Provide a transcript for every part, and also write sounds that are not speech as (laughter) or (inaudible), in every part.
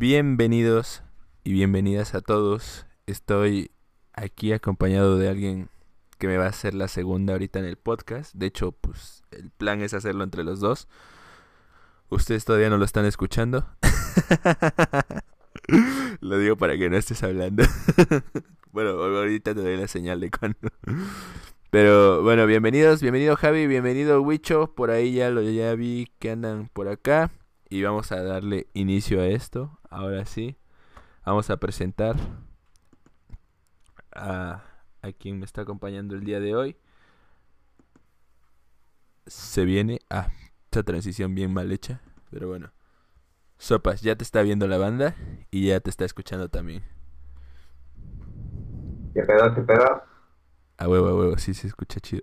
Bienvenidos y bienvenidas a todos. Estoy aquí acompañado de alguien que me va a hacer la segunda ahorita en el podcast. De hecho, pues el plan es hacerlo entre los dos. Ustedes todavía no lo están escuchando. (laughs) lo digo para que no estés hablando. (laughs) bueno, ahorita te doy la señal de cuando. Pero bueno, bienvenidos, bienvenido Javi, bienvenido Wicho. Por ahí ya lo ya vi que andan por acá. Y vamos a darle inicio a esto. Ahora sí. Vamos a presentar a, a quien me está acompañando el día de hoy. Se viene. Ah, esta transición bien mal hecha. Pero bueno. Sopas, ya te está viendo la banda y ya te está escuchando también. ¿Qué pedo, qué pedo? A huevo, a huevo, sí se escucha chido.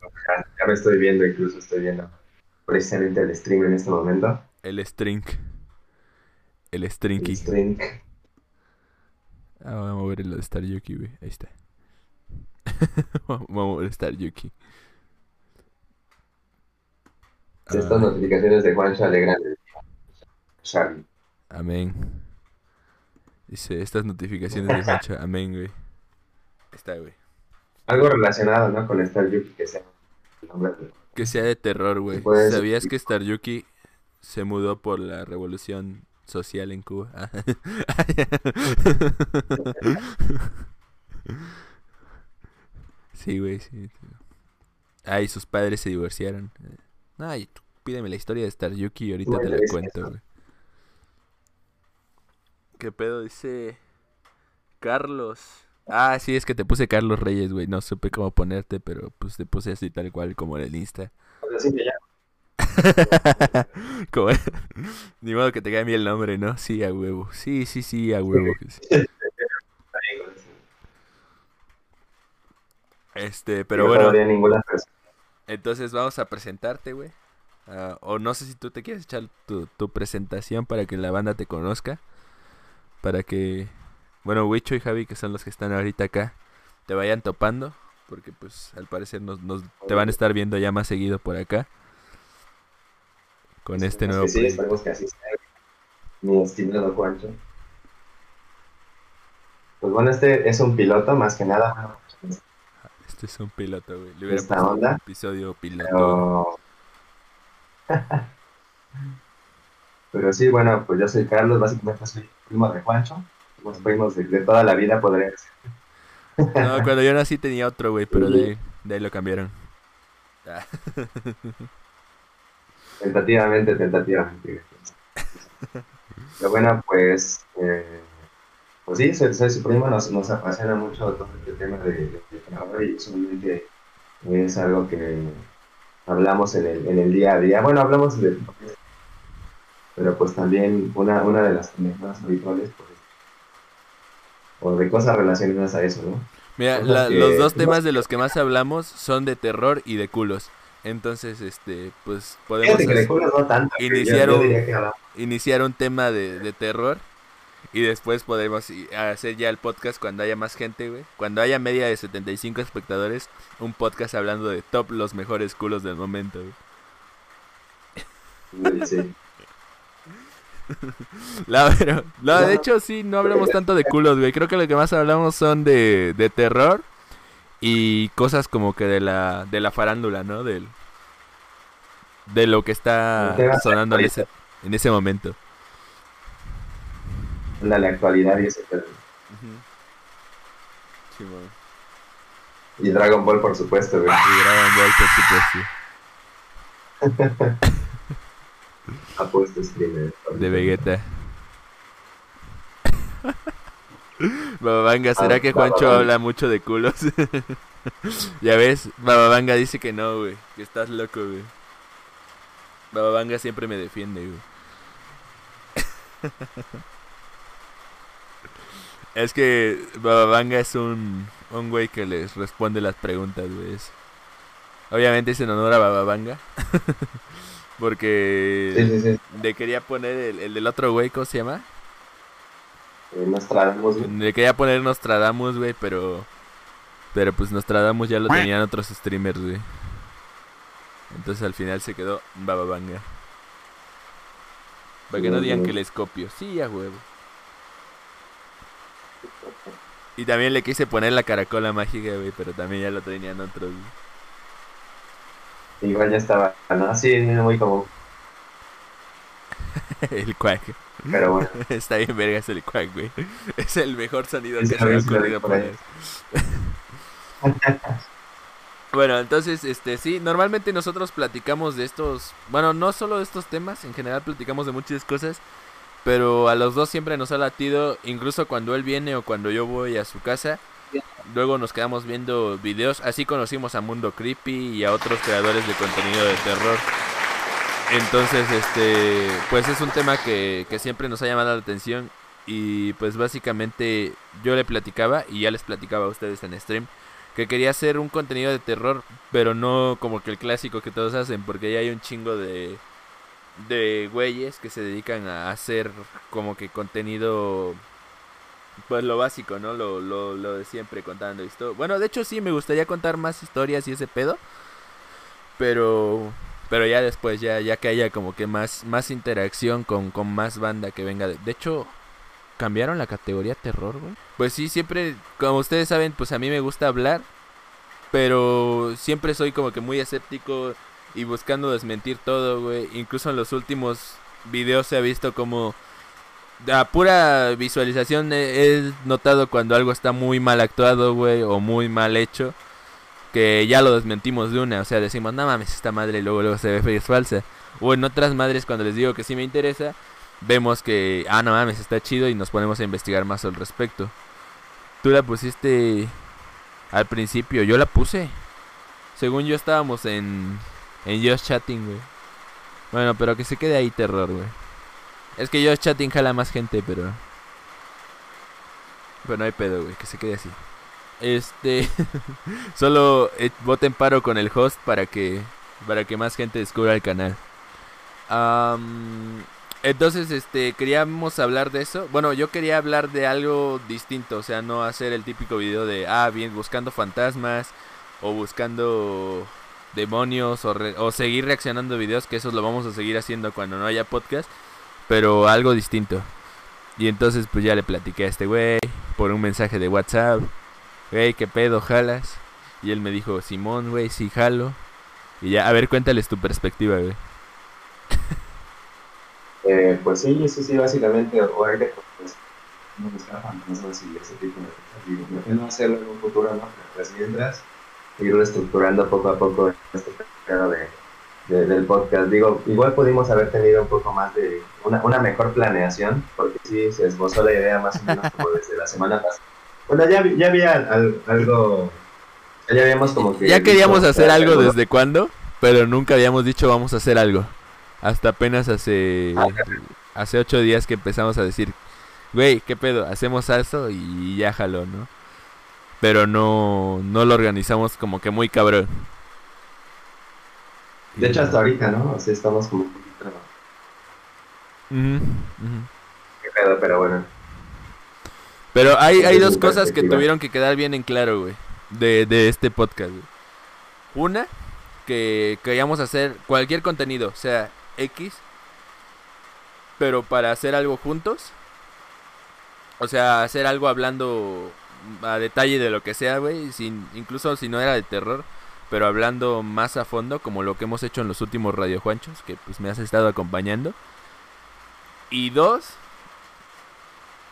Ya, ya me estoy viendo, incluso estoy viendo precisamente el stream en este momento. El string. El strinky. El. Ah, vamos a mover de Star Yuki, güey. Ahí está. (laughs) vamos a mover Star Yuki. Estas Ah, notificaciones de el día. Charlie. amén. Dice, estas notificaciones de Juancho, (laughs) amén, güey. Está, güey. Algo relacionado, ¿no? Con Star Yuki, que sea el Que sea de terror, güey. ¿Sabías que Star Yuki se mudó por la revolución social en Cuba? sí, güey, sí. Ay, sus padres se divorciaron. Ay, tú pídeme la historia de Star Yuki y ahorita te la cuento, güey. ¿Qué pedo dice Carlos? Ah, sí, es que te puse Carlos Reyes, güey. No supe cómo ponerte, pero pues te puse así tal cual como en el Insta. Así que ya. (laughs) Como- Ni modo que te cambie el nombre, ¿no? Sí, a huevo. Sí, sí, sí, a huevo. Este, pero No bueno, ninguna entonces vamos a presentarte, güey. Ah, o no sé si tú te quieres echar tu, tu presentación para que la banda te conozca. Para que, bueno, Wicho y Javi, que son los que están ahorita acá, te vayan topando. Porque pues al parecer nos, nos- te van a estar viendo ya más seguido por acá. Con este nuevo que Sí, esperemos que así sea. Mi estimado Juancho. Pues bueno, este es un piloto, más que nada. Este es un piloto, güey. Le hubiera Esta onda. episodio piloto. Pero... Pero sí, bueno, pues yo soy Carlos, básicamente soy primo de Juancho. Somos primos de, de toda la vida, podría decir. No, cuando yo nací tenía otro, güey, pero de, (laughs) de ahí lo cambiaron. (laughs) Tentativamente, tentativamente. (laughs) Pero bueno, pues, eh, pues sí, soy, soy su primo, nos, nos apasiona mucho todo este tema de, de, y usualmente es algo que hablamos en el, en el día a día. Bueno, hablamos de pero pues también una, una de las más habituales, pues, o de cosas relacionadas a eso, ¿no? Mira, la- que- los dos temas de los que más hablamos son de terror y de culos. Entonces, este, pues podemos hacer- no tanto, iniciar yo un- iniciar tema de, de terror y después podemos hacer ya el podcast cuando haya más gente, güey. Cuando haya media de 75 espectadores, un podcast hablando de top los mejores culos del momento, güey. Sí. Pero, (laughs) no, de hecho sí, no hablamos tanto de culos, güey. Creo que lo que más hablamos son de, de terror y cosas como que de la, de la farándula, ¿no? Del, de lo que está sonando en ese, en ese momento. la, la actualidad y ese pedo. Simón. Y Dragon Ball, por supuesto, güey. Y Dragon Ball, por supuesto. (laughs) Apuesto streamer. De Vegeta. (laughs) (laughs) Bababanga, ¿será Ah, que Juancho Bababanga. habla mucho de culos? (laughs) ya ves, Bababanga dice que no, güey. Que estás loco, güey. Bababanga siempre me defiende, güey. (laughs) es que Bababanga es un, un güey que les responde las preguntas, güey. Obviamente es en honor a Bababanga. Porque Sí, sí, sí. le quería poner el, el del otro güey, ¿cómo se llama? Eh, Nostradamus, güey. Le quería poner Nostradamus, güey, pero. Pero pues Nostradamus ya lo tenían otros streamers, güey. Entonces al final se quedó Bababanga. Para que no digan que les copio. Sí, a huevo. Y también le quise poner la caracola mágica, güey, pero también ya lo tenían otros. Igual ya estaba, ¿no? Sí, muy común. el quack. (laughs) Pero bueno. (laughs) Está bien vergas el quack, güey. Es el mejor sonido que se ha ocurrido poner. (laughs) bueno, entonces, este, sí, normalmente nosotros platicamos de estos, bueno, no solo de estos temas, en general platicamos de muchas cosas, pero a los dos siempre nos ha latido, incluso cuando él viene o cuando yo voy a su casa. Luego nos quedamos viendo videos, así conocimos a Mundo Creepy y a otros creadores de contenido de terror. Entonces, este, pues es un tema que, que siempre nos ha llamado la atención y pues básicamente yo le platicaba y ya les platicaba a ustedes en stream que quería hacer un contenido de terror, pero no como que el clásico que todos hacen, porque ya hay un chingo de de güeyes que se dedican a hacer como que contenido pues lo básico, ¿no? Lo, lo, lo de siempre contando esto. Bueno, de hecho sí me gustaría contar más historias y ese pedo. Pero pero ya después ya ya que haya como que más más interacción con, con más banda que venga. De, de hecho cambiaron la categoría terror, güey. Pues sí, siempre como ustedes saben, pues a mí me gusta hablar, pero siempre soy como que muy escéptico y buscando desmentir todo, güey. Incluso en los últimos videos se ha visto como a pura visualización he, notado cuando algo está muy mal actuado, güey, o muy mal hecho, que ya lo desmentimos de una, o sea, decimos, no mames, esta madre luego luego se ve fe es falsa. O en otras madres cuando les digo que sí me interesa, vemos que, ah, no mames, está chido y nos ponemos a investigar más al respecto. Tú la pusiste al principio, yo la puse. Según yo estábamos en en Just Chatting, güey. Bueno, pero que se quede ahí terror, güey. Es que Just Chatting jala más gente, pero... Pero no hay pedo, güey. Que se quede así. Este... (laughs) Solo eh, voten paro con el host para que... Para que más gente descubra el canal. entonces, este, queríamos hablar de eso. Bueno, yo quería hablar de algo distinto, o sea, no hacer el típico video de, ah, bien, buscando fantasmas o buscando demonios o, seguir reaccionando videos, que eso lo vamos a seguir haciendo cuando no haya podcast, pero algo distinto. Y entonces pues ya le platiqué a este güey por un mensaje de WhatsApp, güey, ¿qué pedo, jalas? Y él me dijo, Simón, güey, sí, jalo. Y ya, a ver, cuéntales tu perspectiva, güey. Eh, pues sí, sí, sí, básicamente, ahorita pues, no buscar fantasmas y ese tipo de cosas. Y no hacerlo en un futuro, ¿no? Pues mientras ir reestructurando poco a poco este pedo de, del podcast. Digo, igual pudimos haber tenido un poco más de una, una mejor planeación, porque sí se esbozó la idea más o menos como (laughs) desde la semana pasada. Bueno, ya, ya había algo, ya habíamos como que... Ya queríamos hacer algo desde cuándo, pero nunca habíamos dicho vamos a hacer algo. Hasta apenas hace, ah, hace ocho días que empezamos a decir, güey, ¿qué pedo? Hacemos eso y ya jaló, ¿no? pero no, no lo organizamos como que muy cabrón. De hecho, hasta ahorita, ¿no? O sea, estamos como Qué pedo, pero bueno. Pero hay, hay dos cosas que tuvieron que quedar bien en claro, güey, de, de este podcast, güey. Una, que queríamos hacer cualquier contenido, sea, X, pero para hacer algo juntos. O sea, hacer algo hablando a detalle de lo que sea, güey, sin, incluso si no era de terror, pero hablando más a fondo, como lo que hemos hecho en los últimos Radio Juanchos, que pues me has estado acompañando. Y dos,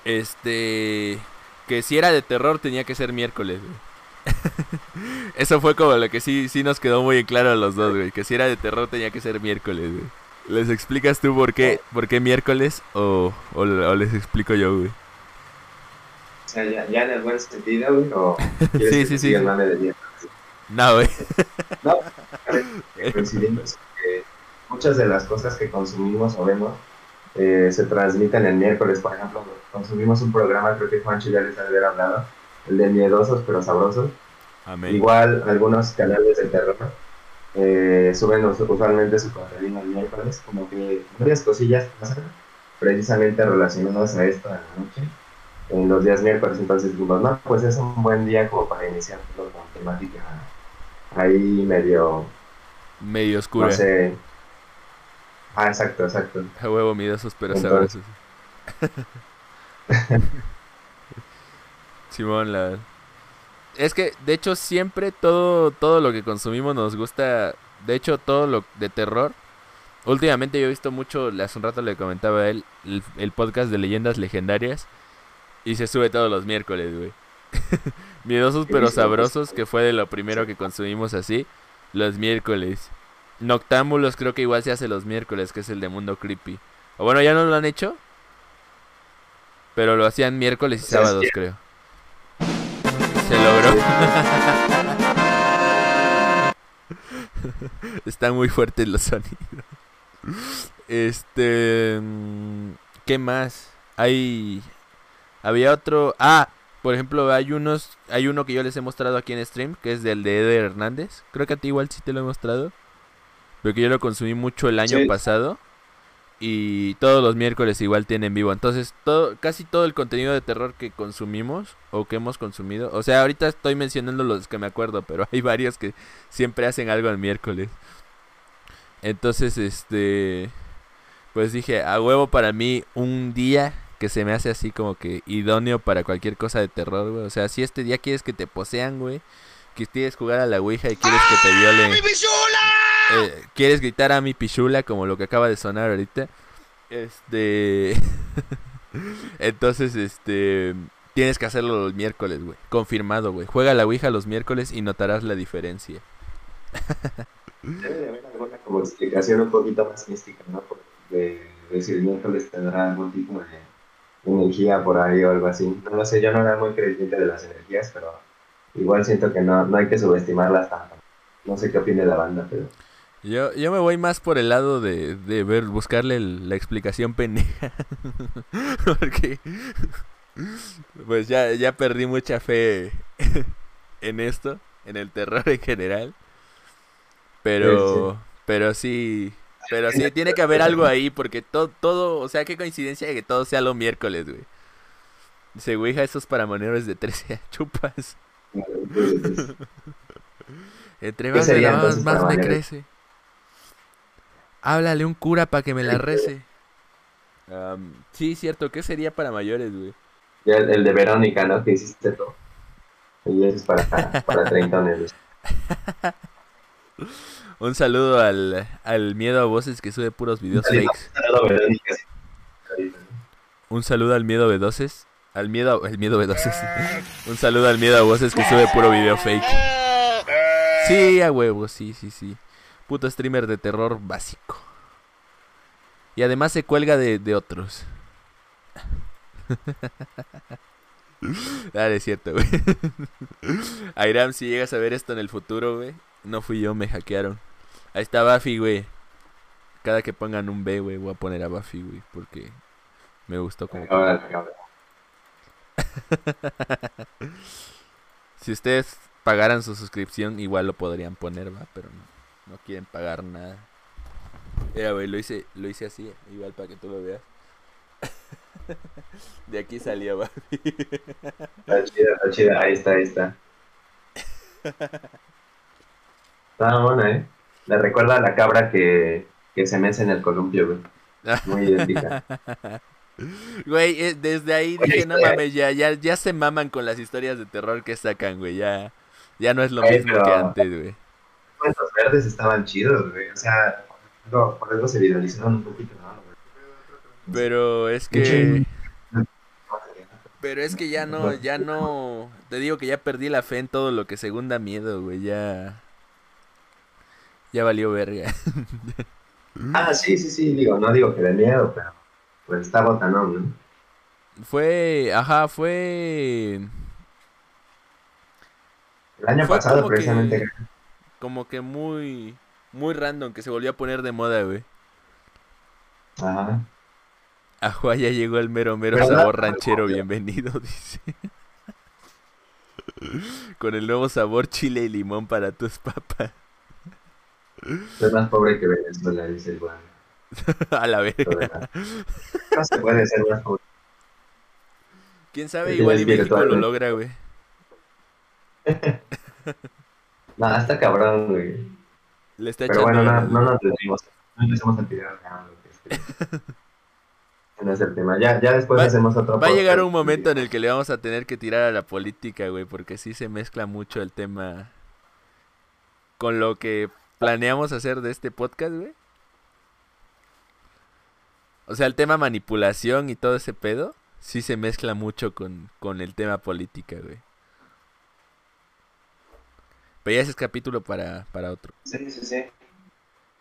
este, que si era de terror tenía que ser miércoles, (laughs) Eso fue como lo que sí, sí nos quedó muy en claro a los dos, güey. Que si era de terror tenía que ser miércoles, güey. ¿Les explicas tú por qué, por qué miércoles o, o les explico yo, güey? O sea, ya, ya en el buen sentido, güey, o (laughs) sí, sí, sí. No, güey. (laughs) No, coincidimos que muchas de las cosas que consumimos o vemos eh, se transmiten el miércoles. Por ejemplo, consumimos un programa, creo que Juancho ya les haber hablado, el de Miedosos pero Sabrosos. Amén. Igual algunos canales de terror eh, suben usualmente su contenido el miércoles, como que varias cosillas pasan precisamente relacionadas a esto en la noche en los días miércoles, entonces dijimos, no, pues es un buen día como para iniciar con temática ahí medio... Medio oscura. No sé. Ah, exacto, exacto. A huevo miedosos pero Entonces- sabrosos. (laughs) Simón, la... Es que, de hecho, siempre todo, todo lo que consumimos nos gusta. De hecho, todo lo de terror. Últimamente yo he visto mucho, hace un rato le comentaba a él, el, el podcast de leyendas legendarias. Y se sube todos los miércoles, güey. (laughs) Miedosos pero sabrosos, que fue de lo primero que consumimos así. Los miércoles. Noctámbulos creo que igual se hace los miércoles, que es el de Mundo Creepy. O bueno, ya no lo han hecho. Pero lo hacían miércoles y O sea, es sábados, creo. Se logró. (laughs) Están muy fuertes los sonidos. Este. mm, ¿Qué más? Hay. Había otro. Ah, por ejemplo, hay unos. Hay uno que yo les he mostrado aquí en stream, que es del de Eder Hernández. Creo que a ti igual sí te lo he mostrado. Pero que yo lo consumí mucho el año Sí. pasado. Y todos los miércoles igual tienen vivo. Entonces, todo, casi todo el contenido de terror que consumimos o que hemos consumido. O sea, ahorita estoy mencionando los que me acuerdo, pero (laughs) hay varios que siempre hacen algo el miércoles. Entonces, este. Pues dije, a huevo para mí, un día que se me hace así como que idóneo para cualquier cosa de terror, güey. O sea, si este día quieres que te posean, güey. Que quieres jugar a la Ouija y quieres que te violen. Eh, quieres gritar a mi pichula como lo que acaba de sonar ahorita. Este. (laughs) Entonces, este. Tienes que hacerlo los miércoles, güey. Confirmado, güey. Juega la Ouija los miércoles y notarás la diferencia. Debe de haber alguna como explicación un poquito más mística, ¿no? De, de si el miércoles tendrá algún tipo de energía por ahí o algo así. No lo sé, yo no era muy creyente de las energías, pero igual siento que no, no hay que subestimarlas tanto. No sé qué opina la banda, pero Yo, yo me voy más por el lado de, de ver, buscarle el- la explicación pendeja. (laughs) Porque. Pues ya, ya perdí mucha fe en esto, en el terror en general. Pero. Pero sí. Pero sí, tiene que haber algo ahí, porque todo, todo, o sea, qué coincidencia que todo sea lo miércoles, güey. Dice, güey, eso es para menores de 13 chupas. (laughs) Entre ¿Qué más más para me crece. Háblale un cura para que me la rece. Sí, cierto, ¿qué sería para mayores, güey? el, el de Verónica, ¿no? Que hiciste tú. Y eso es para, para treintones. (laughs) Un saludo al, al miedo a voces que sube puros videos Saludo. fakes. Saludo, Verónica. Un saludo al miedo a voces. Al miedo, el miedo a voces. (laughs) Un saludo al miedo a voces que sube puro video fake. Sí, a huevo, sí, sí, sí. Puto streamer de terror básico. Y además se cuelga de, de otros. (laughs) Dale, es cierto, güey. (laughs) Airam, si llegas a ver esto en el futuro, güey. No fui yo, me hackearon. Ahí está Buffy, güey. Cada que pongan un B, güey, voy a poner a Buffy, güey. Porque me gustó como... (laughs) Si ustedes pagaran su suscripción, igual lo podrían poner, va, pero no, no quieren pagar nada. Mira, güey, lo hice, lo hice así, igual para que tú lo veas. (laughs) De aquí salió, va. Está chida, está chida. Ahí está, ahí está. Está buena, ¿eh? Le recuerda a la cabra que, que se mece en el columpio, güey. Muy idéntica. (laughs) Güey, eh, desde ahí Oye, dije, no mames, ya, ya, ya se maman con las historias de terror que sacan, güey, ya, ya no es lo mismo pero- que antes, güey. Los verdes estaban chidos, güey. O sea, por por algo se viralizaron un poquito, ¿no? Pero es que... Pero es que ya no, ya no. Te digo que ya perdí la fe en todo lo que según da miedo, güey. Ya. Ya valió verga. (laughs) Ah, sí, sí, sí, digo, no digo que de miedo, pero pues está botanón, ¿no? Fue. Ajá, fue. El año Fue pasado, como que- precisamente, Como que muy. Muy random que se volvió a poner de moda, güey. ajá. Ajá, ya llegó el mero mero ¿Verdad? sabor ranchero, bienvenido, (laughs) dice. Con el nuevo sabor chile y limón para tus papas. Es más pobre que Venezuela, dice el güey. (laughs) A la verga. No se puede ser más pobre. Quién sabe, igual y México lo logra, güey. (laughs) No, está cabrón, güey. Le está Pero bueno, no, no nos desvimos. no empecemos a tirar este, no es el tema. Ya, ya después hacemos otro. Va a llegar un momento en el que le vamos a tener que tirar a la política, güey, porque sí se mezcla mucho el tema con lo que planeamos hacer de este podcast, güey. O sea, el tema manipulación y todo ese pedo, sí se mezcla mucho con, con el tema política, güey. Pero ya ese es capítulo para, para otro. Sí, sí, sí.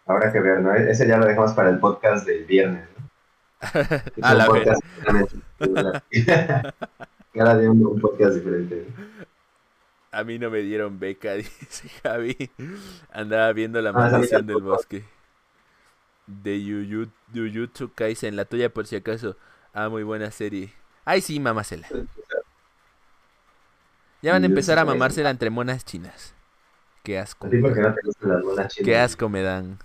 Habrá que ver, ¿no? Ese ya lo dejamos para el podcast del viernes, ¿no? (laughs) a la vez. (laughs) Cada día un, podcast diferente. A mí no me dieron beca, (laughs) dice Javi. Andaba viendo la ah, maldición del bosque. De Jujutsu Kaisen, la tuya por si acaso. Ah, muy buena serie. Ay, sí, mamársela. Ya van a empezar a mamársela entre monas chinas. Qué asco. Qué asco me dan.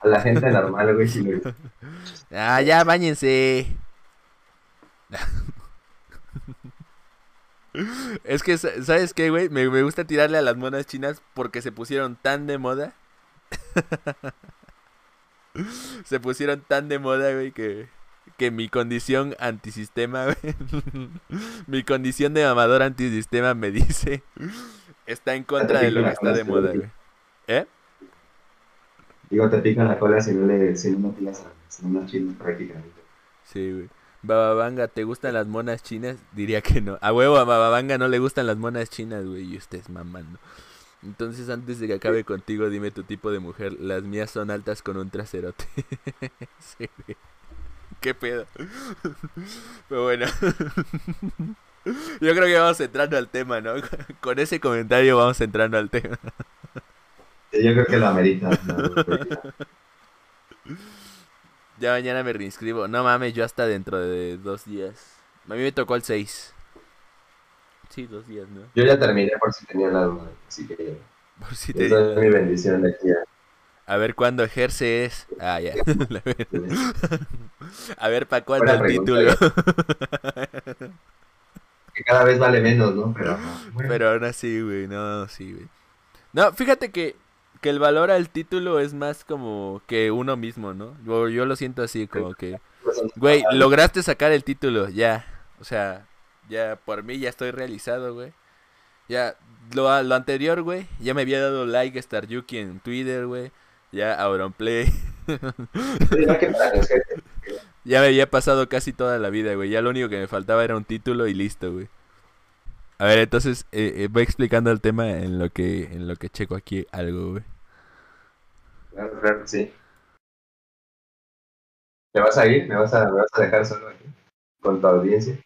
A la gente normal, güey, (laughs) Ah, ya, bañense. (laughs) Es que, ¿sabes qué, güey? Me, me, gusta tirarle a las monas chinas porque se pusieron tan de moda. (laughs) se pusieron tan de moda, güey, que, que mi condición antisistema, güey. mi condición de mamador antisistema me dice está en contra de lo que está de moda, güey. ¿Eh? Digo, te pican la cola si no le si no tiras a monas chinas prácticamente. Sí, güey. Bababanga, ¿te gustan las monas chinas? Diría que no. A huevo, a Bababanga no le gustan las monas chinas, güey. Y usted es mamando. Entonces, antes de que acabe contigo, dime tu tipo de mujer. Las mías son altas con un traserote. (laughs) sí, güey. ¿Qué pedo? (laughs) Pero bueno. (laughs) Yo creo que vamos entrando al tema, ¿no? (laughs) Con ese comentario vamos entrando al tema. Yo creo que lo amerita. ya mañana me reinscribo. No mames, yo hasta dentro de dos días. A mí me tocó el 6. Sí, dos días, ¿no? Yo ya terminé por si tenía la duda. Así que. Por si tenía. es mi bendición de aquí a... ver cuándo ejerce es. Ah, ya. (laughs) (laughs) a ver para cuándo el título. Que cada vez vale menos, ¿no? Pero, Pero aún así, güey. No, sí, güey. No, fíjate que que el valor al título es más como que uno mismo, ¿no? Yo, yo lo siento así, como que, güey, lograste sacar el título, ya. O sea, ya por mí ya estoy realizado, güey. Ya, lo, lo anterior, güey, ya me había dado like a Star Yuki en Twitter, güey. Ya Auronplay. Ya me había pasado casi toda la vida, güey. Ya lo único que me faltaba era un título y listo, güey. A ver, entonces eh, eh, voy explicando el tema en lo que en lo que checo aquí algo, güey. Sí. ¿Te vas a ir? ¿Me vas a, me a dejar solo aquí? Con tu audiencia.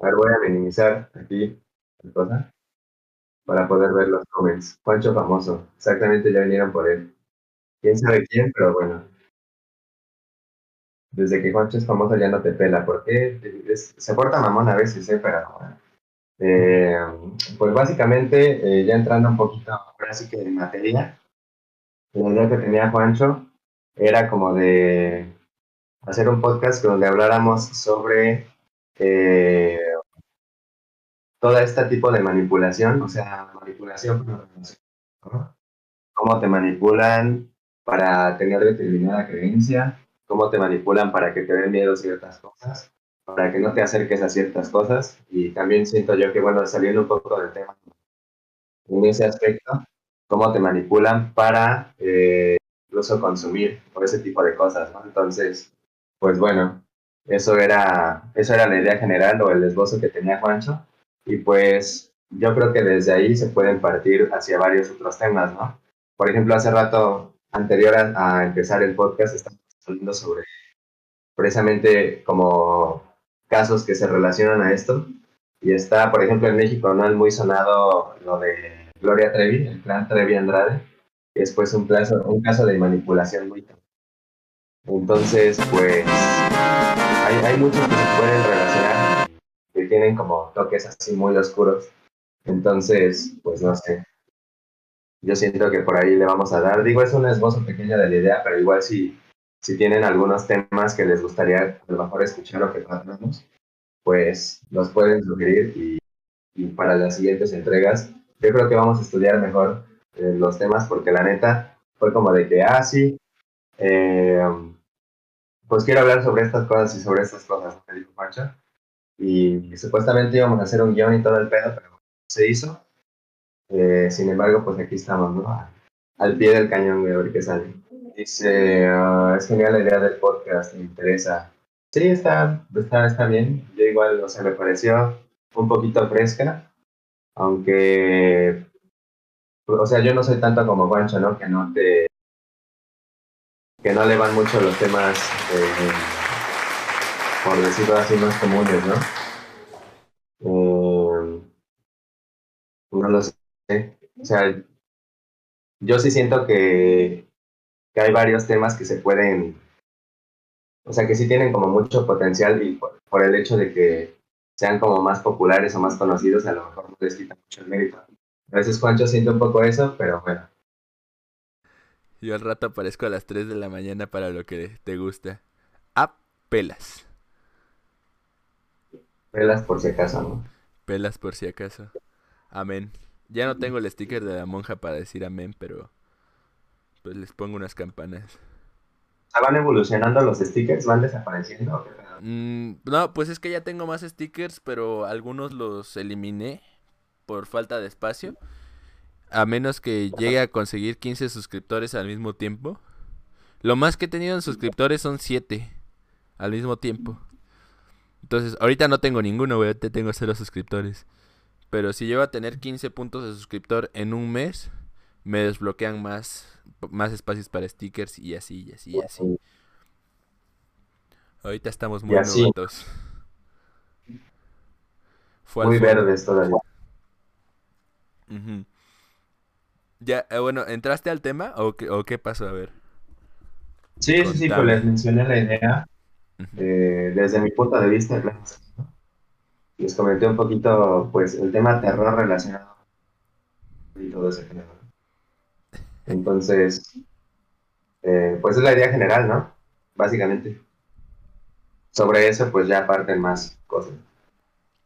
A ver, voy a minimizar aquí la cosa para poder ver los comments. Juancho famoso, exactamente ya vinieron por él. Quién sabe quién, pero bueno desde que Juancho es famoso ya no te pela. porque se porta mamón a veces, ¿eh? pero eh, pues básicamente, eh, ya entrando un poquito ahora sí que en materia, la idea que tenía Juancho era como de hacer un podcast donde habláramos sobre eh, todo este tipo de manipulación, o sea, manipulación, ¿no? cómo te manipulan para tener determinada creencia, cómo te manipulan para que te den miedo ciertas cosas, para que no te acerques a ciertas cosas. Y también siento yo que, bueno, saliendo un poco del tema en ese aspecto, cómo te manipulan para eh, incluso consumir o ese tipo de cosas, ¿no? Entonces, pues bueno, eso era, eso era la idea general o el esbozo que tenía Juancho. Y pues yo creo que desde ahí se pueden partir hacia varios otros temas, ¿no? Por ejemplo, hace rato anterior a, empezar el podcast, estamos hablando sobre precisamente como casos que se relacionan a esto. Y está, por ejemplo, en México, ¿no? El muy sonado lo de Gloria Trevi, el clan Trevi Andrade, que es pues un, caso, un caso de manipulación muy... Entonces, pues, hay, hay muchos que se pueden relacionar, que tienen como toques así muy oscuros. Entonces, pues no sé. Yo siento que por ahí le vamos a dar. Digo, es un esbozo pequeño de la idea, pero igual si si tienen algunos temas que les gustaría a lo mejor escuchar o que tratamos, pues los pueden sugerir y, para las siguientes entregas yo creo que vamos a estudiar mejor eh, los temas porque la neta fue como de que, ah, sí, eh, pues quiero hablar sobre estas cosas y sobre estas cosas, me dijo Pancho. Y supuestamente íbamos a hacer un guion y todo el pedo, pero se hizo. Eh, sin embargo, pues aquí estamos. Al pie del cañón, güey, a sale. Dice, ah, es genial la idea del podcast, me interesa. Sí, está, está, está bien. Yo igual, o sea, me pareció un poquito fresca, aunque, o sea, yo no soy tanto como Juancho, ¿no? Que no te, que no le van mucho los temas, eh, por decirlo así, más comunes, ¿no? Eh, no lo. O sea, yo sí siento que, que hay varios temas que se pueden, o sea, que sí tienen como mucho potencial y por, por el hecho de que sean como más populares o más conocidos, a lo mejor no les quita mucho el mérito. A veces Juancho siente un poco eso, pero bueno. Yo al rato aparezco a las 3 de la mañana para lo que te gusta. Ah, pelas. Pelas por si acaso, ¿no? Pelas por si acaso. Amén. Ya no tengo el sticker de la monja para decir amén, pero pues les pongo unas campanas. ¿Van evolucionando los stickers? ¿Van desapareciendo? Mm, no, pues es que ya tengo más stickers, pero algunos los eliminé por falta de espacio. A menos que llegue a conseguir 15 suscriptores al mismo tiempo. Lo más que he tenido en suscriptores son 7 al mismo tiempo. Entonces, ahorita no tengo ninguno, güey. Te tengo 0 suscriptores. Pero si llego a tener 15 puntos de suscriptor en un mes, me desbloquean más, más espacios para stickers y así, y así, y así. Ahorita estamos muy novatos. muy verdes todavía. Ya, eh, bueno, ¿entraste al tema o qué, o qué pasó? A ver. Sí, sí, sí, pues les mencioné la idea eh, desde mi punto de vista. Les comenté un poquito, pues, el tema terror relacionado y todo ese género. Entonces, eh, pues es la idea general, ¿no? Básicamente. Sobre eso, pues ya parten más cosas.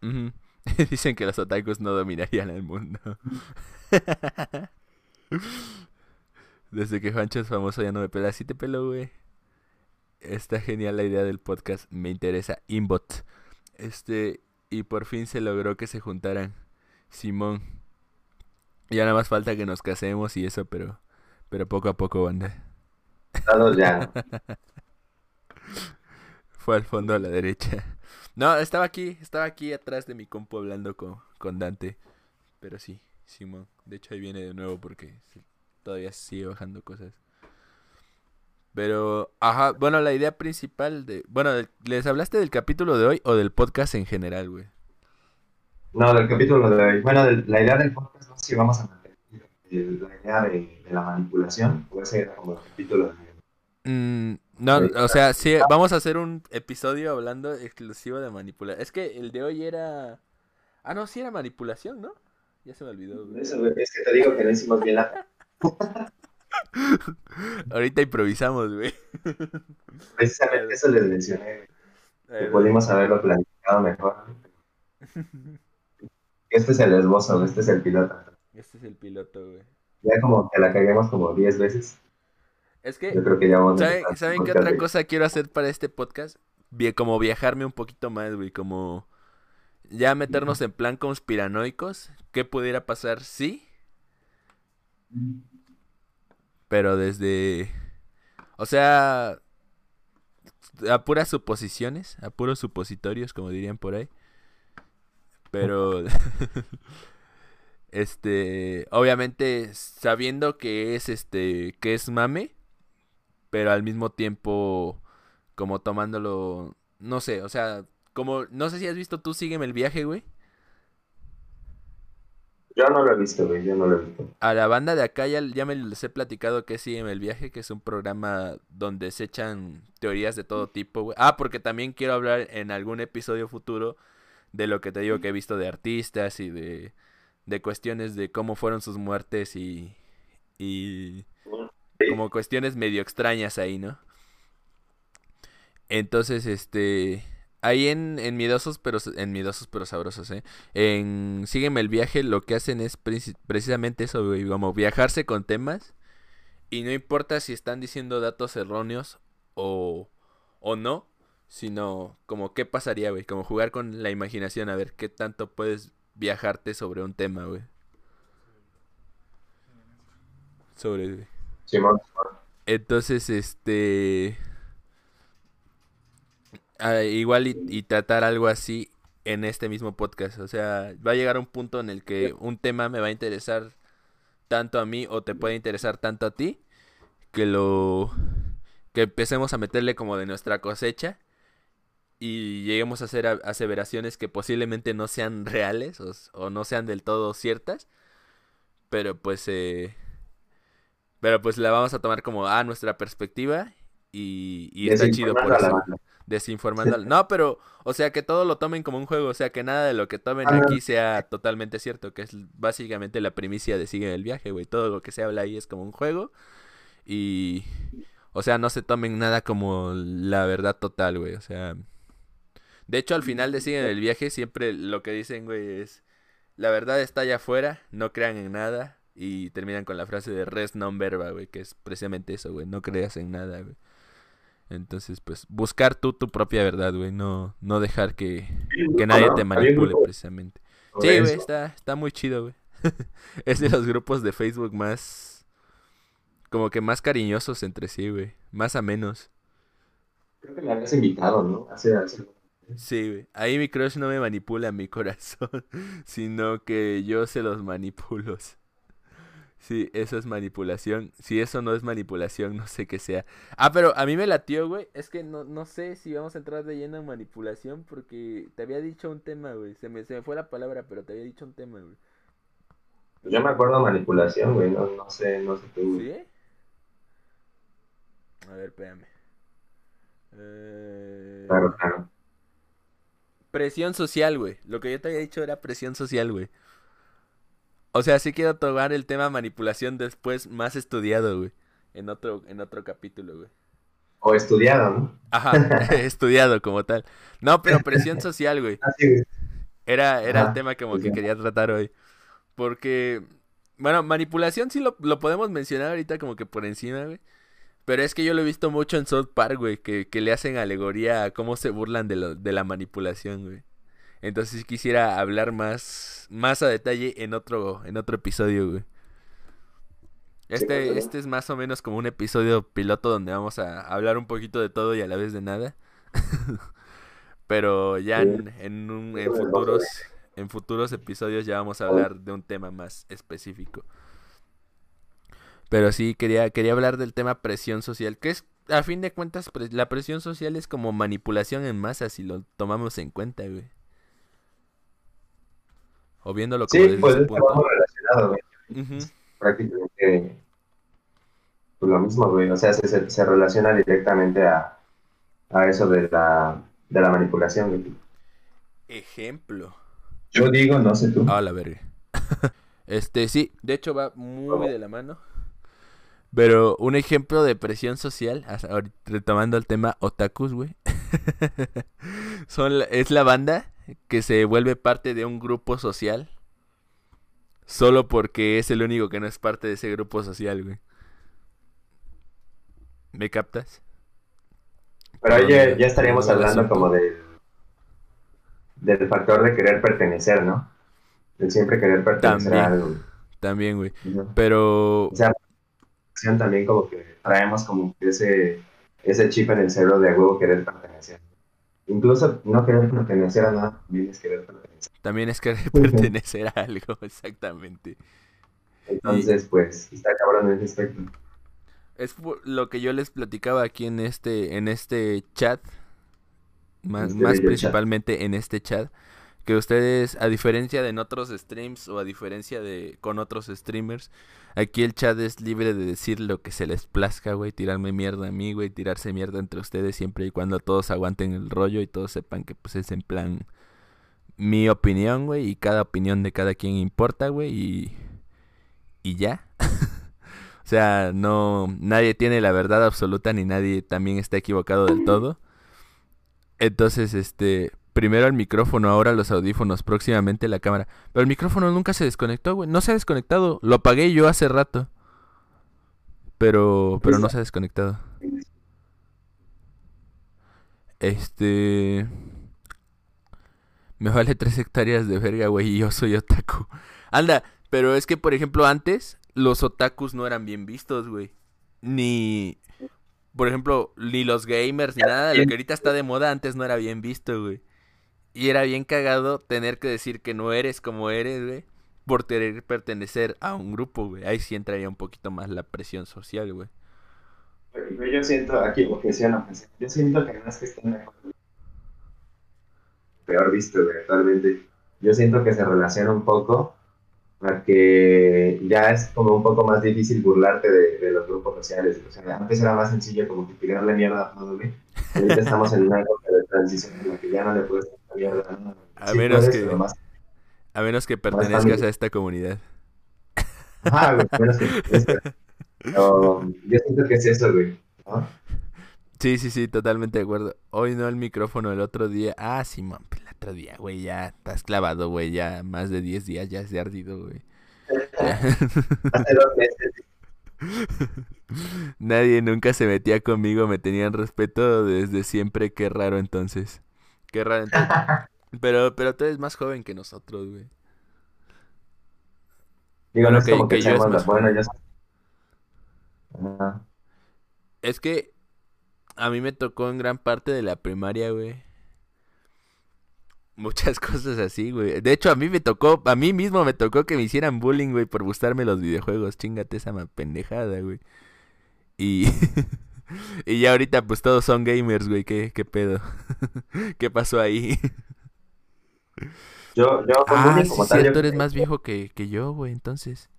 (laughs) Dicen que los otakus no dominarían el mundo. (laughs) Desde que Juancho es famoso ya no me pela. Así te pelo, güey. Está genial la idea del podcast. Me interesa. Inbot. Este. Y por fin se logró que se juntaran. Simón. Ya nada más falta que nos casemos y eso, pero. Pero poco a poco, banda. ya. (laughs) Fue al fondo a la derecha. No, estaba aquí, estaba aquí atrás de mi compu hablando con, con Dante. Pero sí. Simón. De hecho, ahí viene de nuevo porque todavía sigue bajando cosas. Pero, ajá, bueno, la idea principal de... Bueno, ¿les hablaste del capítulo de hoy o del podcast en general, güey? No, del capítulo de hoy. Bueno, la idea del podcast no sé si vamos a mantener la idea de, la manipulación. Puede ser como el capítulo de... Mm, no, o sea, sí, vamos a hacer un episodio hablando exclusivo de manipulación. Es que el de hoy era... Ah, no, sí era manipulación, ¿no? Ya se me olvidó, es que te digo que no hicimos bien la. (laughs) (laughs) Ahorita improvisamos, güey. Precisamente eso les mencioné. Que pudimos haberlo planificado mejor. (laughs) Este es el esbozo, este es el piloto. Este es el piloto, güey. Ya como que la caguemos como 10 veces. Es que, Yo creo que ya vamos ¿saben, ¿saben qué otra cosa quiero hacer para este podcast? como viajarme un poquito más, güey, como ya meternos en plan conspiranoicos, ¿qué pudiera pasar si? Pero desde... O sea, a puras suposiciones, a puros supositorios, como dirían por ahí. Pero... (laughs) este, obviamente sabiendo que es este, que es mame, pero al mismo tiempo como tomándolo, no sé, o sea, como, no sé si has visto tú Sígueme el viaje, güey. Yo no lo he visto, güey, yo no lo he visto. A la banda de acá ya, me les he platicado que es Sígueme el viaje, que es un programa donde se echan teorías de todo tipo, güey. Ah, porque también quiero hablar en algún episodio futuro de lo que te digo que he visto de artistas y de, de cuestiones de cómo fueron sus muertes y, y como cuestiones medio extrañas ahí, ¿no? Entonces, este, Ahí en, en Miedosos, pero en Miedosos pero sabrosos, ¿eh? En Sígueme el viaje, lo que hacen es precisamente eso, güey, como viajarse con temas. Y no importa si están diciendo datos erróneos o, o no, sino como qué pasaría, güey. Como jugar con la imaginación, a ver qué tanto puedes viajarte sobre un tema, güey. Sobre, Entonces, este... Ah, igual y, tratar algo así en este mismo podcast. O sea, va a llegar un punto en el que un tema me va a interesar tanto a mí o te puede interesar tanto a ti que lo que empecemos a meterle como de nuestra cosecha y lleguemos a hacer aseveraciones que posiblemente no sean reales o, no sean del todo ciertas, pero pues eh, pero pues la vamos a tomar como a nuestra perspectiva y, y está chido por eso. Desinformando. No, pero, o sea, que todo lo tomen como un juego, o sea, que nada de lo que tomen aquí sea totalmente cierto, que es básicamente la primicia de Sigue el viaje, güey. Todo lo que se habla ahí es como un juego y, o sea, no se tomen nada como la verdad total, güey, o sea... De hecho, al final de Sigue el viaje siempre lo que dicen, güey, es... La verdad está allá afuera, no crean en nada, y terminan con la frase de res non verba, güey, que es precisamente eso, güey. No creas en nada, güey. Entonces, pues, buscar tú tu propia verdad, güey. No, no dejar que, que nadie te manipule, precisamente. Sí, güey, está, está muy chido, güey. (laughs) es de los grupos de Facebook más. Como que más cariñosos entre sí, güey. Más a menos. Creo que me habías invitado, ¿no? Hace, hace... Sí, güey. Ahí mi crush no me manipula mi corazón, (laughs) sino que yo se los manipulo. Sí, eso es manipulación. Si eso no es manipulación, (laughs) no sé qué sea. Ah, pero a mí me latió, güey. Es que no, no sé si vamos a entrar de lleno en manipulación porque te había dicho un tema, güey. Se me, se me fue la palabra, pero te había dicho un tema, güey. Yo me acuerdo de manipulación, güey. No, no sé, no sé tú. ¿Sí? A ver, espérame. Eh... Claro, claro. Presión social, güey. Lo que yo te había dicho era presión social, güey. O sea, sí quiero tomar el tema manipulación después más estudiado, güey. En otro, en otro capítulo, güey. O estudiado, ¿no? Ajá, (laughs) estudiado como tal. No, pero presión (laughs) social, güey. Ah, güey. Era, era el tema como que quería tratar hoy. Porque, bueno, manipulación sí lo, lo, podemos mencionar ahorita como que por encima, güey. Pero es que yo lo he visto mucho en South Park, güey, que, que le hacen alegoría a cómo se burlan de, lo, de la manipulación, güey. Entonces quisiera hablar más, más a detalle en otro, en otro episodio, güey. Este, este es más o menos como un episodio piloto donde vamos a hablar un poquito de todo y a la vez de nada. (laughs) Pero ya en, en, en, futuros, en futuros episodios ya vamos a hablar de un tema más específico. Pero sí, quería, quería hablar del tema presión social, que es, a fin de cuentas, la presión social es como manipulación en masa si lo tomamos en cuenta, güey. O viéndolo como sí, pues, punto. relacionado, güey. Prácticamente pues, lo mismo, güey. O sea, se, se, relaciona directamente a, a eso de la, de la manipulación, güey. Ejemplo. Yo digo, no sé tú. Ah, la verga. (laughs) este, sí, de hecho va muy de la mano. Pero un ejemplo de presión social, retomando el tema otakus, güey. (laughs) Son, es la banda que se vuelve parte de un grupo social solo porque es el único que no es parte de ese grupo social, güey. ¿Me captas? Pero ahí ya, estaríamos hablando como del, del factor de querer pertenecer, ¿no? De siempre querer pertenecer a algo. También, güey. Pero... O sea, también como que traemos como ese, ese chip en el cerebro de algo querer pertenecer. Incluso no querer pertenecer a nada también es querer pertenecer. También es querer pertenecer a algo, (laughs) exactamente. Entonces, pues, está cabrón en ese aspecto. Es lo que yo les platicaba aquí en este, en este chat, más, este más principalmente en este chat, que ustedes, a diferencia de en otros streams o a diferencia de con otros streamers, aquí el chat es libre de decir lo que se les plazca, güey, tirarme mierda a mí, güey, tirarse mierda entre ustedes siempre y cuando todos aguanten el rollo y todos sepan que pues es en plan mi opinión, güey, y cada opinión de cada quien importa, güey, y y ya. (laughs) o sea, no nadie tiene la verdad absoluta ni nadie también está equivocado del todo. Entonces, este, primero el micrófono, ahora los audífonos, próximamente la cámara. Pero el micrófono nunca se desconectó, güey. No se ha desconectado. Lo apagué yo hace rato. Pero, pero no se ha desconectado. Este... Me vale tres hectáreas de verga, güey, y yo soy otaku. Anda, pero es que, por ejemplo, antes los otakus no eran bien vistos, güey. Ni, por ejemplo, ni los gamers, ni nada. Lo que ahorita está de moda antes no era bien visto, güey. Y era bien cagado tener que decir que no eres como eres, güey. Por querer pertenecer a un grupo, güey. Ahí sí entraría un poquito más la presión social, güey. Yo siento, aquí, objeción, Yo siento que no es que estén mejor. Peor visto, güey, actualmente. Yo siento que se relaciona un poco a que ya es como un poco más difícil burlarte de, los grupos sociales. O sea, antes era más sencillo como que tirarle mierda a todo, güey. Ahorita estamos en una época de transición en la que ya no le puedes. A, menos que, a menos que pertenezcas a esta comunidad. Ah, güey, menos que Pero yo siento que es eso, güey. ¿no? Sí, sí, sí, totalmente de acuerdo. Hoy no el micrófono, el otro día. Ah, sí, man, el otro día, güey, ya estás clavado, güey, ya más de 10 días ya se ha ardido, güey. (laughs) Hace dos meses. (laughs) Nadie nunca se metía conmigo, me tenían respeto desde siempre, qué raro entonces. Qué raro. (laughs) Pero, pero tú eres más joven que nosotros, güey. Digo, no es como que, yo es más... bueno, ya... Es que a mí me tocó en gran parte de la primaria, güey. (laughs) Muchas cosas así, güey. De hecho, a mí me tocó, a mí mismo me tocó que me hicieran bullying, güey, por gustarme los videojuegos. Chingate esa pendejada, güey. Y... (laughs) (laughs) y ya ahorita pues todos son gamers, güey. ¿Qué, qué pedo? (laughs) ¿Qué pasó ahí? (laughs) Yo, yo ah, sí, cierto, eres más viejo que, que yo, güey, entonces.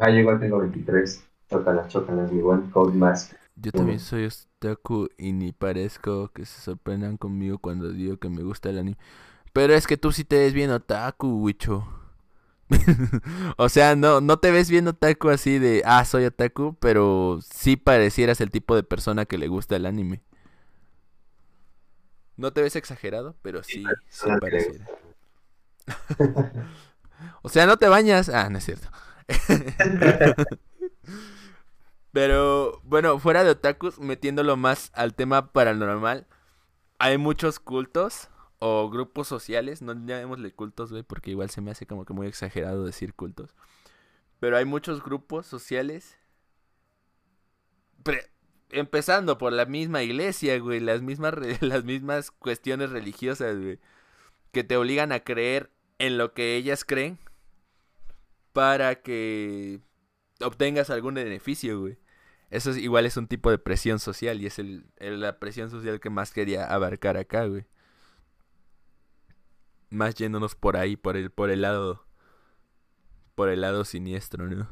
Ah, yo igual tengo 23. Chócalas, chócalas, mi buen Codemaster. Yo también soy otaku y ni parezco que se sorprendan conmigo cuando digo que me gusta el anime. Pero es que tú sí te ves bien otaku, Wicho. (laughs) o sea, no, no te ves bien otaku así de, ah, soy otaku, pero sí parecieras el tipo de persona que le gusta el anime. No te ves exagerado, pero sí, sí pareciera. (laughs) o sea, no te bañas. Ah, no es cierto. (laughs) Pero bueno, fuera de otakus, metiéndolo más al tema paranormal, hay muchos cultos o grupos sociales, no llamémosle cultos, güey, porque igual se me hace como que muy exagerado decir cultos. Pero hay muchos grupos sociales. empezando por la misma iglesia, güey, las mismas, (laughs) las mismas cuestiones religiosas, güey, que te obligan a creer en lo que ellas creen para que obtengas algún beneficio, güey. Eso es, igual es un tipo de presión social y es el, la presión social que más quería abarcar acá, güey. Más yéndonos por ahí, por el, por el lado, por el lado siniestro, ¿no?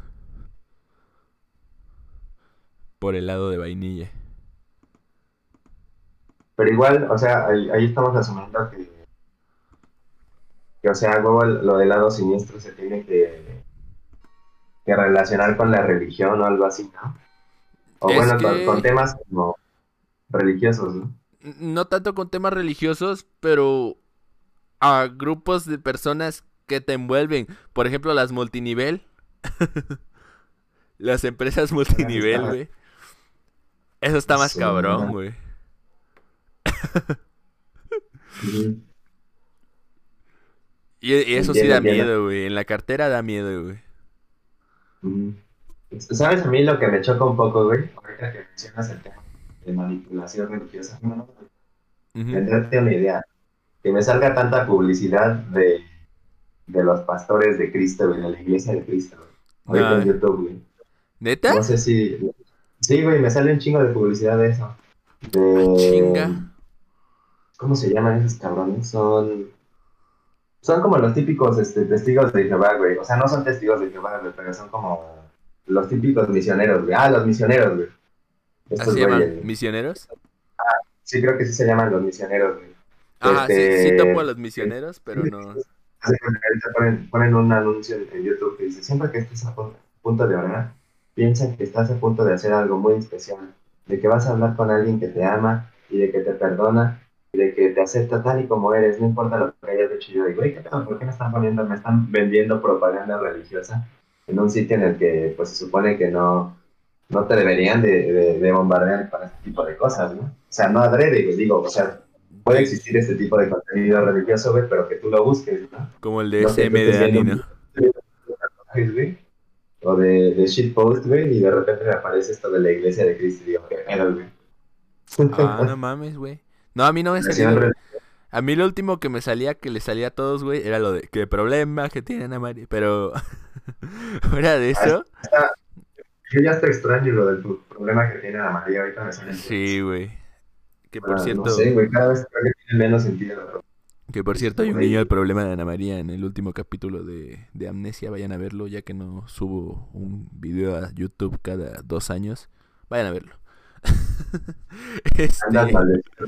Por el lado de vainilla. Pero igual, o sea, ahí, estamos asumiendo que, que, o sea, luego lo del lado siniestro se tiene que, que relacionar con la religión o algo así, ¿no? O bueno, con, temas como religiosos, ¿no? No tanto con temas religiosos, pero a grupos de personas que te envuelven. Por ejemplo, las multinivel. (laughs) las empresas multinivel, güey. Eso está más cabrón, güey. (laughs) y, eso sí da miedo, güey. En la cartera da miedo, güey. ¿Sabes a mí lo que me choca un poco, güey? Ahorita que mencionas el tema de manipulación religiosa. No, no, una idea. Que me salga tanta publicidad de, de los pastores de Cristo, güey, de la iglesia de Cristo, güey. Ahorita en YouTube, güey. ¿Neta? No sé si... Sí, güey, me sale un chingo de publicidad de eso. De... Chinga. ¿Cómo se llaman esos cabrones? Son... Son como los típicos este, testigos de Jehová, güey. O sea, no son testigos de Jehová, güey, pero son como los típicos misioneros, güey. Ah, los misioneros, güey. ¿Así se llaman misioneros? Ah, sí, creo que sí se llaman los misioneros, güey. Ah, sí, sí este, topo a los misioneros, pero no. Ahorita ponen, un anuncio en YouTube que dice, siempre que estés a punto de orar, piensa que estás a punto de hacer algo muy especial, de que vas a hablar con alguien que te ama y de que te perdona de que te acepta tal y como eres, no importa lo que hayas hecho. Yo digo, ¿qué? ¿Por qué me están poniendo, me están vendiendo propaganda religiosa en un sitio en el que, pues, se supone que no, no te deberían de, de, bombardear para este tipo de cosas, ¿no? O sea, no adrede, digo, o sea, puede existir este tipo de contenido religioso, güey, pero que tú lo busques, ¿no? Como el de SM de Ani, ¿no? O de, de shitpost, güey, y de repente me aparece esto de la iglesia de Cristo y digo, qué pedo, güey. Ah, no mames, güey. No, a mí no me salía. A mí lo último que me salía, que le salía a todos, güey, era lo de qué problema que tienen a María. Pero (laughs) fuera de eso. Yo ya estoy extraño lo del problema que tiene Ana María. Ahorita me sale. Sí, güey. Que por cierto. No sé, güey, cada vez creo que tiene menos sentido. Que por cierto, hay un niño el problema de Ana María en el último capítulo de, de Amnesia. Vayan a verlo, ya que no subo un video a YouTube cada dos años. Vayan a verlo. (laughs) este...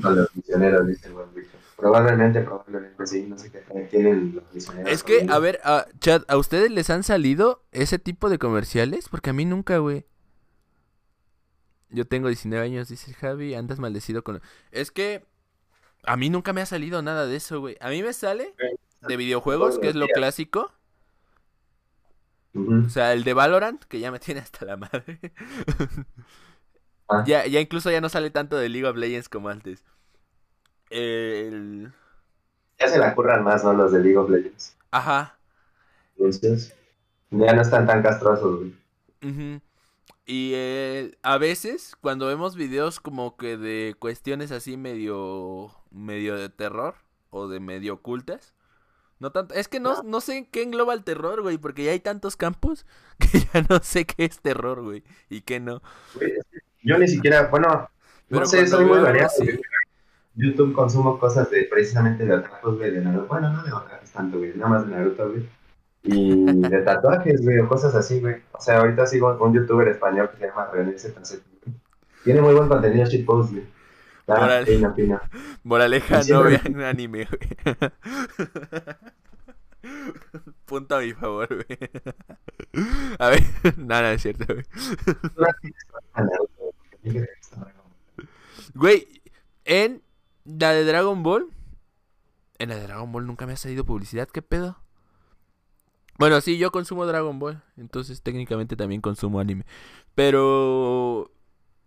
los misioneros, dice el Probablemente, probablemente sí, no sé qué tienen los misioneros. Es que, a ver, a, Chad, ¿a ustedes les han salido ese tipo de comerciales? Porque a mí nunca, güey. Yo tengo 19 años, dice Javi, andas maldecido con... Es que a mí nunca me ha salido nada de eso, güey. A mí me sale de videojuegos, que es lo clásico. O sea, el de Valorant, que ya me tiene hasta la madre. Ah. Ya, ya incluso ya no sale tanto de League of Legends como antes. El... Ya se la curran más, ¿no? Los de League of Legends. Ajá. Entonces, ya no están tan castrosos, güey. Y a veces, cuando vemos videos como que de cuestiones así medio, medio de terror o de medio ocultas, no tanto, es que no, no sé qué engloba el terror, güey, porque ya hay tantos campos (laughs) que ya no sé qué es terror, güey, y qué no. Yo ni siquiera, bueno, no sé, soy muy variado. YouTube consumo cosas de precisamente de tatuajes, güey, de Naruto. Bueno, no de otakus tanto, güey, nada más de Naruto, güey. Y de tatuajes, güey, o cosas así, güey. O sea, ahorita sigo un youtuber español que se llama René. Tiene muy buen contenido shitpost, güey. Moral... Pina, pina. Moraleja, no vean anime, güey. (laughs) Punto a mi favor, güey. A ver, (laughs) nada, no, es cierto, güey. Güey, en la de Dragon Ball. En la de Dragon Ball nunca me ha salido publicidad, ¿qué pedo? Bueno, sí, yo consumo Dragon Ball. Entonces técnicamente también consumo anime. Pero...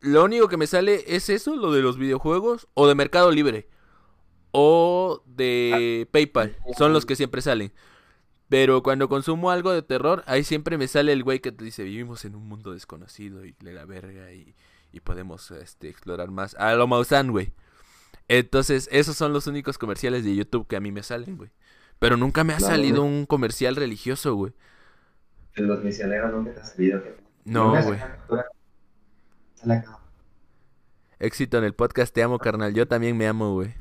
Lo único que me sale es eso, lo de los videojuegos. O de Mercado Libre. O de ah. PayPal. Son los que siempre salen. Pero cuando consumo algo de terror, ahí siempre me sale el güey que te dice, vivimos en un mundo desconocido y le la verga y y podemos este, explorar más. A lo Mausan, güey. Entonces, esos son los únicos comerciales de YouTube que a mí me salen, güey. Pero nunca me ha salido un comercial religioso, güey. De los misioneros nunca te ha salido. No, güey. Éxito en el podcast, te amo, carnal. Yo también me amo, güey.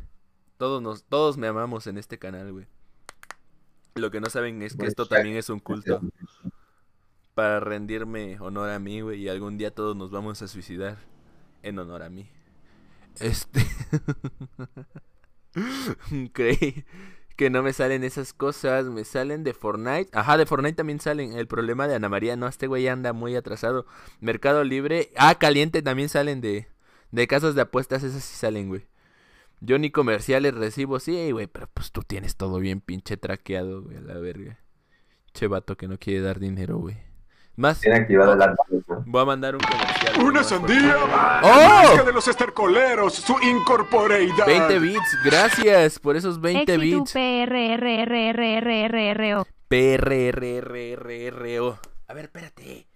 Todos, nos, todos me amamos en este canal, güey. Lo que no saben es que esto también es un culto para rendirme honor a mí, güey, y algún día todos nos vamos a suicidar en honor a mí. Este (laughs) creí que no me salen esas cosas, me salen de Fortnite. Ajá, de Fortnite también salen. El problema de Ana María, no, este güey anda muy atrasado. Mercado Libre, ah, caliente también salen de de casas de apuestas, esas sí salen, güey. Yo ni comerciales recibo, sí, güey, pero pues tú tienes todo bien pinche traqueado, güey, a la verga. Che vato que no quiere dar dinero, güey. Más. Tiene activado la Voy a mandar un comercial. ¡Una sandía! ¡Oh! de los estercoleros, su incorporeidad. 20 bits, gracias por esos 20 bits. PRRRRRRRO. PRRRRRRO. A ver, espérate.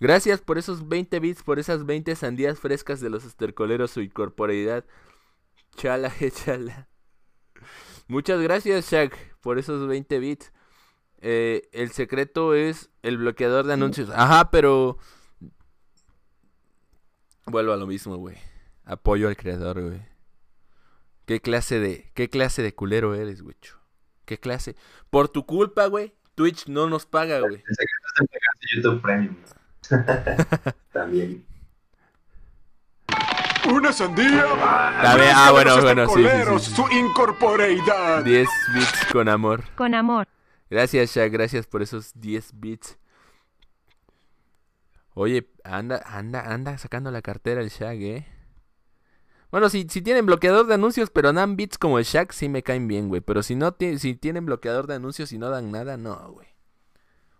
Gracias por esos 20 bits, por esas 20 sandías frescas de los estercoleros, su incorporeidad. Chala, chala. Muchas gracias, Shaq, por esos 20 bits. Eh, el secreto es el bloqueador de anuncios. Ajá, pero... Vuelvo a lo mismo, güey. Apoyo al creador, güey. ¿Qué clase de... ¿Qué clase de culero eres, güey? ¿Qué clase? Por tu culpa, güey. Twitch no nos paga, güey. El secreto es entregarse YouTube Premium. (laughs) También. Una sandía. ah, bueno, bueno, sí, sí, sí, Su incorporeidad. 10 bits con amor. Con amor. Gracias, Shaq, gracias por esos 10 bits. Oye, anda, anda, anda sacando la cartera el Shaq, ¿eh? Bueno, si, si tienen bloqueador de anuncios, pero dan bits como el Shaq, sí me caen bien, güey. Pero si no si tienen bloqueador de anuncios y no dan nada, no, güey.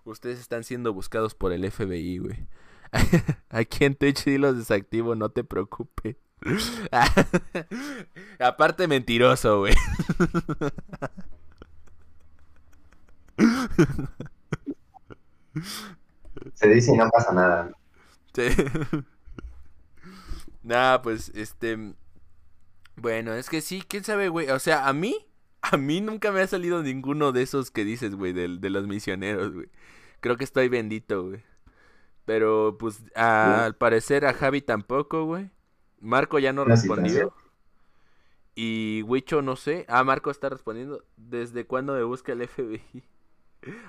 Ustedes están siendo buscados por el FBI, güey. (laughs) Aquí en Twitch sí los desactivo, no te preocupes. (laughs) Aparte mentiroso, güey. (laughs) Se dice y no pasa nada. Sí. (laughs) Nah, pues, este... Bueno, es que sí, quién sabe, güey. O sea, a mí, a mí nunca me ha salido ninguno de esos que dices, güey, del- de, los misioneros, güey. Creo que estoy bendito, güey. Pero, pues, a- al parecer a Javi tampoco, güey. Marco ya no respondió. Y Wicho, no sé. Ah, Marco está respondiendo. ¿Desde cuándo me busca el FBI?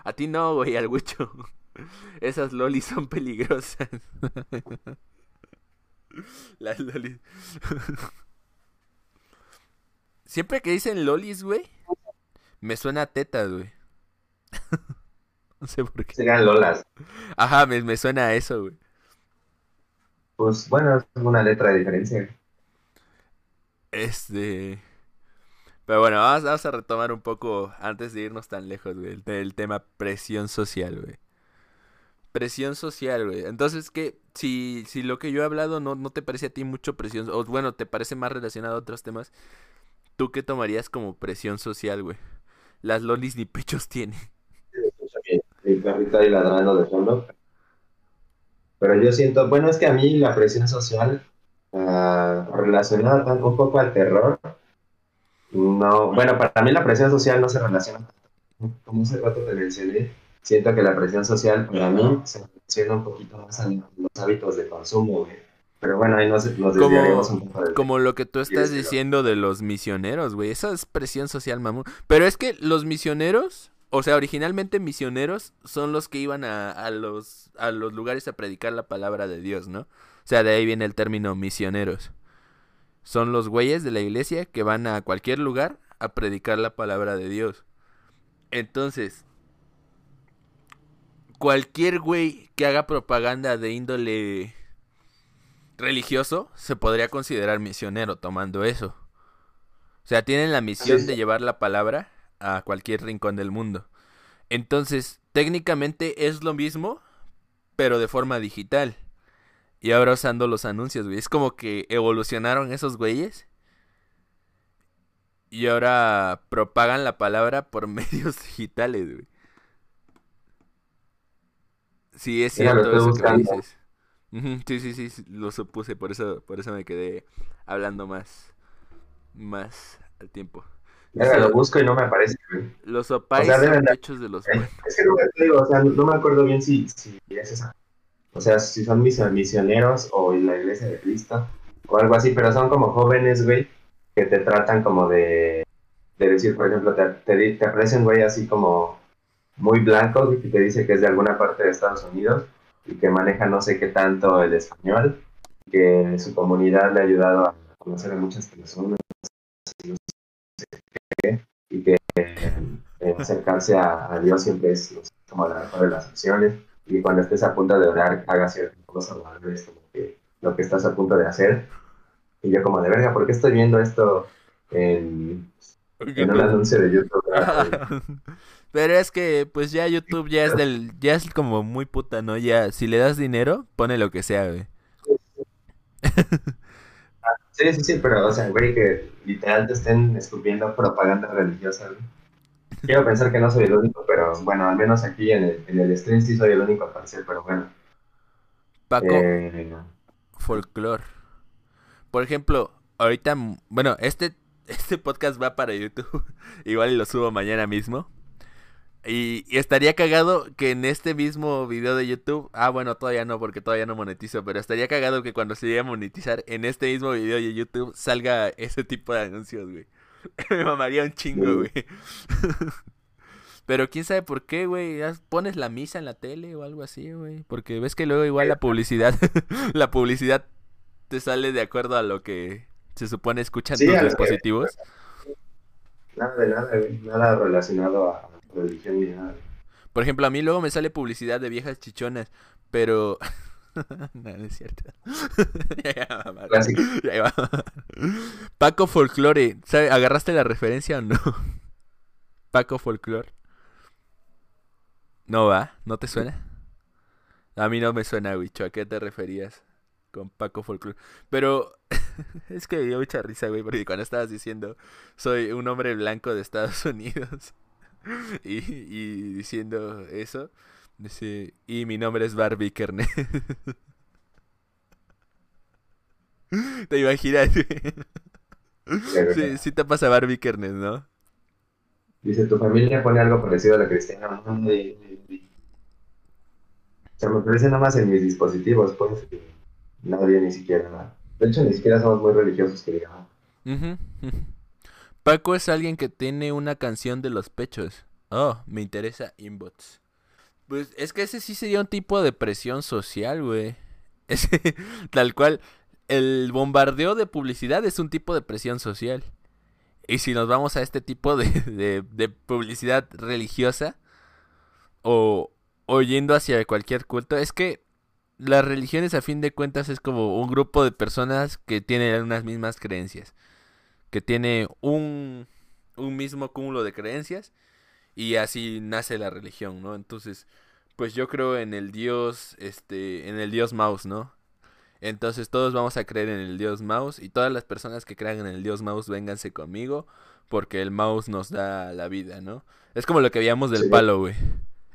A ti no, güey, al Wicho. Esas lolis son peligrosas. Las lolis. Siempre que dicen lolis, güey, me suena a tetas, güey. (laughs) No sé por qué. Serían Lolas. Ajá, me, me suena a eso, güey. Pues bueno, es una letra de diferencia. Este. Pero bueno, vamos, a retomar un poco antes de irnos tan lejos, güey. El, el tema presión social, güey. Presión social, güey. Entonces, ¿qué? Si, si lo que yo he hablado no, no te parece a ti mucho presión, o bueno, te parece más relacionado a otros temas, ¿tú qué tomarías como presión social, güey? Las lolis ni pechos tienen. Mi perrito ahí ladrando de fondo. Pero yo siento, bueno, es que a mí la presión social ah, relacionada un poco al terror, no, bueno, para mí la presión social no se relaciona, como hace rato te mencioné, siento que la presión social para mí se relaciona un poquito más a los hábitos de consumo, güey. Pero bueno, ahí nos, nos Como- desviaremos un poco del Como lo que tú estás diciendo de los misioneros, güey. Esa es presión social, mamón. Pero es que los misioneros, o sea, originalmente misioneros son los que iban a, a los, a los lugares a predicar la palabra de Dios, ¿no? O sea, de ahí viene el término misioneros. Son los güeyes de la iglesia que van a cualquier lugar a predicar la palabra de Dios. Entonces, cualquier güey que haga propaganda de índole religioso se podría considerar misionero tomando eso. O sea, tienen la misión de llevar la palabra a cualquier rincón del mundo. Entonces, técnicamente es lo mismo, pero de forma digital. Y ahora usando los anuncios, güey. Es como que evolucionaron esos güeyes. Y ahora propagan la palabra por (laughs) medios digitales, güey. Sí, es cierto eso que dices. Ujú, Sí, sí, sí, sí, lo supuse, por eso, por eso me quedé hablando más, más al tiempo. Verga, lo busco y no me aparece, güey. Los opais O sea, son deben de- los buenos. Es que no digo, o sea, no me acuerdo bien si, si es esa. O sea, si son mis- misioneros o la iglesia de Cristo o algo así, pero son como jóvenes, güey, que te tratan como de, de decir, por ejemplo, te, te, te güey así como muy blanco y te dice que es de alguna parte de Estados Unidos y que maneja no sé qué tanto el español, que su comunidad le ha ayudado a conocer a muchas personas y que eh, acercarse a, Dios siempre es como la mejor de las opciones y cuando estés a punto de orar hagas cierta cosa o algo es como que lo que estás a punto de hacer y yo como de verga, ¿por qué estoy viendo esto en, en un anuncio de YouTube? (laughs) Pero es que, pues ya YouTube ya es del, ya es como muy puta, ¿no? Ya, si le das dinero, pone lo que sea, güey. (laughs) Sí, sí, sí, pero o sea, güey, que literal te estén escupiendo propaganda religiosa. güey. Quiero pensar que no soy el único, pero bueno, al menos aquí en el, en el stream sí soy el único al parecer, pero bueno. Paco, Eh, folclore. Por ejemplo, ahorita, bueno, este, este podcast va para YouTube. (laughs) Igual lo subo mañana mismo. Y, y estaría cagado que en este mismo video de YouTube, ah bueno, todavía no porque todavía no monetizo, pero estaría cagado que cuando se llegue a monetizar en este mismo video de YouTube salga ese tipo de anuncios, güey. (laughs) Me mamaría un chingo, güey. (laughs) Pero quién sabe por qué, güey. Pones la misa en la tele o algo así, güey. Porque ves que luego igual la publicidad, (laughs) la publicidad te sale de acuerdo a lo que se supone escuchan Sí, tus que- dispositivos. nada de nada, güey, nada relacionado a religión ni nada. Por ejemplo, a mí luego me sale publicidad de viejas chichonas, pero (laughs) no, no es cierto. (laughs) Ya, ya, mamá. Paco Folklore, ¿sabe? ¿agarraste la referencia o no? (laughs) Paco Folklore. No va, ¿no te suena? A mí no me suena, Wicho. ¿A qué te referías con Paco Folklore? Pero es que me dio mucha risa, güey, porque cuando estabas diciendo soy un hombre blanco de Estados Unidos y, y diciendo eso, dice, y mi nombre es Barbie Kerner. (laughs) ¿Te imaginas? Sí, sí te pasa Barbie Kernes, ¿no? Dice, tu familia pone algo parecido a la cristiana. Se me parece nada más en mis dispositivos, pues. Nadie ni siquiera. De hecho, ni siquiera somos muy religiosos, que digamos. Ujú. Paco es alguien que tiene una canción de los pechos. Oh, me interesa Inbots. Pues es que ese sí sería un tipo de presión social, güey. (laughs) Tal cual, el bombardeo de publicidad es un tipo de presión social. Y si nos vamos a este tipo de, (laughs) de- de publicidad religiosa o, o yendo hacia cualquier culto, es que las religiones a fin de cuentas es como un grupo de personas que tienen unas mismas creencias, que tiene un, un mismo cúmulo de creencias y así nace la religión, ¿no? Entonces, pues yo creo en el Dios, este, en el Dios Mouse, ¿no? Entonces todos vamos a creer en el Dios Mouse y todas las personas que crean en el Dios Mouse vénganse conmigo porque el mouse nos da la vida, ¿no? Es como lo que veíamos del Sí. palo, güey.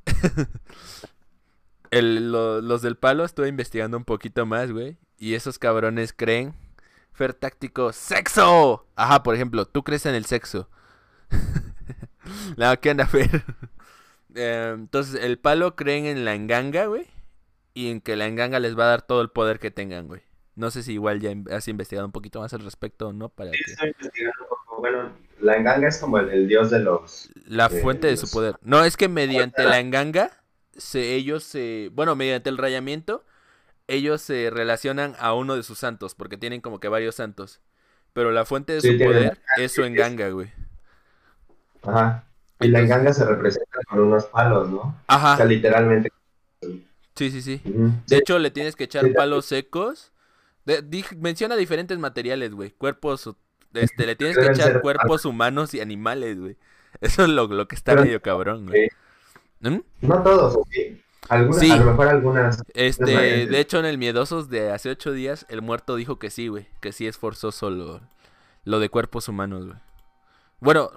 (laughs) Lo- los del palo estuve investigando un poquito más, güey. Y esos cabrones creen. Fer táctico, ¡sexo! Ajá, por ejemplo, tú crees en el sexo. (laughs) (laughs) no, ¿qué anda, Fer? (laughs) Eh, entonces, el palo creen en la enganga, güey. Y en que la enganga les va a dar todo el poder que tengan, güey. No sé si igual ya has investigado un poquito más al respecto o no para Sí, que... estoy investigando un poco. Bueno, la enganga es como el, el dios de los. La de fuente de su poder. No, es que mediante la enganga, se, ellos se... Bueno, mediante el rayamiento, ellos se relacionan a uno de sus santos, porque tienen como que varios santos. Pero la fuente de Sí, su poder es su enganga, güey. Ajá. Y la enganga se representa con unos palos, ¿no? O sea, Ajá, literalmente. sí, sí, sí. De hecho, le tienes que echar palos secos. De- di- menciona diferentes materiales, güey. Cuerpos, este, le tienes que Deben echar cuerpos humanos y animales, güey. (laughs) Eso es lo, lo que está Pero- medio cabrón, güey. ¿Mm? No todos, ¿o sí? Algunas, Sí. A lo mejor algunas. Este, de hecho, en el Miedosos de hace ocho días, el muerto dijo que sí, güey. Que sí es forzoso lo, lo de cuerpos humanos, güey. Bueno,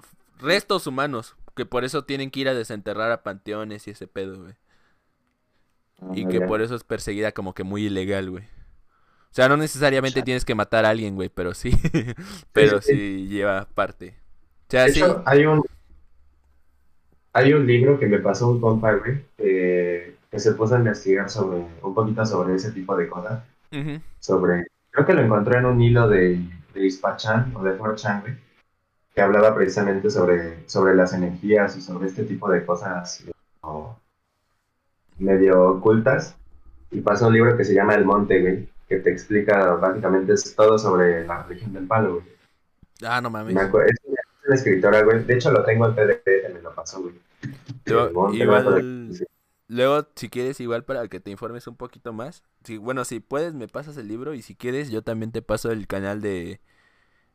restos humanos. Que por eso tienen que ir a desenterrar a panteones y ese pedo, güey. Y Ah, que ya. por eso es perseguida como que muy ilegal, güey. O sea, no necesariamente tienes que matar a alguien, güey, pero sí. (laughs) pero sí. sí lleva parte. O sea, De sí. hecho, hay un, hay un libro que me pasó un compa, güey, que, que se puso a investigar sobre, un poquito sobre ese tipo de cosas. Sobre, creo que lo encontré en un hilo de, de Ispachan o de 4chan, güey, que hablaba precisamente sobre, sobre las energías y sobre este tipo de cosas eh, medio ocultas. Y pasó un libro que se llama El Monte, güey, que te explica básicamente todo sobre la religión del palo, güey. Ah, no mames. Es una, es una escritora, güey. De hecho, lo tengo en PDF, me lo pasó, güey. Yo- monte, igual- sí. Luego, si quieres, igual para que te informes un poquito más. Si, bueno, si puedes, me pasas el libro. Y si quieres, yo también te paso el canal de,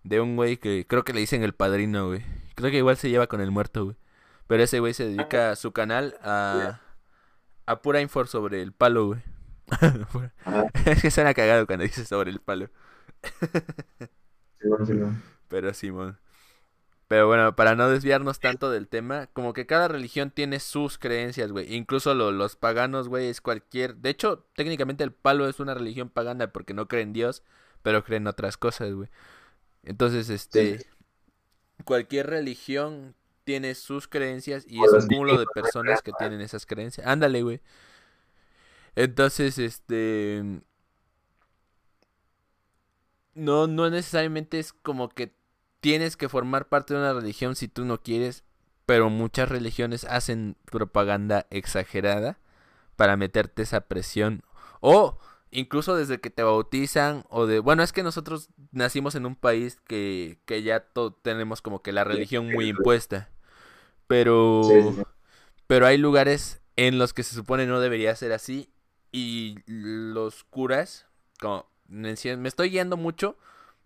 de un güey que creo que le dicen el padrino, güey. Creo que igual se lleva con el muerto, güey. Pero ese güey se dedica a su canal a, a pura info sobre el palo, güey. (laughs) Es que suena cagado cuando dices sobre el palo. Simón, Simón. Pero Simón. Pero bueno, para no desviarnos tanto del tema, como que cada religión tiene sus creencias, güey. Incluso lo- los paganos, güey, es cualquier... De hecho, técnicamente el palo es una religión pagana porque no cree en Dios, pero cree en otras cosas, güey. Entonces, este... Cualquier religión tiene sus creencias y es un cúmulo de personas que tienen esas creencias. Ándale, güey. Entonces, este... No, no necesariamente es como que tienes que formar parte de una religión si tú no quieres, pero muchas religiones hacen propaganda exagerada para meterte esa presión. O incluso desde que te bautizan o de... Bueno, es que nosotros nacimos en un país que, que ya to- tenemos como que la religión muy impuesta. Pero... Sí, sí, sí. Pero hay lugares en los que se supone no debería ser así y los curas, como, me estoy guiando mucho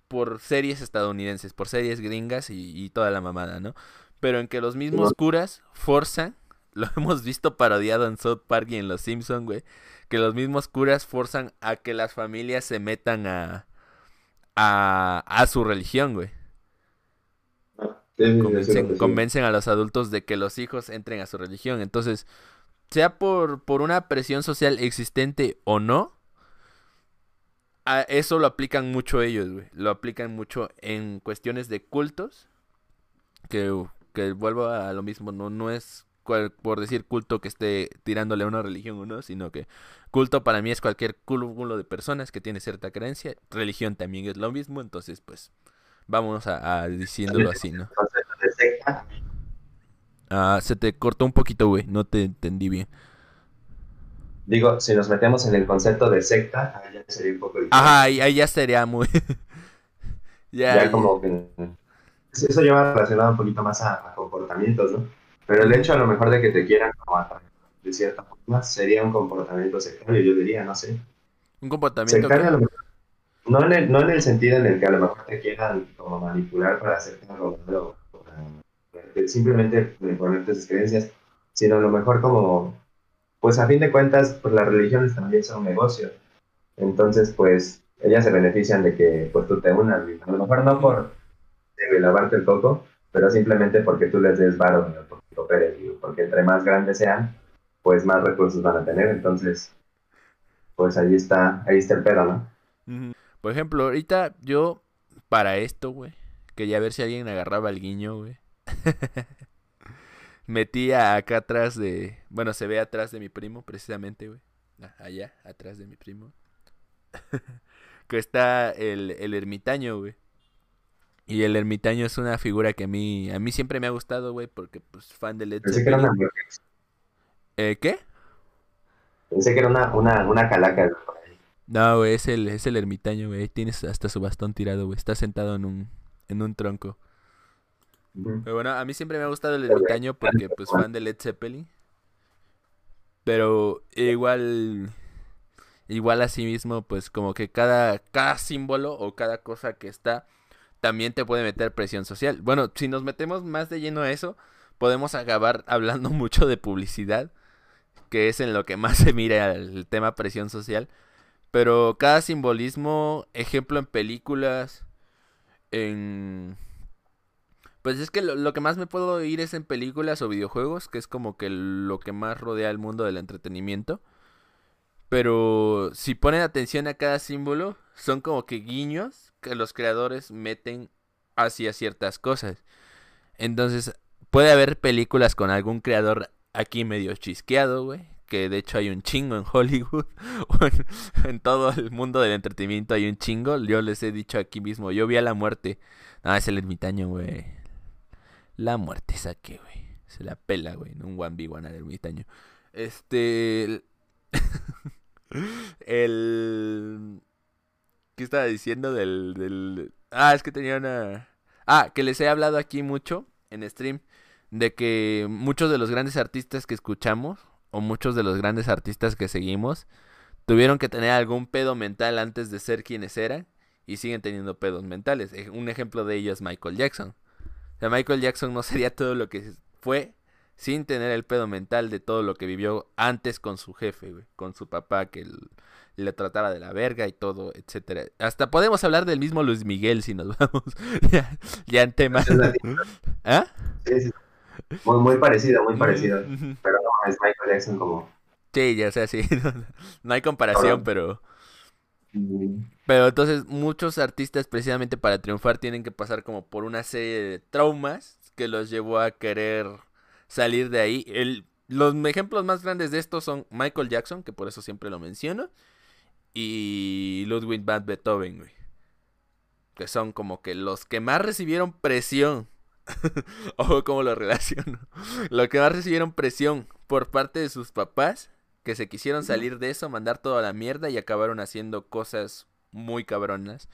por series estadounidenses, por series gringas y, toda la mamada, ¿no? Pero en que los mismos curas forzan, (laughs) lo hemos visto parodiado en South Park y en Los Simpsons, güey, que los mismos curas forzan a que las familias se metan a, a, a su religión, güey. Convencen, a los adultos de que los hijos entren a su religión. Entonces, sea por, por una presión social existente o no, a eso lo aplican mucho ellos, güey. Lo aplican mucho en cuestiones de cultos. Que, que vuelvo a lo mismo, no, no es por decir culto que esté tirándole a una religión o no, sino que culto para mí es cualquier cúmulo de personas que tiene cierta creencia. Religión también es lo mismo, entonces pues vamos a, diciéndolo así, ¿no? Ah, se te cortó un poquito, güey, no te entendí bien. Digo, si nos metemos en el concepto de secta, ahí ya sería un poco difícil. Ajá, ahí, ya sería muy... (laughs) ya, como que... Eso lleva relacionado un poquito más a, comportamientos, ¿no? Pero el hecho a lo mejor de que te quieran como de cierta forma sería un comportamiento sectario, yo diría, no sé. Un comportamiento sectario no, en el, no en el sentido en el que a lo mejor te quieran como manipular para hacerte algo malo, simplemente ponerte sus creencias, sino a lo mejor como pues a fin de cuentas, pues las religiones también son negocios. Entonces, pues ellas se benefician de que pues tú te unas, a lo mejor no por lavarte el coco, pero simplemente porque tú les des varo, porque porque entre más grandes sean, pues más recursos van a tener, entonces, pues ahí está, ahí está el pedo, ¿no? Por ejemplo, ahorita yo, para esto, güey, quería ver si alguien agarraba el guiño, güey. (laughs) metía acá atrás de. Bueno, se ve atrás de mi primo, precisamente, güey. Ah, allá, atrás de mi primo. (laughs) que está el, el ermitaño, güey. Y el ermitaño es una figura que a mí, a mí siempre me ha gustado, güey, porque pues fan de Led Pensé que era una ¿Eh, ¿Qué? Pensé que era una, una, una calaca. No, güey, es el, es el ermitaño, güey. Tienes hasta su bastón tirado, güey. Está sentado en un, en un tronco. Pero bueno, a mí siempre me ha gustado el ermitaño porque pues fan de Led Zeppelin. Pero igual igual así mismo pues como que cada cada símbolo o cada cosa que está también te puede meter presión social. Bueno, si nos metemos más de lleno a eso, podemos acabar hablando (laughs) mucho de publicidad, que es en lo que más (laughs) se mira el tema presión social. Pero cada simbolismo, ejemplo en películas, en pues es que lo, que más me puedo oír es en películas o videojuegos, que es como que lo que más rodea el mundo del entretenimiento. Pero si ponen atención a cada símbolo, son como que guiños que los creadores meten hacia ciertas cosas. Entonces, puede haber películas con algún creador aquí medio chisqueado, güey. Que de hecho hay un chingo en Hollywood. (laughs) en, en, todo el mundo del entretenimiento hay un chingo. Yo les he dicho aquí mismo. Yo vi a la muerte. Ah, es el ermitaño, güey. La muerte saque, güey. Se la pela, güey. Un 1v1 al ermitaño. Este. El... (laughs) ¿Qué estaba diciendo del, del... Ah, es que tenía una... Ah, que les he hablado aquí mucho en stream de que muchos de los grandes artistas que escuchamos o muchos de los grandes artistas que seguimos tuvieron que tener algún pedo mental antes de ser quienes eran y siguen teniendo pedos mentales. Un ejemplo de ello es Michael Jackson. Michael Jackson no (laughs) sería todo lo que fue sin tener el pedo mental de todo lo que vivió antes con su jefe, con su papá que le tratara de la verga y todo, etcétera. Hasta podemos hablar del mismo Luis Miguel si nos (laughs) vamos ya, en tema. ¿Ah? Sí, sí. Muy, muy parecido, muy parecido. pero no, es Michael Jackson como... Sí, ya sea, sí. (laughs) no hay comparación, pero... Pero entonces muchos artistas precisamente para triunfar tienen que pasar como por una serie de traumas que los llevó a querer salir de ahí. El, los ejemplos más grandes de esto son Michael Jackson, que por eso siempre lo menciono, y Ludwig van Beethoven, güey. Que son como que los que más recibieron presión. (laughs) o como lo relaciono. Los que más recibieron presión por parte de sus papás que se quisieron salir de eso, mandar todo a la mierda y acabaron haciendo cosas muy cabronas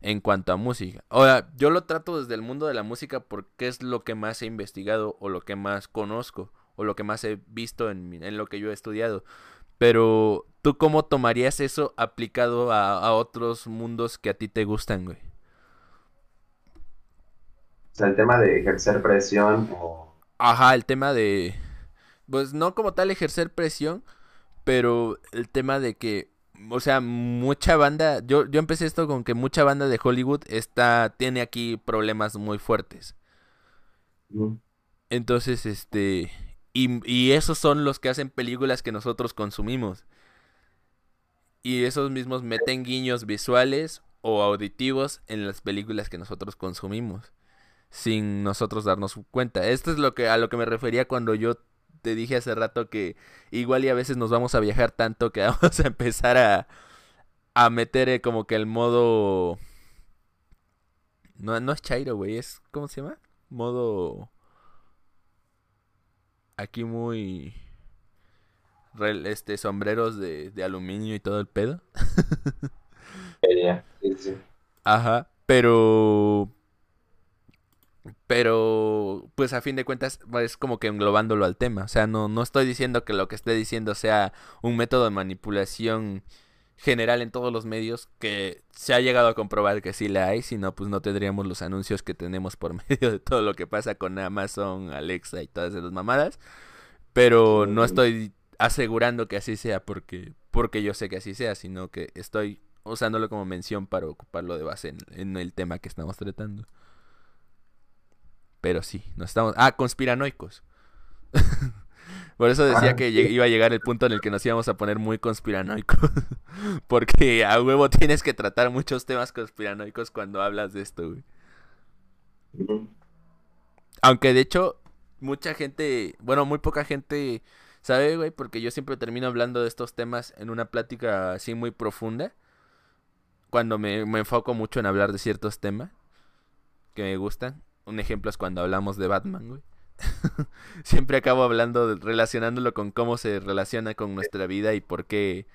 en cuanto a música. Ahora, yo lo trato desde el mundo de la música porque es lo que más he investigado o lo que más conozco o lo que más he visto en, en lo que yo he estudiado. Pero ¿tú cómo tomarías eso aplicado a, a otros mundos que a ti te gustan, güey? O sea, el tema de ejercer presión o... Ajá, el tema de... Pues no como tal ejercer presión, pero el tema de que, o sea, mucha banda, yo, yo empecé esto con que mucha banda de Hollywood está, tiene aquí problemas muy fuertes. Entonces, este, y, y esos son los que hacen películas que nosotros consumimos. Y esos mismos meten guiños visuales o auditivos en las películas que nosotros consumimos. Sin nosotros darnos cuenta. Esto es lo que, a lo que me refería cuando yo te dije hace rato que igual y a veces nos vamos a viajar tanto que (laughs) vamos a empezar a, a meter eh, como que el modo... No, no es Chairo, güey, es... ¿Cómo se llama? Modo... Aquí muy... Este, sombreros de, de aluminio y todo el pedo. Sí, sí. Ajá, pero... Pero, pues a fin de cuentas, es como que englobándolo al tema. O sea, no, no estoy diciendo que lo que esté diciendo sea un método de manipulación general en todos los medios, que se ha llegado a comprobar que sí la hay, si no, pues no tendríamos los anuncios que tenemos por (laughs) medio de todo lo que pasa con Amazon, Alexa y todas esas mamadas. Pero no estoy asegurando que así sea porque, porque yo sé que así sea, sino que estoy usándolo como mención para ocuparlo de base en, en el tema que estamos tratando. Pero sí, nos estamos... Ah, conspiranoicos. (laughs) Por eso decía Ah, que sí. iba a llegar el punto en el que nos íbamos a poner muy conspiranoicos. (laughs) Porque a huevo tienes que tratar muchos temas conspiranoicos cuando hablas de esto, güey. Aunque de hecho, mucha gente, bueno, muy poca gente sabe, güey, porque yo siempre termino hablando de estos temas en una plática así muy profunda. Cuando me, me enfoco mucho en hablar de ciertos temas que me gustan. Un ejemplo es cuando hablamos de Batman, güey. (laughs) siempre acabo hablando, de- relacionándolo con cómo se relaciona con nuestra vida y por qué,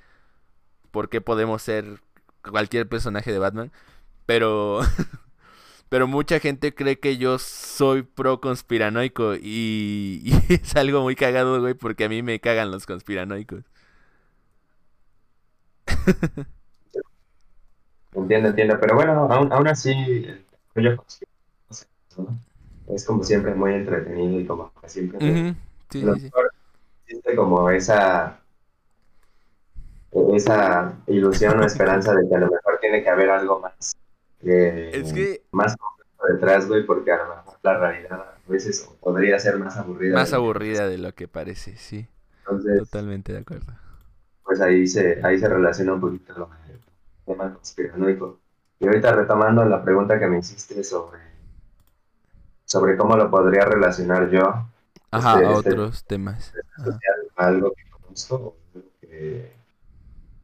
por qué podemos ser cualquier personaje de Batman. Pero (laughs) Pero mucha gente cree que yo soy pro conspiranoico y, (laughs) y es algo muy cagado, güey, porque a mí me cagan los conspiranoicos. Entiendo, entiendo. Pero bueno, aún, aún así, conspiranoico, ¿no? es como siempre muy entretenido y como siempre Sí, a lo sí, sí. mejor existe como esa esa ilusión o esperanza de que a lo mejor tiene que haber algo más eh, Es que más detrás, güey, porque a lo mejor la realidad a veces podría ser más aburrida. más aburrida de lo que parece, sí. Entonces, Totalmente de acuerdo. pues ahí se, ahí se relaciona un poquito lo del tema conspiranoico. Y ahorita retomando la pregunta que me hiciste sobre, sobre cómo lo podría relacionar yo Ajá, Este- a este- otros temas. Ajá. social a algo que conozco que,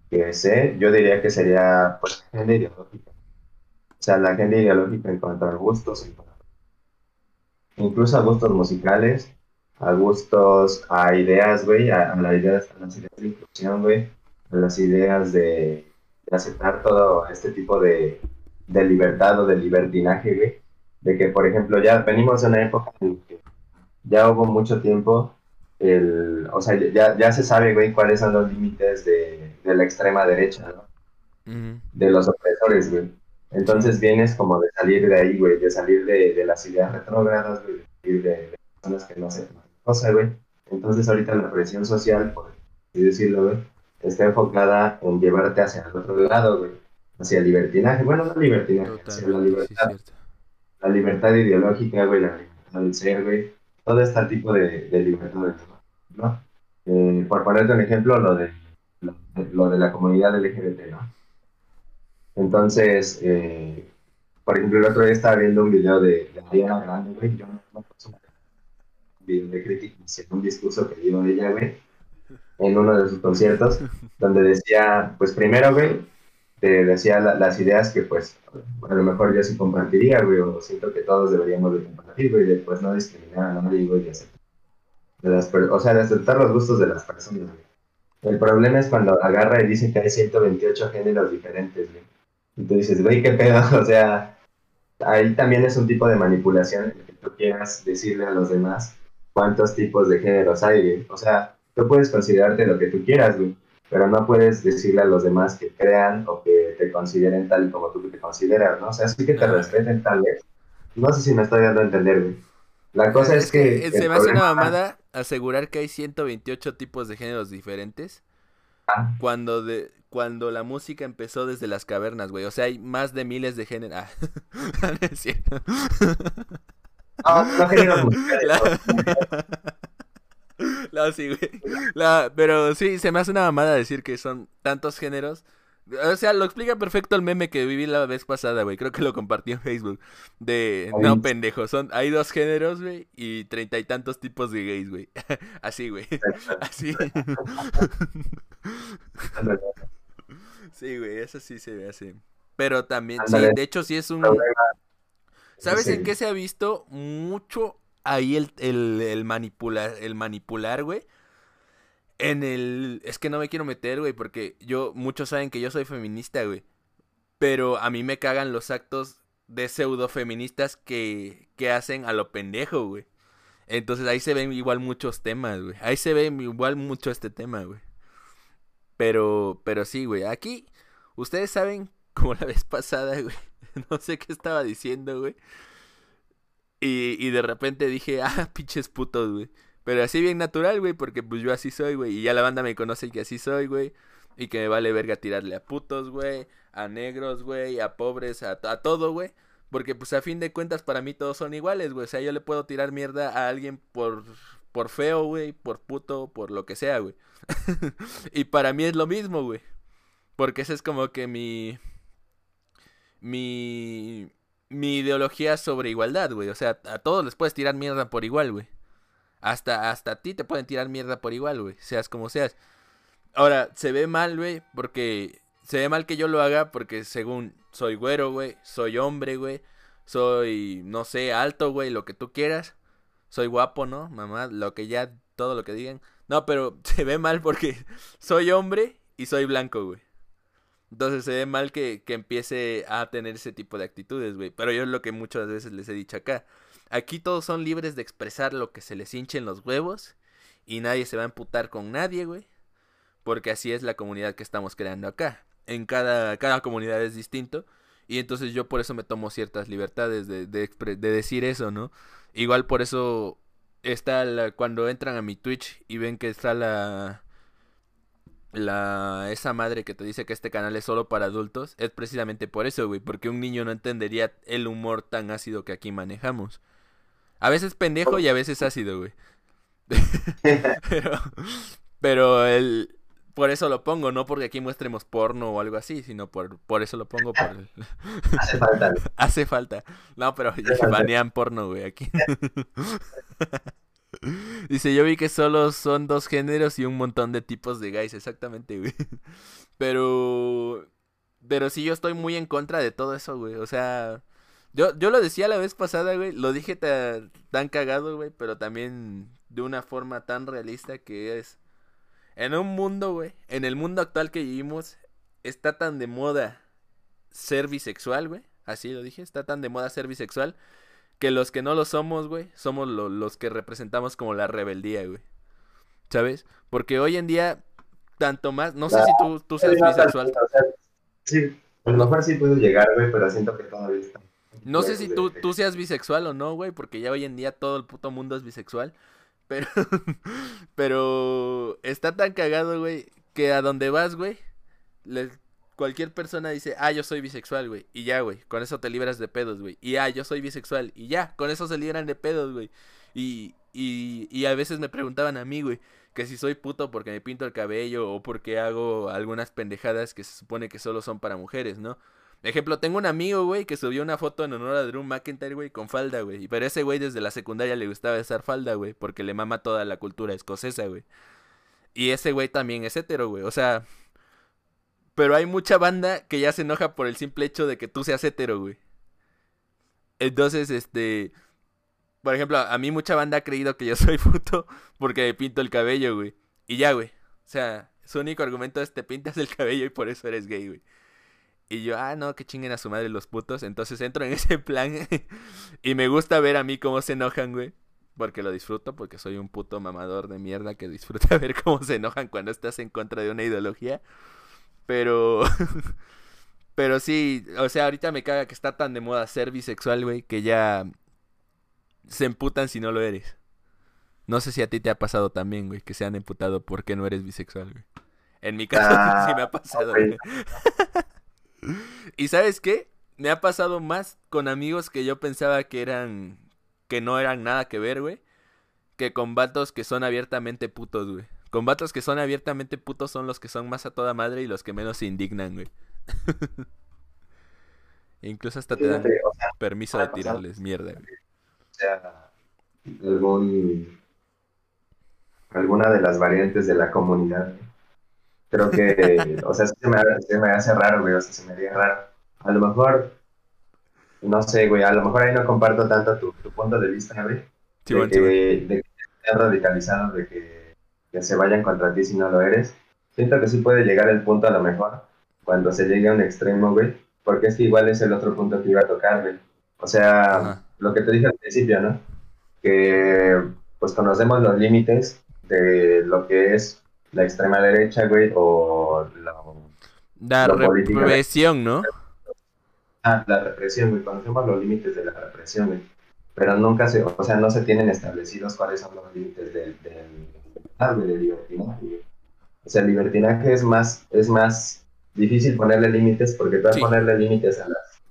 que sé, yo diría que sería pues ideológica. O sea, la agenda ideológica en cuanto a gustos, incluso a gustos musicales, a gustos, a ideas, güey, a, a las ideas, a las ideas de inclusión, güey, a las ideas de, de aceptar todo este tipo de, de libertad o de libertinaje, güey. De que, por ejemplo, ya venimos de una época en que ya hubo mucho tiempo el, o sea, ya, ya se sabe, güey, cuáles son los límites de, de la extrema derecha, ¿no? De los opresores, güey. Entonces vienes como de salir de ahí, güey, de salir de, de las ideas retrógradas, güey, de salir de, de personas que no hacen cosa, güey. Entonces ahorita la presión social, por así decirlo, güey, está enfocada en llevarte hacia el otro lado, güey, hacia el libertinaje. Bueno, no libertinaje, hacia la sí, libertad la libertad ideológica, güey, la libertad del ser, güey, todo este tipo de, de libertades, ¿no? Eh, por ponerte un ejemplo, lo de, lo, lo de la comunidad LGBT, ¿no? Entonces, eh, por ejemplo, el otro día estaba viendo un video de, de Ariana Grande, güey, yo no, no consumo un video de crítica, sino un discurso que dio ella, güey, en uno de sus conciertos, (laughs) donde decía, pues primero, güey, te decía la- las ideas que, pues, a lo mejor yo sí compartiría, güey, o siento que todos deberíamos de compartir, güey, de pues no discriminar a nadie, güey, de aceptar, de las per- o sea, de aceptar los gustos de las personas, güey. El problema es cuando agarra y dice que hay 128 géneros diferentes, güey. Y tú dices, güey, qué pedo, (laughs) o sea, ahí también es un tipo de manipulación en el que tú quieras decirle a los demás cuántos tipos de géneros hay, güey. O sea, tú puedes considerarte lo que tú quieras, güey, pero no puedes decirle a los demás que crean o que te consideren tal como tú te consideras, ¿no? O sea, sí que te respeten tal vez. No sé si me estoy dando a entender, güey. La cosa es, que... se el me hace una mamada asegurar que hay 128 tipos de géneros diferentes Ah, cuando de cuando la música empezó desde las cavernas, güey. O sea, hay más de miles de géneros. Ah, (laughs) no es cierto. No, no géneros La- (laughs) sí, güey. La- pero sí, se me hace una mamada decir que son tantos géneros. O sea, lo explica perfecto el meme que viví la vez pasada, güey. Creo que lo compartí en Facebook. De, no, pendejo, son, hay dos géneros, güey, y treinta y tantos tipos de gays, güey. (laughs) Así, güey. Así. Sí, güey, eso sí se ve así. Pero también, sí, de hecho sí es un... ¿Sabes en qué se ha visto mucho ahí el, el, el manipular, el manipular, güey? En el... Es que no me quiero meter, güey, porque yo... Muchos saben que yo soy feminista, güey. Pero a mí me cagan los actos de pseudo feministas que, que hacen a lo pendejo, güey. Entonces ahí se ven igual muchos temas, güey. Ahí se ve igual mucho este tema, güey. Pero, pero sí, güey. Aquí, ustedes saben, (laughs) como la vez pasada, güey. (laughs) No sé qué estaba diciendo, güey. Y, y de repente dije, (laughs) ah, pinches putos, güey. Pero así bien natural, güey, porque pues yo así soy, güey. Y ya la banda me conoce que así soy, güey. Y que me vale verga tirarle a putos, güey. A negros, güey. A pobres, a, a todo, güey. Porque pues a fin de cuentas para mí todos son iguales, güey. O sea, yo le puedo tirar mierda a alguien por, por feo, güey. Por puto, por lo que sea, güey. (laughs) y para mí es lo mismo, güey. Porque esa es como que mi... Mi... Mi ideología sobre igualdad, güey. O sea, a todos les puedes tirar mierda por igual, güey. Hasta, hasta a ti te pueden tirar mierda por igual, güey. Seas como seas. Ahora, se ve mal, güey, porque... Se ve mal que yo lo haga porque según soy güero, güey. Soy hombre, güey. Soy, no sé, alto, güey, lo que tú quieras. Soy guapo, ¿no? Mamá, lo que ya, todo lo que digan. No, pero (laughs) se ve mal porque (laughs) soy hombre y soy blanco, güey. Entonces se ve mal que, que empiece a tener ese tipo de actitudes, güey. Pero yo es lo que muchas veces les he dicho acá. Aquí todos son libres de expresar lo que se les hinchen los huevos. Y nadie se va a emputar con nadie, güey. Porque así es la comunidad que estamos creando acá. En cada, cada comunidad es distinto. Y entonces yo por eso me tomo ciertas libertades de, de, de decir eso, ¿no? Igual por eso está la- cuando entran a mi Twitch y ven que está la la esa madre que te dice que este canal es solo para adultos, es precisamente por eso, güey, porque un niño no entendería el humor tan ácido que aquí manejamos. A veces pendejo y a veces ácido, güey. (laughs) pero pero el por eso lo pongo, no porque aquí muestremos porno o algo así, sino por por eso lo pongo por el- (laughs) Hace falta. (laughs) Hace falta. No, pero falta. banean porno, güey, aquí. (laughs) Dice, yo vi que solo son dos géneros y un montón de tipos de guys, exactamente, güey. Pero... Pero sí, yo estoy muy en contra de todo eso, güey. O sea, yo, yo lo decía la vez pasada, güey. Lo dije ta- tan cagado, güey, pero también de una forma tan realista que es... En un mundo, güey, en el mundo actual que vivimos, está tan de moda ser bisexual, güey. Así lo dije, está tan de moda ser bisexual que los que no lo somos, güey, somos lo- los que representamos como la rebeldía, güey. ¿Sabes? Porque hoy en día, tanto más, no sé si tú, tú seas no, bisexual. sí, a lo mejor sí puedo llegar, güey, pero siento que todavía está. No sé si tú, tú seas bisexual o no, güey, porque ya hoy en día todo el puto mundo es bisexual. Pero, (laughs) pero está tan cagado, güey, que a donde vas, güey, cualquier persona dice, ah, yo soy bisexual, güey, y ya, güey, con eso te libras de pedos, güey, y ah, yo soy bisexual, y ya, con eso se libran de pedos, güey. Y, y, y a veces me preguntaban a mí, güey, que si soy puto porque me pinto el cabello o porque hago algunas pendejadas que se supone que solo son para mujeres, ¿no? Ejemplo, tengo un amigo, güey, que subió una foto en honor a Drew McIntyre, güey, con falda, güey. Pero ese güey desde la secundaria le gustaba usar falda, güey, porque le mama toda la cultura escocesa, güey. Y ese güey también es hetero, güey. O sea, pero hay mucha banda que ya se enoja por el simple hecho de que tú seas hetero, güey. Entonces, este... Por ejemplo, a mí mucha banda ha creído que yo (laughs) soy puto porque me pinto el cabello, güey. Y ya, güey. O sea, su único argumento es te pintas el cabello y por eso eres gay, güey. Y yo, ah, no, que chinguen a su madre los putos. Entonces entro en (laughs) ese plan (laughs) y me gusta ver a mí cómo se enojan, güey. porque lo disfruto, porque soy un puto mamador de mierda que disfruta (laughs) ver cómo se enojan cuando estás en contra de una ideología. Pero. Pero sí, o sea, ahorita me caga que está tan de moda ser bisexual, güey, que ya se emputan si no lo eres. No sé si a ti te ha pasado también, güey, que se han emputado porque no eres bisexual, güey. En mi caso Ah, sí me ha pasado, ok. (laughs) ¿Y sabes qué? Me ha pasado más con amigos que yo pensaba que eran que no eran nada que ver, güey, que con vatos que son abiertamente putos, güey. Con vatos que son abiertamente putos son los que son más a toda madre y los que menos se indignan, güey. (laughs) Incluso hasta te dan o sea, permiso de tirarles mierda, güey. sea algún alguna de las variantes de la comunidad. Creo que, o sea, sí se me, se me hace raro, güey, o sea, se me haría raro. A lo mejor, no sé, güey, a lo mejor ahí no comparto tanto tu, tu punto de vista, güey, Simón, de, Simón. que, de que estén radicalizados, de que, que se vayan contra ti si no lo eres. Siento que sí puede llegar el punto a lo mejor, cuando se llegue a un extremo, güey, porque es que igual es el otro punto que iba a tocar, güey. O sea, Ajá. lo que te dije al principio, ¿no? Que pues conocemos los límites de lo que es la extrema derecha, güey, o la, La represión, ¿no? ah, la represión, güey. Conocemos los límites de la represión, güey. Pero nunca se, o sea, no se tienen establecidos cuáles son los límites del, del, ah, del libertinaje, güey. O sea, el libertinaje es más, es más difícil ponerle límites porque tú ponerle límites a las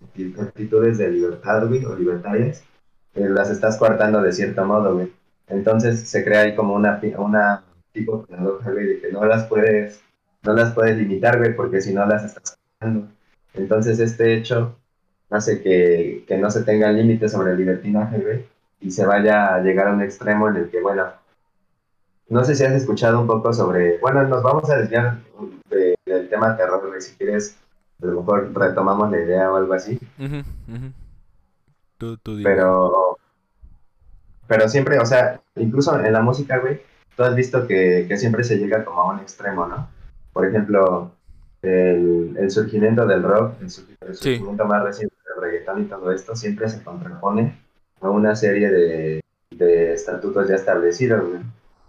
actitudes de libertad, güey, o libertarias, eh, las estás coartando de cierto modo, güey. Entonces se crea ahí como una, una tipo paradoja, güey, de que no las puedes, no las puedes limitar, güey, porque si no las estás. Entonces este hecho hace que, que no se tengan límites sobre el libertinaje, güey, y se vaya a llegar a un extremo en el que, bueno, no sé si has escuchado un poco sobre, bueno, nos vamos a desviar de- del tema terror, güey, si quieres, a lo mejor retomamos la idea o algo así. Tú, tú pero, pero siempre, o sea, incluso en la música, güey, tú has visto que, que siempre se llega como a un extremo, ¿no? Por ejemplo, el, el surgimiento del rock, el, surgi- el Sí. surgimiento más reciente del reggaetón y todo esto, siempre se contrapone a una serie de, de estatutos ya establecidos, güey.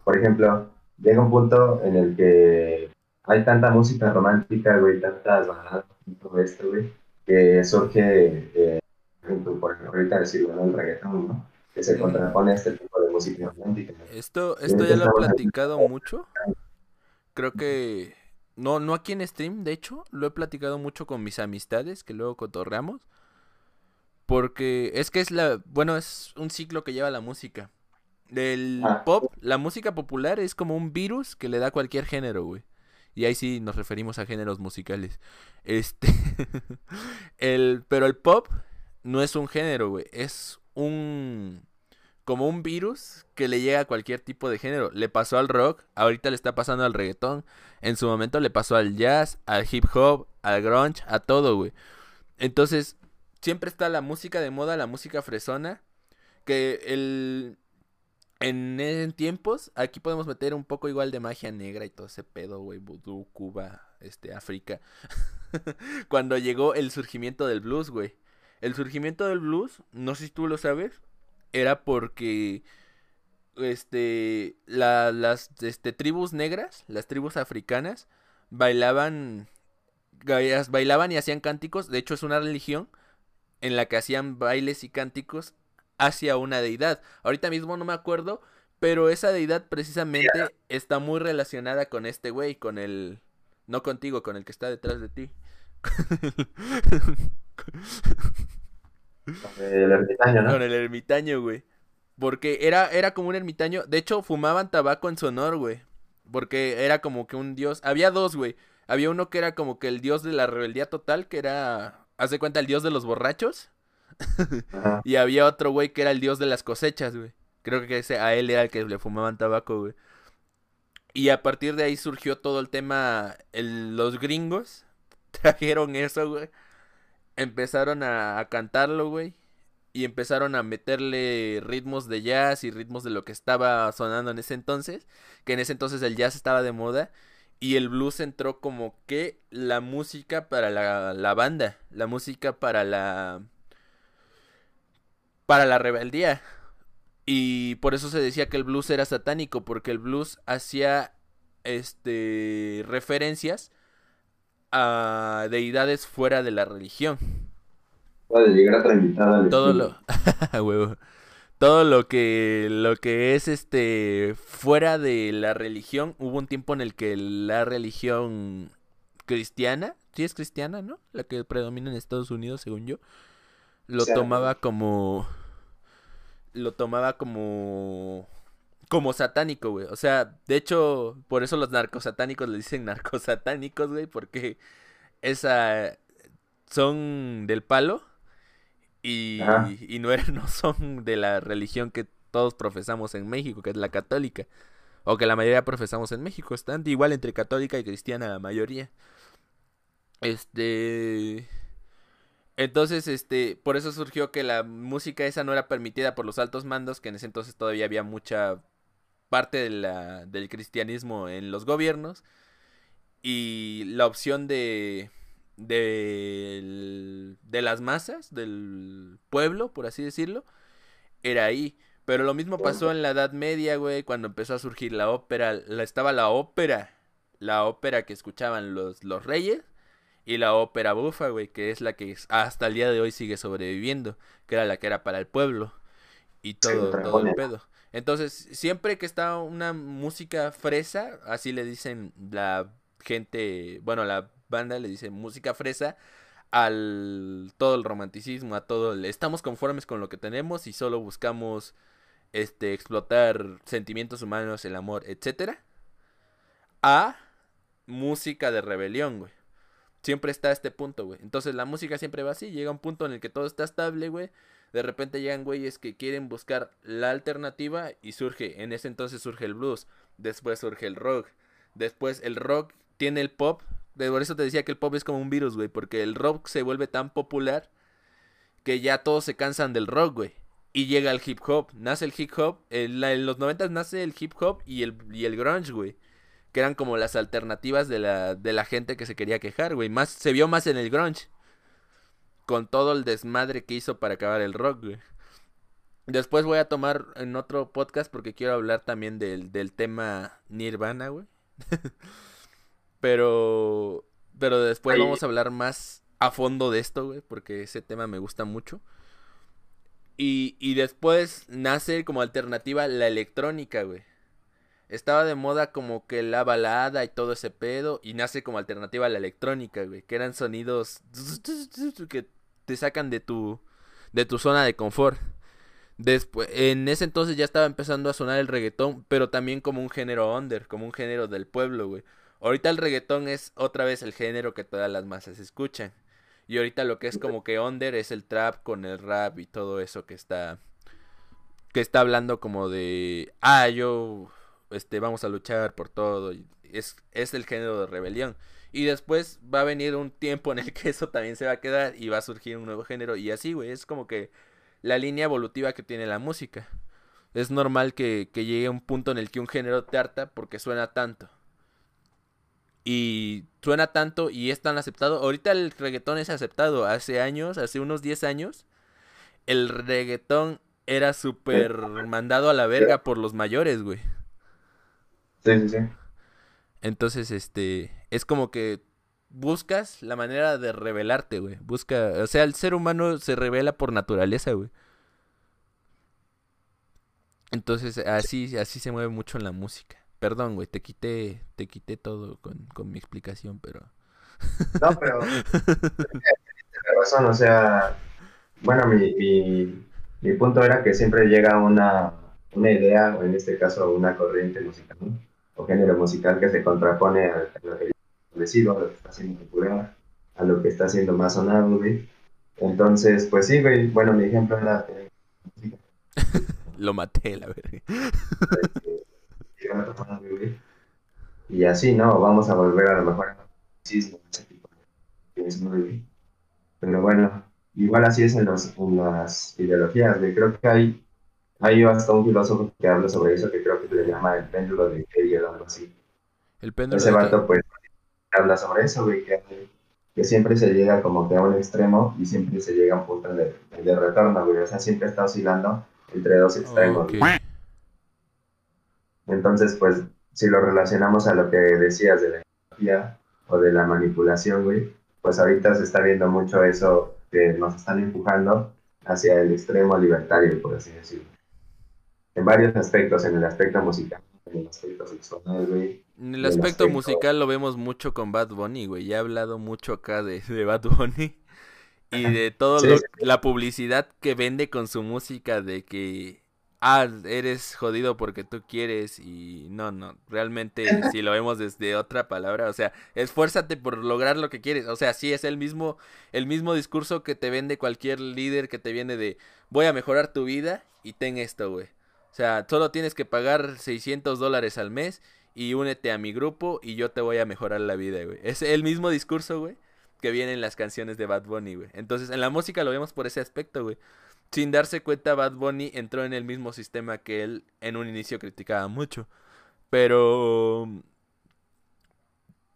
Por ejemplo, llega un punto en el que hay tanta música romántica, güey, tantas baladas y todo esto, güey, que surge, eh, por ejemplo, por ejemplo, ahorita decir, bueno, el reggaetón, ¿no? Que se contrapone a este tipo de música. Esto, esto ya lo he platicado mucho. Creo que. No, no aquí en stream, de hecho. Lo he platicado mucho con mis amistades, que luego cotorreamos. Porque es que es la. Bueno, es un ciclo que lleva la música. El Ah. pop, la música popular es como un virus que le da cualquier género, güey. Y ahí sí nos referimos a géneros musicales. Este. (laughs) el, pero el pop no es un género, güey. Es un. Como un virus que le llega a cualquier tipo de género. Le pasó al rock, ahorita le está pasando al reggaetón. En su momento le pasó al jazz, al hip hop, al grunge, a todo, güey. Entonces, siempre está la música de moda, la música fresona. Que el. En, en tiempos, aquí podemos meter un poco igual de magia negra y todo ese pedo, güey. Vudú, Cuba, este, África. (laughs) Cuando llegó el surgimiento del blues, güey. El surgimiento del blues, no sé si tú lo sabes, era porque este la- las este, tribus negras, las tribus africanas, bailaban bailaban y hacían cánticos, de hecho es una religión en la que hacían bailes y cánticos hacia una deidad. Ahorita mismo no me acuerdo, pero esa deidad precisamente está muy relacionada con este güey, con el no contigo, con el que está detrás de ti. El ermitaño, ¿no? Con el ermitaño, güey. Porque era, era como un ermitaño. De hecho, fumaban tabaco en su honor, güey. Porque era como que un dios. Había dos, güey. Había uno que era como que el dios de la rebeldía total, que era. Haz de cuenta, el dios de los borrachos. (laughs) Y había otro güey que era el dios de las cosechas, güey. Creo que ese, a él era el que le fumaban tabaco, güey. Y a partir de ahí surgió todo el tema. el- los gringos trajeron eso, güey. Empezaron a, cantarlo, güey. Y empezaron a meterle ritmos de jazz y ritmos de lo que estaba sonando en ese entonces. Que en ese entonces el jazz estaba de moda. Y el blues entró como que la música para la, la banda. La música para la. Para la rebeldía. Y por eso se decía que el blues era satánico, porque el blues hacía este referencias a deidades fuera de la religión. Puede llegar al Todo lo (laughs) todo lo que lo que es este fuera de la religión, hubo un tiempo en el que la religión cristiana, sí es cristiana, ¿no? La que predomina en Estados Unidos, según yo, lo tomaba como lo tomaba como como satánico, güey. O sea, de hecho, por eso los narcosatánicos le dicen (laughs) narcosatánicos, güey, porque esa son del palo y, y no, eran- (laughs) no son de la religión que todos profesamos en México, que es la católica. O que la mayoría profesamos en México. Están igual entre católica y cristiana la mayoría. Este... Entonces, este, por eso surgió que la música esa no era permitida por los altos mandos, que en ese entonces todavía había mucha parte de la, del cristianismo en los gobiernos. Y la opción de, del- de las masas, del pueblo, por así decirlo, era ahí. Pero lo mismo pasó en la Edad Media, güey, cuando empezó a surgir la ópera. La, estaba la ópera, la ópera que escuchaban los, los reyes. Y la ópera bufa, güey, que es la que hasta el día de hoy sigue sobreviviendo, que era la que era para el pueblo. Y todo, todo el pedo. Entonces, siempre que está una música fresa, así le dicen la gente, bueno, la banda le dice música fresa al todo el romanticismo, a todo el estamos conformes con lo que tenemos y solo buscamos este explotar sentimientos humanos, el amor, etcétera. A música de rebelión, güey. Siempre está este punto, güey. Entonces la música siempre va así, llega un punto en el que todo está estable, güey. De repente llegan güeyes que quieren buscar la alternativa y surge, en ese entonces surge el blues, después surge el rock, después el rock tiene el pop, por eso te decía que el pop es como un virus, güey, porque el rock se vuelve tan popular que ya todos se cansan del rock, güey. Y llega el hip hop, nace el hip hop, en, en los 90 nace el hip hop y el, y el grunge, güey. Que eran como las alternativas de la, de la gente que se quería quejar, güey. Más, se vio más en el grunge. Con todo el desmadre que hizo para acabar el rock, güey. Después voy a tomar en otro podcast porque quiero hablar también del, del tema Nirvana, güey. (laughs) pero, pero después Ahí- vamos a hablar más a fondo de esto, güey, porque ese tema me gusta mucho. Y, y después nace como alternativa la electrónica, güey. Estaba de moda como que la balada y todo ese pedo. Y nace como alternativa la electrónica, güey. Que eran sonidos (laughs) que te sacan de tu, de tu zona de confort. Después, en ese entonces ya estaba empezando a sonar el reggaetón, pero también como un género under, como un género del pueblo, güey. Ahorita el reggaetón es otra vez el género que todas las masas escuchan. Y ahorita lo que es como que under es el trap con el rap y todo eso que está que está hablando como de ah, yo este vamos a luchar por todo es es el género de rebelión. Y después va a venir un tiempo en el que eso también se va a quedar y va a surgir un nuevo género y así, güey, es como que la línea evolutiva que tiene la música. Es normal que, que llegue un punto en el que un género te harta porque suena tanto. Y suena tanto y es tan aceptado. Ahorita el reggaetón es aceptado. Hace años, hace unos 10 años, el reggaetón era súper mandado a la verga por los mayores, güey. Sí, sí, sí. Entonces, este, es como que buscas la manera de revelarte, güey. Busca, o sea, el ser humano se revela por naturaleza, güey. Entonces, así, así se mueve mucho en la música. Perdón, güey, te quité, te quité todo con, con mi explicación, pero... (laughs) No, pero tienes razón, o sea, bueno, mi, mi, punto era que siempre llega una, una idea, o en este caso una corriente musical, ¿no? O género musical que se contrapone a, a lo establecido, a lo que está siendo popular, a lo que está siendo más sonado, güey. Entonces, pues sí, güey, bueno, mi ejemplo era (laughs) Lo maté, la verga. este. Y así, ¿no? Vamos a volver a lo mejor marxismo, ese tipo de. Pero bueno, igual así es en, los, en las ideologías, güey. Creo que hay, hay hasta un filósofo que habla sobre eso, que creo que le llama el péndulo de Hegel o algo así. El péndulo Ese de vato, pues, habla sobre eso, güey, que, que siempre se llega como que a un extremo y siempre se llega a un punto de, de retorno, güey. O sea, siempre está oscilando entre dos extremos. Entonces, pues, si lo relacionamos a lo que decías de la ideología o de la manipulación, güey, pues ahorita se está viendo mucho eso que nos están empujando hacia el extremo libertario, por así decirlo. En varios aspectos, en el aspecto musical, en el aspecto sexual, güey. En el aspecto aspecto- musical lo vemos mucho con Bad Bunny, güey. Ya he hablado mucho acá de, de Bad Bunny. (laughs) Y de todo Sí, lo, sí. la publicidad que vende con su música de que, ah, eres jodido porque tú quieres y no, no, realmente si lo vemos desde otra palabra, o sea, esfuérzate por lograr lo que quieres, o sea, sí es el mismo, el mismo discurso que te vende cualquier líder que te viene de, voy a mejorar tu vida y ten esto, güey. O sea, solo tienes que pagar 600 dólares al mes y únete a mi grupo y yo te voy a mejorar la vida, güey. Es el mismo discurso, güey, que viene en las canciones de Bad Bunny, güey. Entonces, en la música lo vemos por ese aspecto, güey. Sin darse cuenta, Bad Bunny entró en el mismo sistema que él en un inicio criticaba mucho. Pero...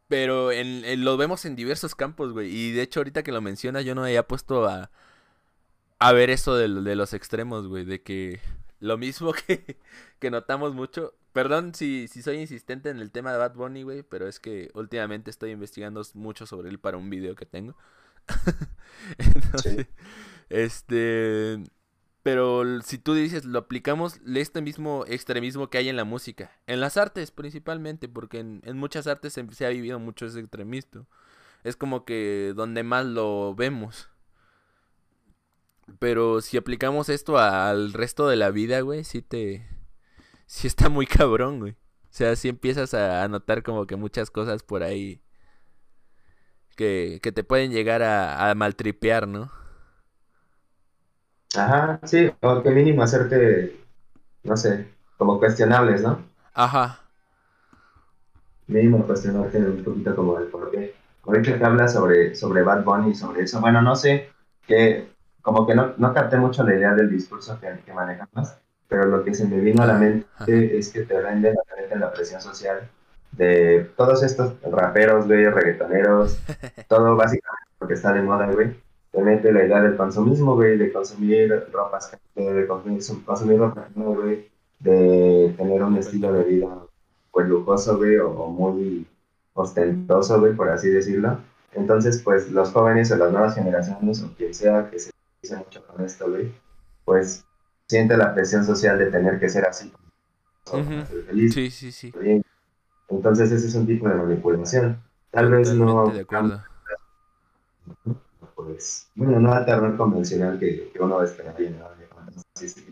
Pero en, lo vemos en diversos campos, güey. Y de hecho, ahorita que lo menciona, yo no me había puesto a, a ver eso de, de los extremos, güey. De que lo mismo (laughs) que, que notamos mucho. Perdón si, si soy insistente en el tema de Bad Bunny, güey. Pero es que últimamente estoy investigando mucho sobre él para un video que tengo. (laughs) Entonces, este. Pero si tú dices, lo aplicamos este mismo extremismo que hay en la música, en las artes principalmente, porque en, en muchas artes se, se ha vivido mucho ese extremismo. Es como que donde más lo vemos. Pero si aplicamos esto al resto de la vida, güey, sí te... Sí está muy (laughs) cabrón, güey. O sea, sí empiezas a, notar como que muchas cosas por ahí que, que te pueden llegar a, a maltripear, ¿no? Ajá, sí, o que mínimo hacerte, no sé, como cuestionables, ¿no? Ajá. Mínimo cuestionarte un poquito como el por qué. Ahorita que hablas sobre, sobre Bad Bunny y sobre eso, bueno, no sé, que como que no, no capté mucho la idea del discurso que, que manejas, pero lo que se me vino a la mente es que te venden la, la presión social de todos estos raperos, güey, reggaetoneros, (laughs) todo básicamente porque está de moda, güey. Te mete la idea del consumismo, güey, de consumir ropas, de consumir, consumir ropa, ¿no, güey, de tener un estilo de vida pues lujoso, güey, o, o muy ostentoso, güey, por así decirlo. Entonces, pues los jóvenes o las nuevas generaciones o quien sea que se dice mucho con esto, güey, pues siente la presión social de tener que ser así. Ujú. ser feliz, Sí, sí, sí. bien. Entonces ese es un tipo de manipulación. Tal vez no, Totalmente de acuerdo. pues, bueno, no al terror convencional que, que uno esperaría, ¿no? Este.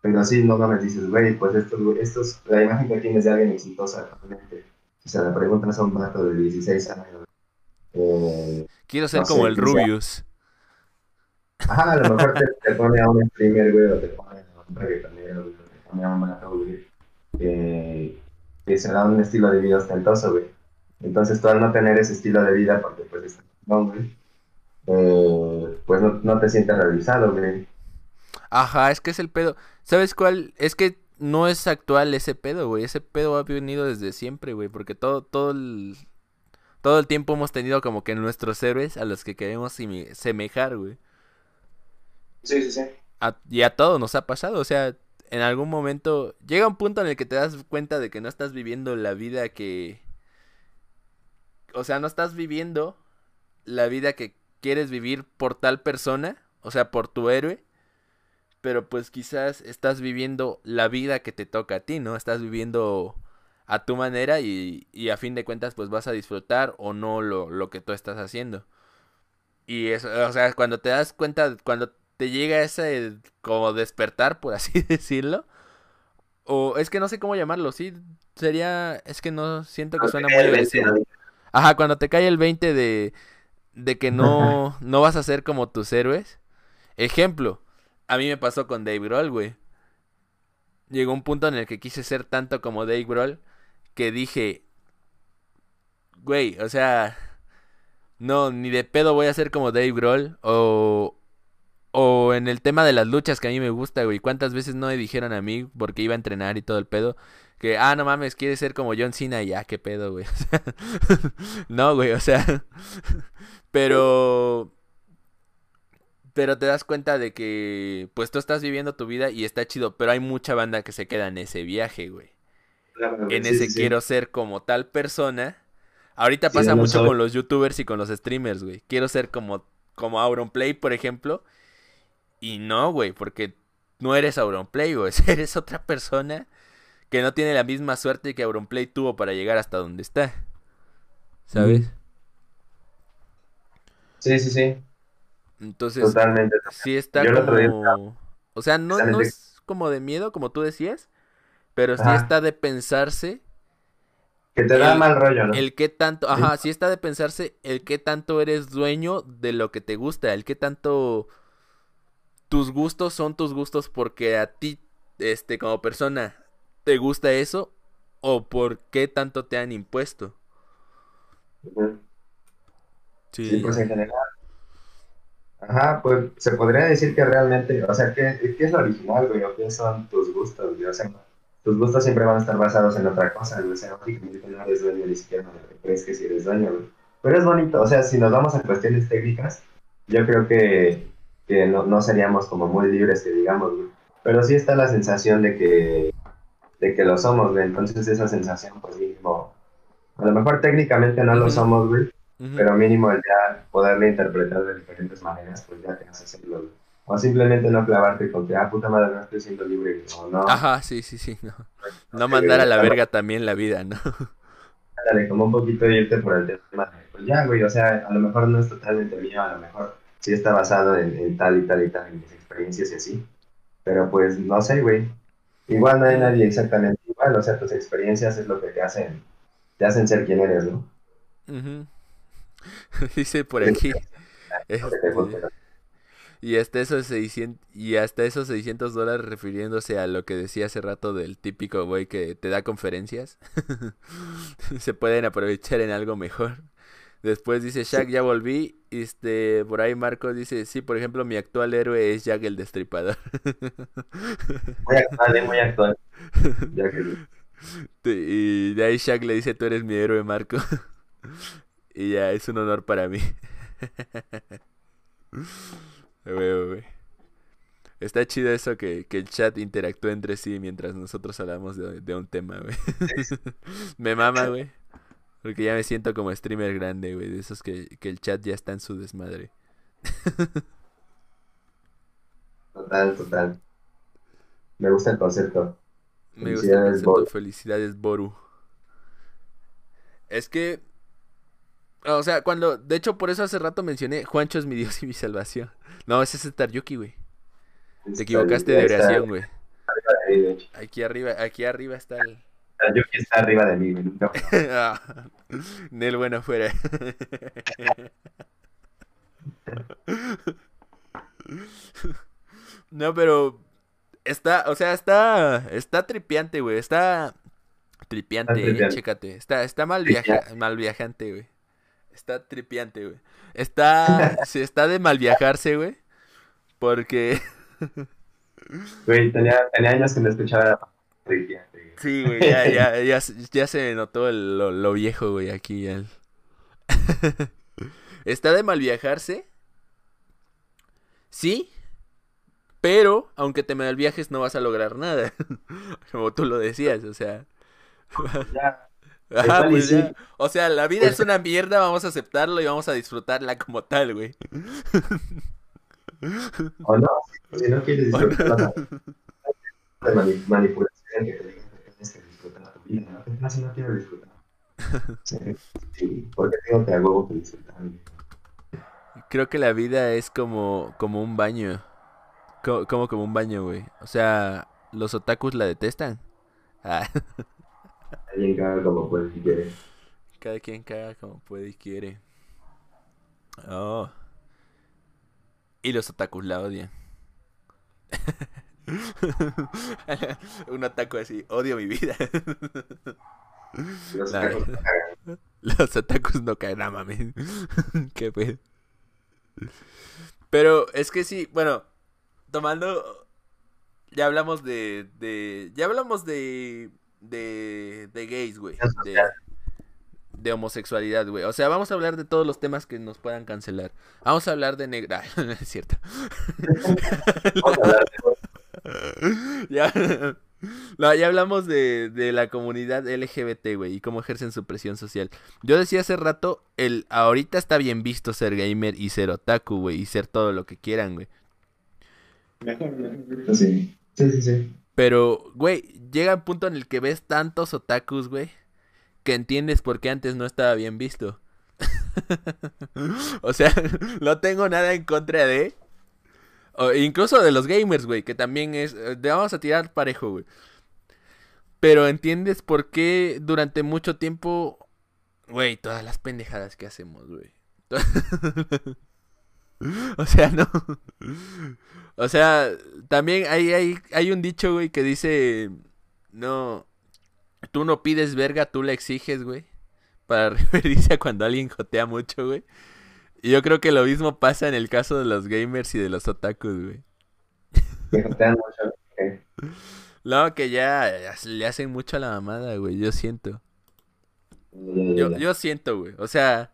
Pero sí, no mames, dices, güey, pues estos, estos, la imagen que tienes de alguien exitoso actualmente. O sea, la pregunta es a un vato de 16 años. Eh, Quiero ser no como sé, el Rubius. Ajá, a lo mejor te, te pone a un streamer, güey, o te pone a un reggaetonero, güey, o te pone a un vato, güey, que, que se da un estilo de vida ostentoso, güey. Entonces, tú al no tener ese estilo de vida, porque pues está no, güey, eh, pues no, no te sientes realizado, güey. Ajá, es que es el pedo. ¿Sabes cuál? Es que no es actual ese pedo, güey. Ese pedo ha venido desde siempre, güey. Porque todo, todo el. Todo el tiempo hemos tenido como que nuestros héroes a los que queremos semejar, güey. Sí, y a todos nos ha pasado, o sea, en algún momento llega un punto en el que te das cuenta de que no estás viviendo la vida que... O sea, no estás viviendo la vida que quieres vivir por tal persona, o sea, por tu héroe, pero pues quizás estás viviendo la vida que te toca a ti, ¿no? Estás viviendo a tu manera y, y a fin de cuentas pues vas a disfrutar o no lo, lo que tú estás haciendo. Y eso, o sea, cuando te das cuenta, cuando te llega ese como despertar, por así (laughs) decirlo, o es que no sé cómo llamarlo, sí, sería, es que no siento que suena muy agresivo. Ajá, cuando te cae el 20 de, de que no, (laughs) no vas a ser como tus héroes. Ejemplo, a mí me pasó con Dave Grohl, güey. Llegó un punto en el que quise ser tanto como Dave Grohl que dije, güey, o sea, no, ni de pedo voy a ser como Dave Grohl o, o en el tema de las luchas que a mí me gusta, güey. ¿Cuántas veces no me dijeron a mí porque iba a entrenar y todo el pedo? Que, ah, no mames, quieres ser como John Cena y ya, qué pedo, güey. (laughs) O sea, (laughs) no, güey, o sea. (laughs) Pero. Pero te das cuenta de que, pues tú estás viviendo tu vida y está chido, pero hay mucha banda que se queda en ese viaje, güey. Claro, En sí, ese sí, quiero ser como tal persona. Ahorita Sí, pasa no mucho soy. con los youtubers y con los streamers, güey. Quiero ser como, como Auronplay, por ejemplo. Y no, güey, porque no eres Auronplay, güey. (laughs) Eres otra persona que no tiene la misma suerte que Auronplay tuvo para llegar hasta donde está. ¿Sabes? Sí, sí, sí. Entonces, Totalmente. sí está Yo como... O sea, no, es como de miedo, como tú decías. Pero sí Ajá. está de pensarse Que te da el- mal rollo, ¿no? El qué tanto, ajá, sí está de pensarse el qué tanto eres dueño de lo que te gusta, el qué tanto tus gustos son tus gustos porque a ti, este, como persona, te gusta eso o por qué tanto te han impuesto. Sí, Sí, pues en general. Ajá, pues se podría decir que realmente, o sea, ¿qué, qué es lo original, güey? ¿O qué son tus gustos, güey? O sea, tus gustos siempre van a estar basados en otra cosa, güey. O sea, básicamente no eres dueño ni siquiera que crees que sí eres dueño, güey. Pero es bonito, o sea, si nos vamos a cuestiones técnicas, yo creo que, que no, no seríamos como muy libres, que digamos, güey. Pero sí está la sensación de que, de que lo somos, güey. Entonces esa sensación, pues mínimo, a lo mejor técnicamente no lo somos, güey. Pero mínimo el ya poderle interpretar de diferentes maneras, pues ya te hace hacerlo. güey. O simplemente no clavarte con que, ah, puta madre, no estoy siendo libre, o no. Ajá, sí, sí, sí, no. (laughs) No mandar a la verga también la vida, ¿no? (laughs) Ándale, como un poquito irte por el tema de, pues ya, güey, o sea, a lo mejor no es totalmente mío, a lo mejor sí está basado en, en tal y tal y tal, en mis experiencias y así. Pero pues, no sé, güey. Igual no hay nadie exactamente igual, o sea, tus experiencias es lo que te hacen, te hacen ser quien eres, ¿no? Ujú. (laughs) Dice por aquí. (laughs) Este. Y hasta esos 600, y hasta esos 600 dólares refiriéndose a lo que decía hace rato del típico güey que te da conferencias. (laughs) Se pueden aprovechar en algo mejor. Después dice Shaq, ya volví. Este, por ahí Marcos dice, sí, por ejemplo, mi actual héroe es Jack el Destripador. (laughs) Muy actual, eh, muy actual. Y de ahí Shaq le dice, tú eres mi héroe, Marco. (laughs) Y ya, es un honor para mí. (laughs) Está chido eso que, que el chat interactúe entre sí mientras nosotros hablamos de, de un tema, güey. Me mama, güey. Porque ya me siento como streamer grande, güey. De esos que, que el chat ya está en su desmadre. (laughs) Total, total. Me gusta el concepto. Me gusta el concepto. Boru. Felicidades, Boru. Es que. O sea, cuando. De hecho, por eso hace rato mencioné: Juancho es mi Dios y mi salvación. No, ese es Taryuki, güey. Te equivocaste de oración, güey. Aquí arriba, aquí arriba está el. Yuki está arriba de mí, güey, (laughs) nunca Ah, Nel bueno fuera. No, pero está, o sea, está, está tripiante, güey. Está tripiante, Está eh, chécate. Está, está mal viaja, mal viajante, güey. Está tripiante, güey. Está, (laughs) sí, está de mal viajarse, güey. Porque, Güey, tenía, tenía años que no escuchaba la. Sí, güey, ya, ya, (laughs) ya, se- ya se notó el- lo, lo viejo, güey, aquí ya. (laughs) Está de mal viajarse. Sí. Pero, aunque te mal viajes, no vas a lograr nada. (laughs) Como tú lo decías, o sea. Ya, Ajá, pues sí. ya. O sea, la vida Pues- es una mierda, vamos a aceptarlo y vamos a disfrutarla como tal, güey. o no, si no quieres O no. mani- manipulación que te digan que tienes que vida, ¿no? ¿Qué pasa si no quiero disfrutar? (laughs) Sí, sí, porque tengo que huevo que disfrutar. Creo que la vida es como, como un baño. Co- Como, como un baño, güey. O sea, los otakus la detestan. (laughs) Ah, Alguien caga como puede si quiere. cada quien caga como puede y quiere. Oh. Y los otakus la odian. (laughs) (laughs) un otaku así, odio mi vida. Los Nah. tacos cagan. Los no caen, no mames. (laughs) Qué pedo. Pero es que sí, bueno, tomando. Ya hablamos de. de ya hablamos de. de. de gays, güey. De, de homosexualidad, güey. O sea, vamos a hablar de todos los temas que nos puedan cancelar. Vamos a hablar de negra. (laughs) no es cierto. Vamos a hablar de- (laughs) ya, no, ya hablamos de, de la comunidad LGBT, güey, y cómo ejercen su presión social. Yo decía hace rato, el ahorita está bien visto ser gamer y ser otaku, güey, y ser todo lo que quieran, güey. Sí, sí, sí. sí. Pero, güey, llega un punto en el que ves tantos otakus, güey, que entiendes por qué antes no estaba bien visto. (laughs) o sea, (laughs) no tengo nada en contra de... incluso de los gamers, güey, que también es... eh, de- Vamos a tirar parejo, güey. Pero entiendes por qué durante mucho tiempo... Güey, todas las pendejadas que hacemos, güey. (laughs) o sea, no... O sea, también hay, hay, hay un dicho, güey, que dice, no, tú no pides verga, tú la exiges, güey, para (laughs) referirse a cuando alguien jotea mucho, güey. Y yo creo que lo mismo pasa en el caso de los gamers y de los otakus, güey. Eh. No, que ya, le hacen mucho a la mamada, güey, yo siento. Yo siento, güey. O sea,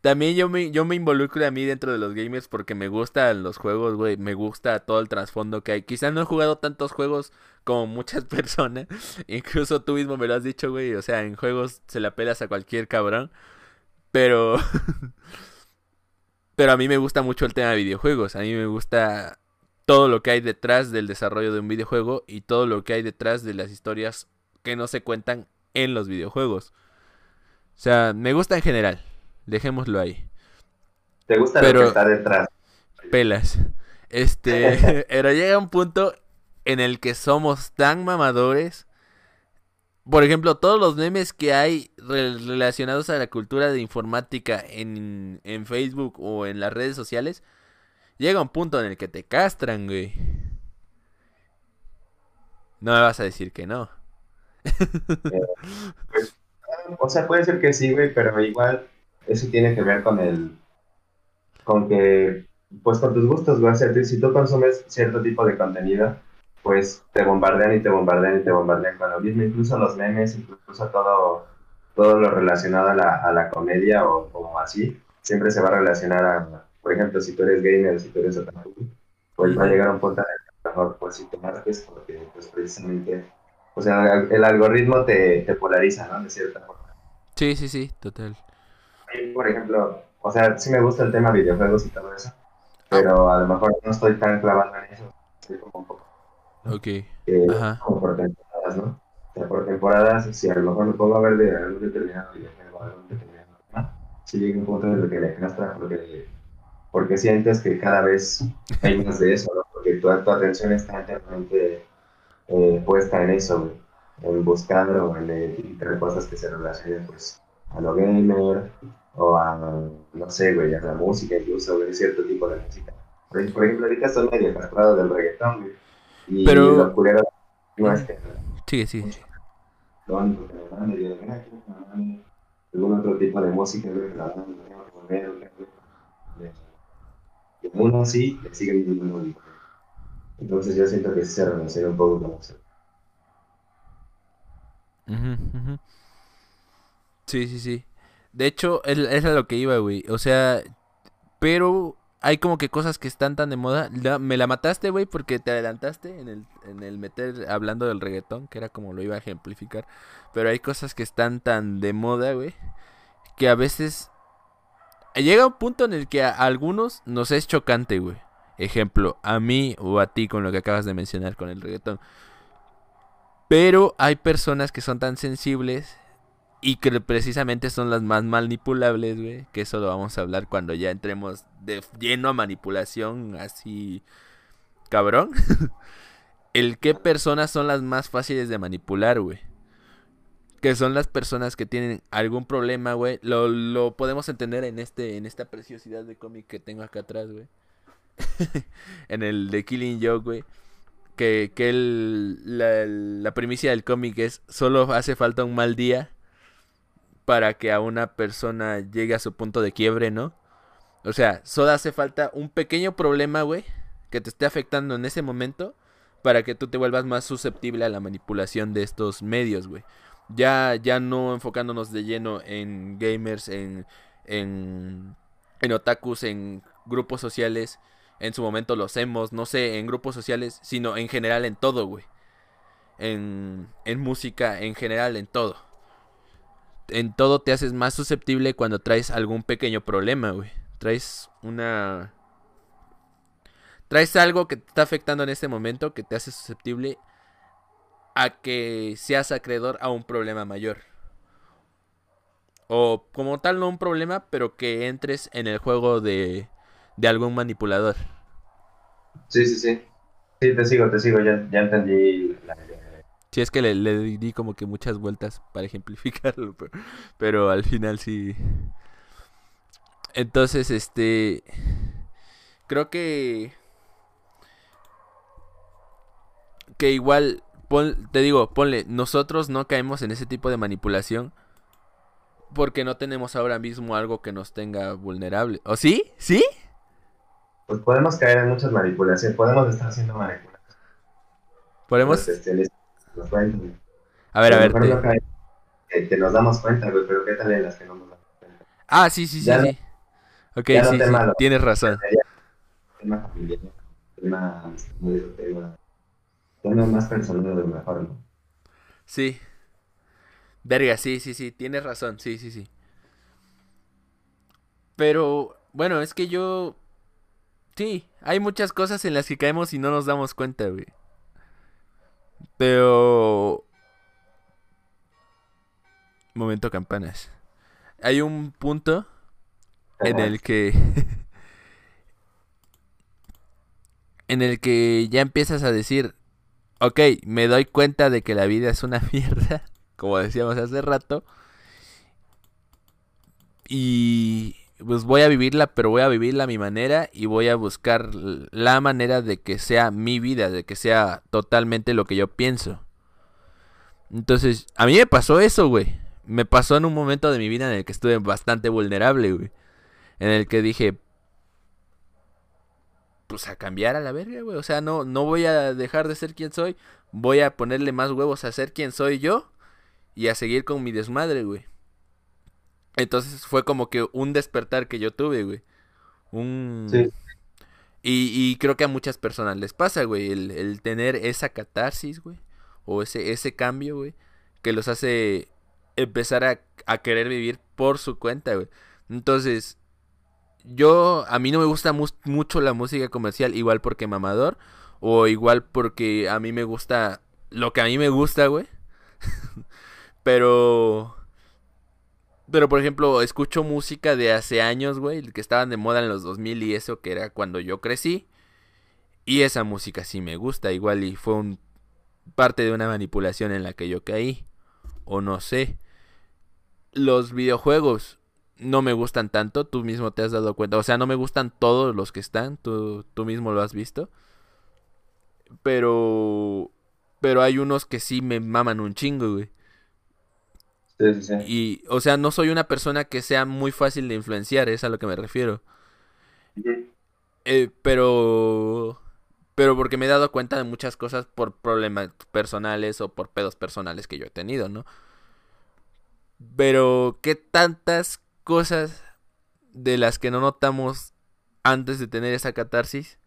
también yo me, yo me involucro a mí dentro de los gamers porque me gustan los juegos, güey. Me gusta todo el trasfondo que hay. Quizás no he jugado tantos juegos como muchas (laughs) personas. Incluso tú mismo me lo has dicho, güey. O sea, en juegos se la pelas a cualquier cabrón. Pero... (laughs) Pero a mí me gusta mucho el tema de videojuegos. A mí me gusta todo lo que hay detrás del desarrollo de un videojuego y todo lo que hay detrás de las historias que no se cuentan en los videojuegos. O sea, me gusta en general. Dejémoslo ahí. ¿Te gusta Pero- lo que está detrás? Pelas. Este, (laughs) pero llega un punto en el que somos tan mamadores. Por ejemplo, todos los memes que hay re- relacionados a la cultura de informática en, en Facebook o en las redes sociales, llega un punto en el que te castran, güey. No me vas a decir que no. (laughs) O sea, puede ser que sí, güey, pero igual eso tiene que ver con el. con que. pues con tus gustos, güey. Si tú consumes cierto tipo de contenido, pues te bombardean y te bombardean y te bombardean con lo mismo. Incluso los memes, incluso todo, todo lo relacionado a la, a la comedia o, o así, siempre se va a relacionar a. Por ejemplo, si tú eres gamer, si tú eres otaku, pues va a llegar un punto en el que mejor, pues si te marques, porque pues precisamente. O sea, el algoritmo te, te polariza, ¿no? De cierta forma. Sí, sí, sí, total. A mí, por ejemplo, o sea, sí me gusta el tema videojuegos y todo eso, pero a lo mejor no estoy tan clavado en eso. Estoy como un poco Ok. eh, Ajá. como por temporadas, ¿no? O sea, por temporadas, si a lo mejor me pongo a ver de algún determinado videojuego, algún determinado tema, si llega un punto en el que me castra porque, porque sientes que cada vez hay (laughs) más de eso, ¿no? Porque tu, tu atención está enteramente eh, puesta en eso, en buscar o en identificar cosas que se relacionen, pues, a lo gamer o a, no sé, güey, a la música, incluso, güey, cierto tipo de música. Por, por ejemplo, ahorita estoy medio castrado del reggaetón, güey. Y Pero- lo culero no es que Sigue, sigue. lo único que me dan medio de gracia, que me dan algún otro tipo de música, que la dan, de- así, le. Entonces yo siento que se relaciona un poco con ujú. Sí, sí, sí. De hecho, es, es a lo que iba, güey. O sea, pero hay como que cosas que están tan de moda. La- me la mataste, güey, porque te adelantaste en el, en el meter hablando del reggaetón, que era como lo iba a ejemplificar. Pero hay cosas que están tan de moda, güey, que a veces llega un punto en el que a algunos nos es chocante, güey. Ejemplo, a mí o a ti con lo que acabas de mencionar con el reggaetón. Pero hay personas que son tan sensibles y que precisamente son las más manipulables, güey. Que eso lo vamos a hablar cuando ya entremos de lleno a manipulación, así cabrón. (laughs) El qué personas son las más fáciles de manipular, güey. Que son las personas que tienen algún problema, güey. Lo, lo podemos entender en este en esta preciosidad de cómic que tengo acá atrás, güey. (laughs) en el de Killing Joke, güey que, que el- la, la primicia del cómic es solo hace falta un mal día para que a una persona llegue a su punto de quiebre, ¿no? O sea, solo hace falta un pequeño problema, güey, que te esté afectando en ese momento para que tú te vuelvas más susceptible a la manipulación de estos medios, güey. Ya, ya no enfocándonos de lleno en gamers, en, en, en otakus, en grupos sociales, en su momento los hemos, no sé, en grupos sociales, sino en general en todo, güey. En, en música, en general, en todo. En todo te haces más susceptible cuando traes algún pequeño problema, güey. Traes una... Traes algo que te está afectando en este momento que te hace susceptible a que seas acreedor a un problema mayor. O como tal no un problema, pero que entres en el juego de, de algún manipulador. Sí, sí, sí. Sí, te sigo, te sigo, ya, ya entendí. Si es que le, le di como que muchas vueltas para (laughs) ejemplificarlo, pero, pero al final sí. Entonces, este... Creo que... Que igual, pon- te digo, ponle, nosotros no caemos en ese tipo de manipulación porque no tenemos ahora mismo algo que nos tenga vulnerable. ¿O sí? ¿Sí? Pues podemos caer en muchas manipulaciones, podemos estar siendo manipulados. Podemos... Especialistas nos cuentan. A ver, a ver. te- cae- que, que nos damos cuenta, güey, pero ¿qué tal en las que no nos damos cuenta? Ah, sí, sí, sí, Ya sí. Ok, ya sí, sí, malo. tienes razón. Tema familiar, tema, tema, tema más personal de lo mejor, ¿no? Sí. Verga, sí, sí, sí, tienes razón, sí, sí, sí. Pero, bueno, es que yo... Sí, hay muchas cosas en las que caemos y no nos damos cuenta, güey. Pero... Momento campanas. Hay un punto en el que... (laughs) en el que ya empiezas a decir, ok, me doy cuenta de que la vida es una (laughs) mierda, como decíamos hace rato, y pues voy a vivirla, pero voy a vivirla a mi manera y voy a buscar la manera de que sea mi vida, de que sea totalmente lo que yo pienso. Entonces, a mí me pasó eso, güey. Me pasó en un momento de mi vida en el que estuve bastante vulnerable, güey. En el que dije, pues a cambiar a la verga, güey. O sea, no, no voy a dejar de ser quien soy. Voy a ponerle más huevos a ser quien soy yo. Y a seguir con mi desmadre, güey. Entonces fue como que un despertar que yo tuve, güey. Un... Sí. Y, y creo que a muchas personas les pasa, güey. El, el tener esa catarsis, güey. O ese, ese cambio, güey. Que los hace empezar a, a querer vivir por su cuenta, güey. Entonces, yo, a mí no me gusta mu- mucho la música comercial, igual porque mamador, o igual porque a mí me gusta lo que a mí me gusta, güey. (laughs) pero, pero por ejemplo, escucho música de hace años, güey, que estaban de moda en los 2000 y eso, que era cuando yo crecí. Y esa música sí me gusta, igual y fue un parte de una manipulación en la que yo caí, o no sé. Los videojuegos no me gustan tanto, tú mismo te has dado cuenta. O sea, no me gustan todos los que están, tú, tú mismo lo has visto. Pero... Pero hay unos que sí me maman un chingo, güey. Sí, sí, sí. Y, o sea, no soy una persona que sea muy fácil de influenciar, es a lo que me refiero. Eh, pero... Pero porque me he dado cuenta de muchas cosas por problemas personales o por pedos personales que yo he tenido, ¿no? Pero, ¿qué tantas cosas de las que no notamos antes de tener esa catarsis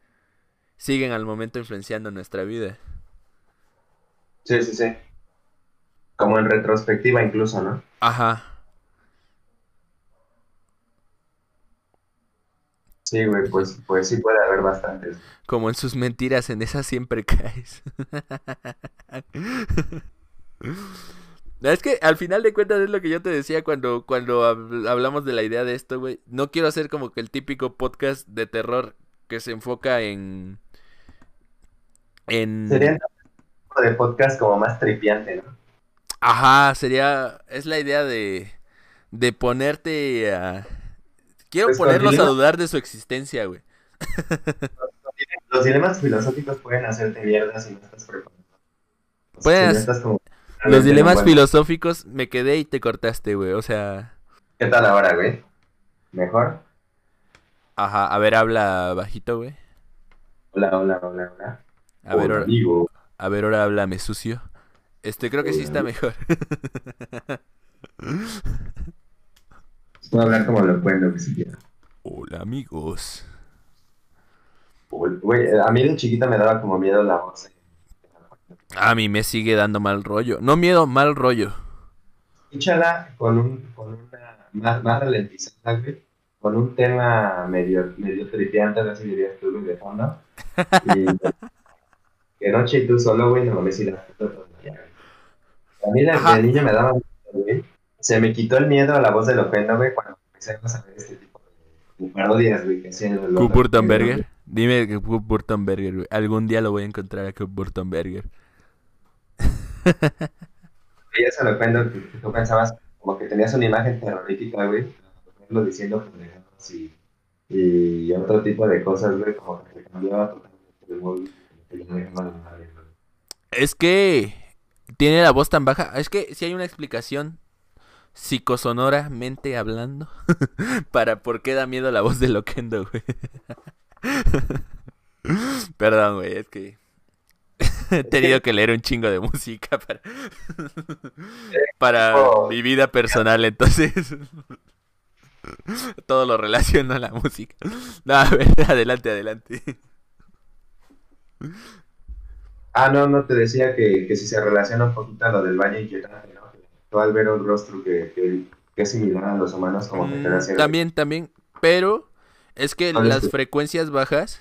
siguen al momento influenciando nuestra vida? Sí, sí, sí. Como en retrospectiva incluso, ¿no? Ajá. Sí, güey, pues, pues sí puede haber bastantes. Como en sus mentiras, en esas siempre (laughs) caes. Es que al final de cuentas es lo que yo te decía cuando, cuando hab- hablamos de la idea de esto, güey. No quiero hacer como que el típico podcast de terror que se enfoca en... En... Sería un tipo de podcast como más tripiante, ¿no? Ajá, sería... Es la idea de... De ponerte a... Quiero Pues, ponerlos a dudar de su existencia, güey. (laughs) Los dilemas filosóficos pueden hacerte mierda si no estás preparado. Pueden si estás como- Los dilemas filosóficos me quedé y te cortaste, güey. O sea... ¿Qué tal ahora, güey? ¿Mejor? Ajá, a ver, habla bajito, güey. Hola, hola, hola, hola. A ver, ahora, a ver, ahora háblame sucio. Este, creo que sí está mejor. Puedo hablar como lo pueden, lo que siquiera. Hola, amigos. Güey, a mí de chiquita me daba como miedo la voz. eh. A mí me sigue dando mal rollo. No miedo, mal rollo. Escúchala con, un, con una más, más ralentizada, güey. Con un tema medio, medio tripiante, así dirías tú, de fondo. Y que noche y tú solo, güey, no mames, si la. A mí Ajá. desde niño me daba miedo, güey. Se me quitó el miedo a la voz de Lopendo, güey, cuando empecé a ver este tipo de, de parodias, güey, que hacían los Cup Burtonberger. Dime que Cup Burtonberger, güey. Algún día lo voy a encontrar a Cup Burtonberger. veías (laughs) a Lopendo que, que tú pensabas como que tenías una imagen terrorífica, güey, Lopendo diciendo pendejadas y, y otro tipo de cosas, güey, como que te cambiaba totalmente el de güey. Es que tiene la voz tan baja. Es que si hay una explicación psicosonoramente hablando (laughs) para por qué da miedo la voz de Loquendo, güey. (laughs) Perdón, güey, es que (laughs) he tenido que leer un chingo de música para, para mi vida personal, entonces todo lo relaciono a la música. No, a ver, adelante, adelante. Ah, no, no, te decía que, que si se relaciona un poquito a lo del Valle Inquietante, ¿no? Que Tú al ver un rostro que, que, que es similar a los humanos, como que te Mm, cierta- También, también, pero es que ¿Cuál es las frecuencias bajas,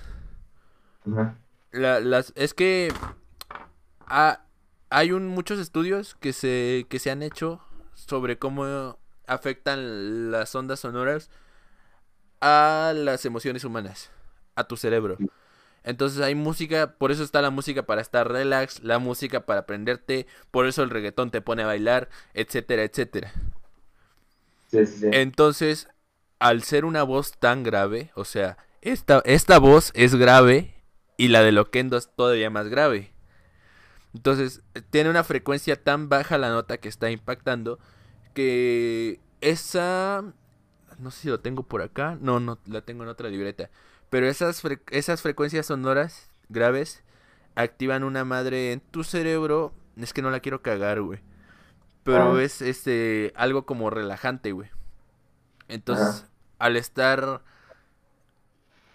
la- las, es que ha- hay un, muchos estudios que se, que se han hecho sobre cómo afectan las ondas sonoras a las emociones humanas, a tu cerebro. Entonces hay música, por eso está la música para estar relax, la música para aprenderte, por eso el reggaetón te pone a bailar, etcétera, etcétera. Sí, sí, sí. Entonces, al ser una voz tan grave, o sea, esta, esta voz es grave y la de Loquendo es todavía más grave. Entonces, tiene una frecuencia tan baja la nota que está impactando que esa... No sé si lo tengo por acá. No, no, la tengo en otra libreta. Pero esas, fre- esas frecuencias sonoras graves activan una madre en tu cerebro. Es que no la quiero cagar, güey. Pero Ah. es este algo como relajante, güey. Entonces, al estar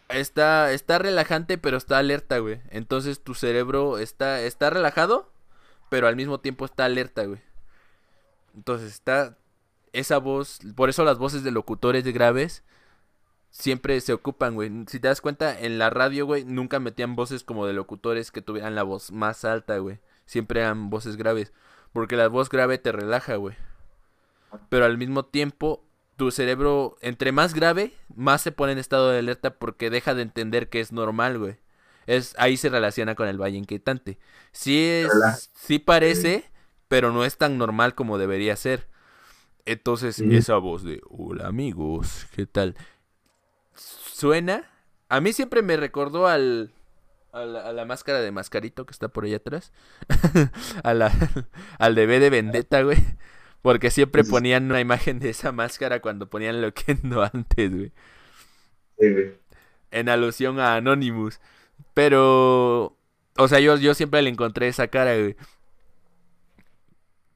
está está relajante, pero está alerta, güey. Entonces tu cerebro está está relajado, pero al mismo tiempo está alerta, güey. Entonces está esa voz, por eso las voces de locutores graves siempre se ocupan, güey. Si te das cuenta, en la radio, güey, nunca metían voces como de locutores que tuvieran la voz más alta, güey. Siempre eran voces graves. Porque la voz grave te relaja, güey. Pero al mismo tiempo, tu cerebro, entre más grave, más se pone en estado de alerta porque deja de entender que es normal, güey. Es, ahí se relaciona con el valle inquietante. Sí, es, sí parece, pero no es tan normal como debería ser. Entonces, esa voz de, hola amigos, ¿qué tal? Suena, a mí siempre me recordó al, a la, a la máscara de Mascarito que está por allá atrás. (laughs) a la, al de B de Vendetta, güey. Porque siempre ponían una imagen de esa máscara cuando ponían Loquendo antes, güey. Sí, güey. En alusión a Anonymous. Pero, o sea, yo, yo siempre le encontré esa cara, güey.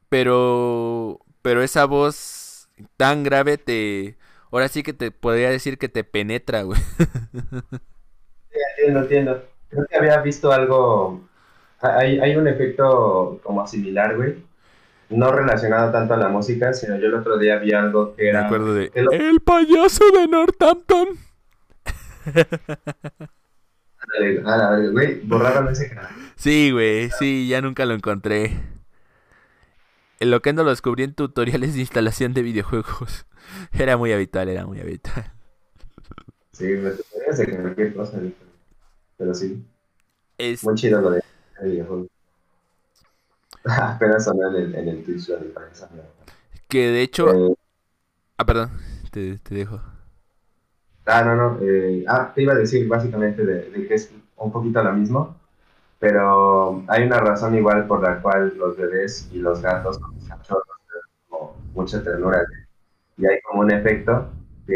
Pero, pero esa voz tan grave te... Ahora sí que te podría decir que te penetra, güey. Entiendo, entiendo. Creo que había visto algo. Hay, hay un efecto como similar, güey. No relacionado tanto a la música, sino yo el otro día vi algo que Me era. acuerdo de... lo- El payaso de Northampton. (laughs) A güey, borraron ese canal. Sí, güey, sí, ya nunca lo encontré. El Loquendo lo descubrí en tutoriales de instalación de videojuegos. (laughs) Era muy habitual, era muy habitual. Sí, me de cualquier cosa, pero sí. Es... Muy chido lo de el videojuego. (laughs) Apenas sonó en el, en el Twitch de mierda. Que de hecho... Eh, Ah, perdón, te, te dejo. ah, no, no. eh, ah, te iba a decir básicamente de, de que es un poquito lo mismo, pero hay una razón igual por la cual los bebés y los gatos con los cachorros tienen mucha ternura. güey. Y hay como un efecto que,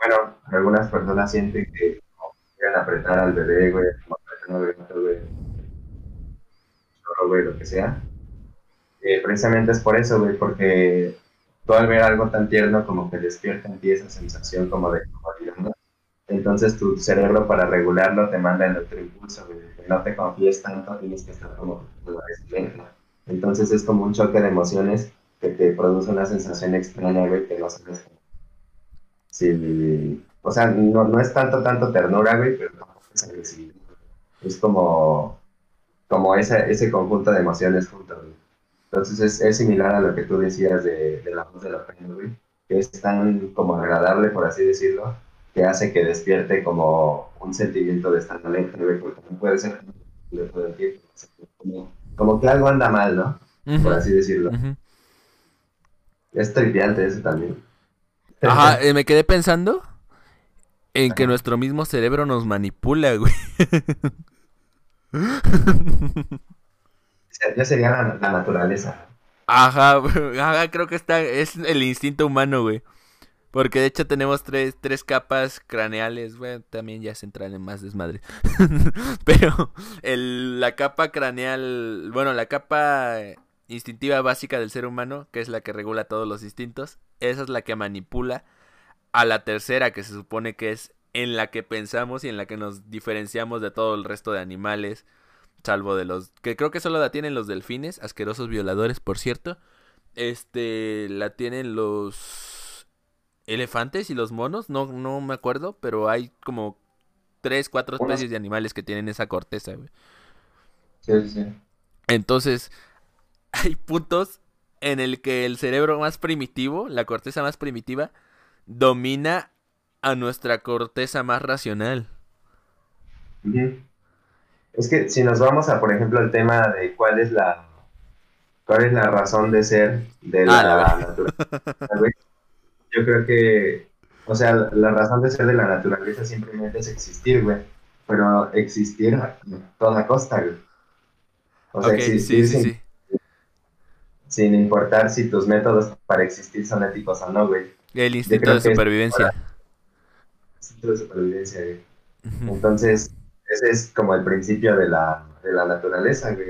bueno, algunas personas sienten que como quieren apretar al bebé, güey, como apretar al gato, güey, chorro, güey, lo que sea. eh, precisamente es por eso, güey, porque tú al ver algo tan tierno como que despierta en ti esa sensación como de comodidad, ¿no? Entonces tu cerebro para regularlo te manda el otro impulso, güey, que no te confíes tanto, tienes que estar como lento. Entonces es como un choque de emociones que te produce una sensación extraña, güey, que no sabes cómo. Sí, o sea, no, no es tanto, tanto ternura, güey, pero tampoco es agresividad. Es como, como ese, ese conjunto de emociones juntos, güey. Entonces es, es, similar a lo que tú decías de, de la voz de la pena, güey, que es tan como agradable, por así decirlo, que hace que despierte como un sentimiento de estar alegre, güey, porque no puede ser de todo el tiempo. Como, como que algo anda mal, ¿no? Por así decirlo. Uh -huh. Es triviante eso también. Ajá, eh, me quedé pensando en que Ajá. nuestro mismo cerebro nos manipula, güey. ya sería la, la, naturaleza. Ajá, ajá, creo que está, es el instinto humano, güey. Porque de hecho tenemos tres, tres capas craneales, bueno, también ya se entran en más desmadre. (laughs) Pero el, la capa craneal, bueno, la capa instintiva básica del ser humano, que es la que regula todos los instintos, esa es la que manipula a la tercera, que se supone que es en la que pensamos y en la que nos diferenciamos de todo el resto de animales, salvo de los que creo que solo la tienen los delfines, asquerosos violadores, por cierto. Este, la tienen los elefantes y los monos, no, no me acuerdo, pero hay como tres, cuatro especies de animales que tienen esa corteza, güey. Sí, sí. Entonces, (laughs) hay puntos en el que el cerebro más primitivo, la corteza más primitiva, domina a nuestra corteza más racional. Es que si nos vamos a, por ejemplo, el tema de cuál es la cuál es la razón de ser de la, ah, la naturaleza, yo creo que, o sea, la razón de ser de la naturaleza simplemente es existir, güey. Pero existir a toda costa, güey. O sea, okay, existir sí, sí, sin, sí. Sin, importar si tus métodos para existir son éticos o no, güey. El instinto de supervivencia. El instinto de supervivencia, güey. Uh -huh. Entonces, ese es como el principio de la, de la naturaleza, güey.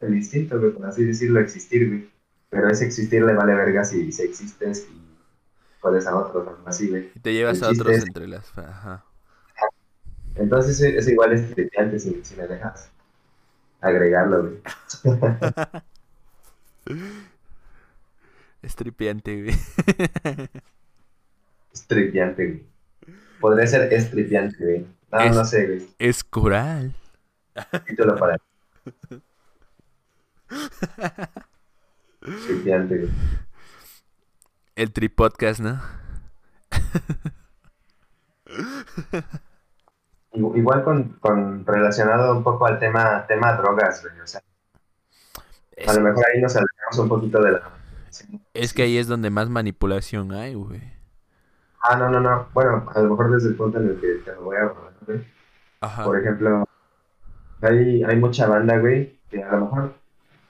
El instinto, güey, por así decirlo, existir, güey. Pero ese existir le vale verga si, si existes y cuáles a otros, así, güey. Y te llevas a otros es... entre las... Ajá. Entonces es igual estrictante si, si me dejas agregarlo, güey. (laughs) Estripiante, güey. Estripiante, güey. Podría ser estripiante, güey. No, es, no sé, güey. Es coral. Título para. estripiante, güey. El tripodcast, ¿no? Igual con, con, relacionado un poco al tema, tema drogas, güey. O sea, a lo mejor ahí nos un poquito de la... Es que ahí es donde más manipulación hay, güey. Ah, no, no, no. Bueno, a lo mejor desde el punto en el que te lo voy a güey. Ajá. Por ejemplo, hay, hay mucha banda, güey, que a lo mejor,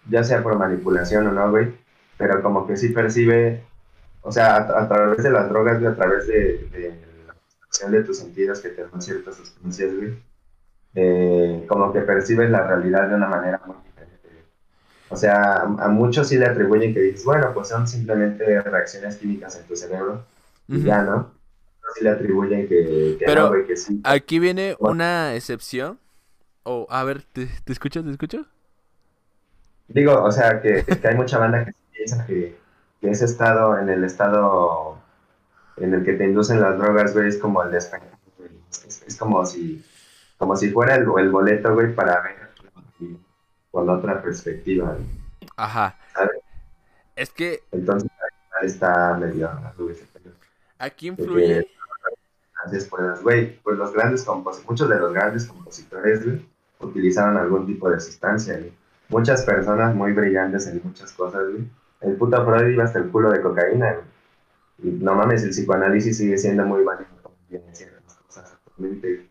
ya sea por manipulación o no, güey, pero como que sí percibe o sea, a, a, través de las drogas, güey, a través de, de la acción de tus sentidos que te dan ciertas sustancias, güey, eh, como que percibes la realidad de una manera muy. O sea, a, muchos sí le atribuyen que dices, bueno, pues son simplemente reacciones químicas en tu cerebro, y uh -huh. ya, ¿no? Sí le atribuyen que, que Pero no, que sí. aquí viene bueno. una excepción. O, oh, a ver, ¿te, ¿te escuchas? ¿Te escucho? Digo, o sea, que, que hay mucha banda que piensa que que ese estado, en el estado en el que te inducen las drogas, güey, es como el despegue, es, es, como si como si fuera el, el boleto, güey, para ver con otra perspectiva. Ajá. ¿sabes? Es que... Entonces está medio... Aquí influye... Después, güey, pues los grandes compositores, muchos de los grandes compositores, güey, utilizaron algún tipo de sustancia, güey. Muchas personas muy brillantes en muchas cosas, güey, el puto Freud iba hasta el culo de cocaína, güey. Y no mames, el psicoanálisis sigue siendo muy válido en ciertas cosas actualmente.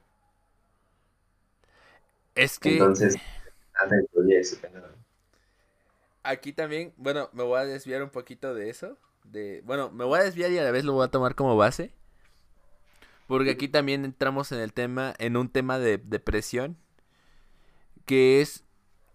Es que. Entonces, Aquí también, bueno, me voy a desviar un poquito de eso. De, bueno, me voy a desviar y a la vez lo voy a tomar como base. Porque aquí también entramos en el tema, en un tema de depresión. Que es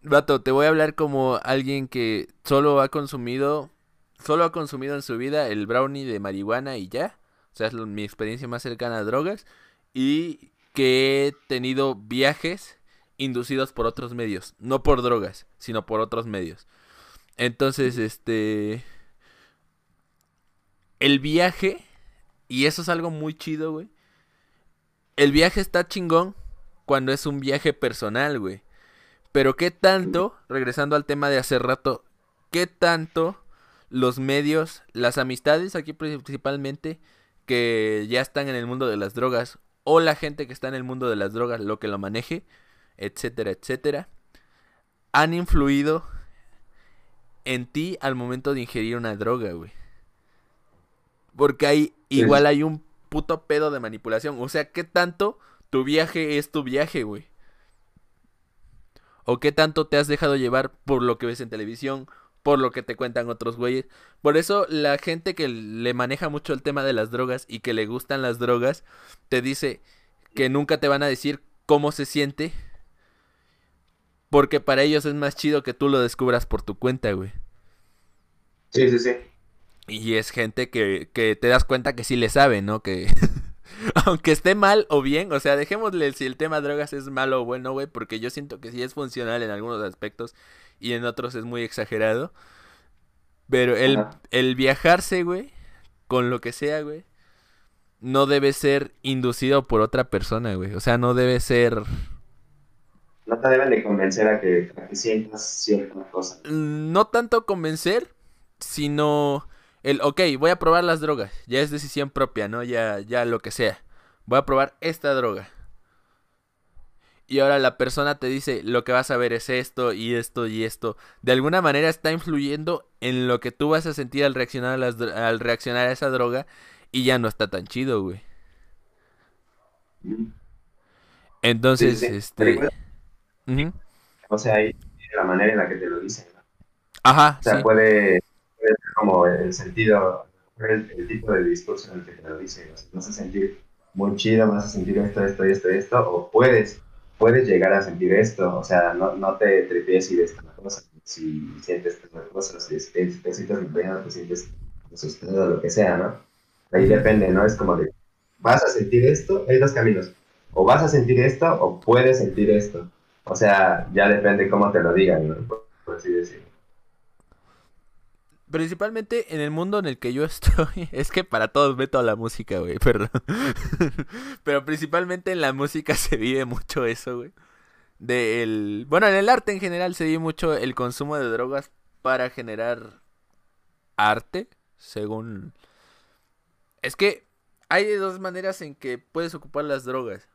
Vato, te voy a hablar como alguien que solo ha consumido, solo ha consumido en su vida el brownie de marihuana y ya. O sea, es mi experiencia más cercana a drogas. Y que he tenido viajes inducidos por otros medios. No por drogas, sino por otros medios. Entonces, este... El viaje, y eso es algo muy chido, güey. El viaje está chingón cuando es un viaje personal, güey. Pero qué tanto, regresando al tema de hace rato, qué tanto los medios, las amistades aquí principalmente, que ya están en el mundo de las drogas, o la gente que está en el mundo de las drogas, lo que lo maneje, etcétera, etcétera, han influido en ti al momento de ingerir una droga, güey. Porque hay, igual hay un puto pedo de manipulación. O sea, ¿qué tanto tu viaje es tu viaje, güey? ¿O qué tanto te has dejado llevar por lo que ves en televisión, por lo que te cuentan otros güeyes? Por eso la gente que le maneja mucho el tema de las drogas y que le gustan las drogas, te dice que nunca te van a decir cómo se siente. Porque para ellos es más chido que tú lo descubras por tu cuenta, güey. Sí, sí, sí. Y es gente que, que te das cuenta que sí le sabe, ¿no? Que (laughs) aunque esté mal o bien, o sea, dejémosle si el tema drogas es malo o bueno, güey, porque yo siento que sí es funcional en algunos aspectos y en otros es muy exagerado. Pero el, Ajá. el viajarse, güey, con lo que sea, güey, no debe ser inducido por otra persona, güey. O sea, no debe ser... No te deben de convencer a que, a que sientas cierta cosa. no tanto convencer, sino el, ok, voy a probar las drogas, ya es decisión propia, ¿no? Ya, ya lo que sea. Voy a probar esta droga. Y ahora la persona te dice, lo que vas a ver es esto y esto y esto. De alguna manera está influyendo en lo que tú vas a sentir al reaccionar a, las al reaccionar a esa droga y ya no está tan chido, güey. Mm. Entonces, Sí, sí. este... Pero ujú. O sea, ahí la manera en la que te lo dicen. ¿no? Ajá, O sea, sí. puede, puede ser como el sentido, el, el tipo de discurso en el que te lo dicen. O sea, vas a sentir muy chido, vas a sentir esto, esto, esto, esto, o puedes, puedes llegar a sentir esto. O sea, no, no te tripies y ves una cosa. Si sientes una cosa, si te, te sientes miedo, te sientes asustado, lo que sea, ¿no? Ahí depende, ¿no? Es como de, vas a sentir esto, hay dos caminos. O vas a sentir esto, o puedes sentir esto. O sea, ya depende cómo te lo digan, ¿no? Por, así decirlo. Principalmente en el mundo en el que yo (laughs) estoy, es que para todos meto a la música, güey, perdón. (laughs) Pero principalmente en la música (laughs) se vive mucho eso, güey. Del, bueno, en el arte en general se vive mucho el consumo de drogas para generar arte, según Es que hay de dos maneras en que puedes ocupar las drogas.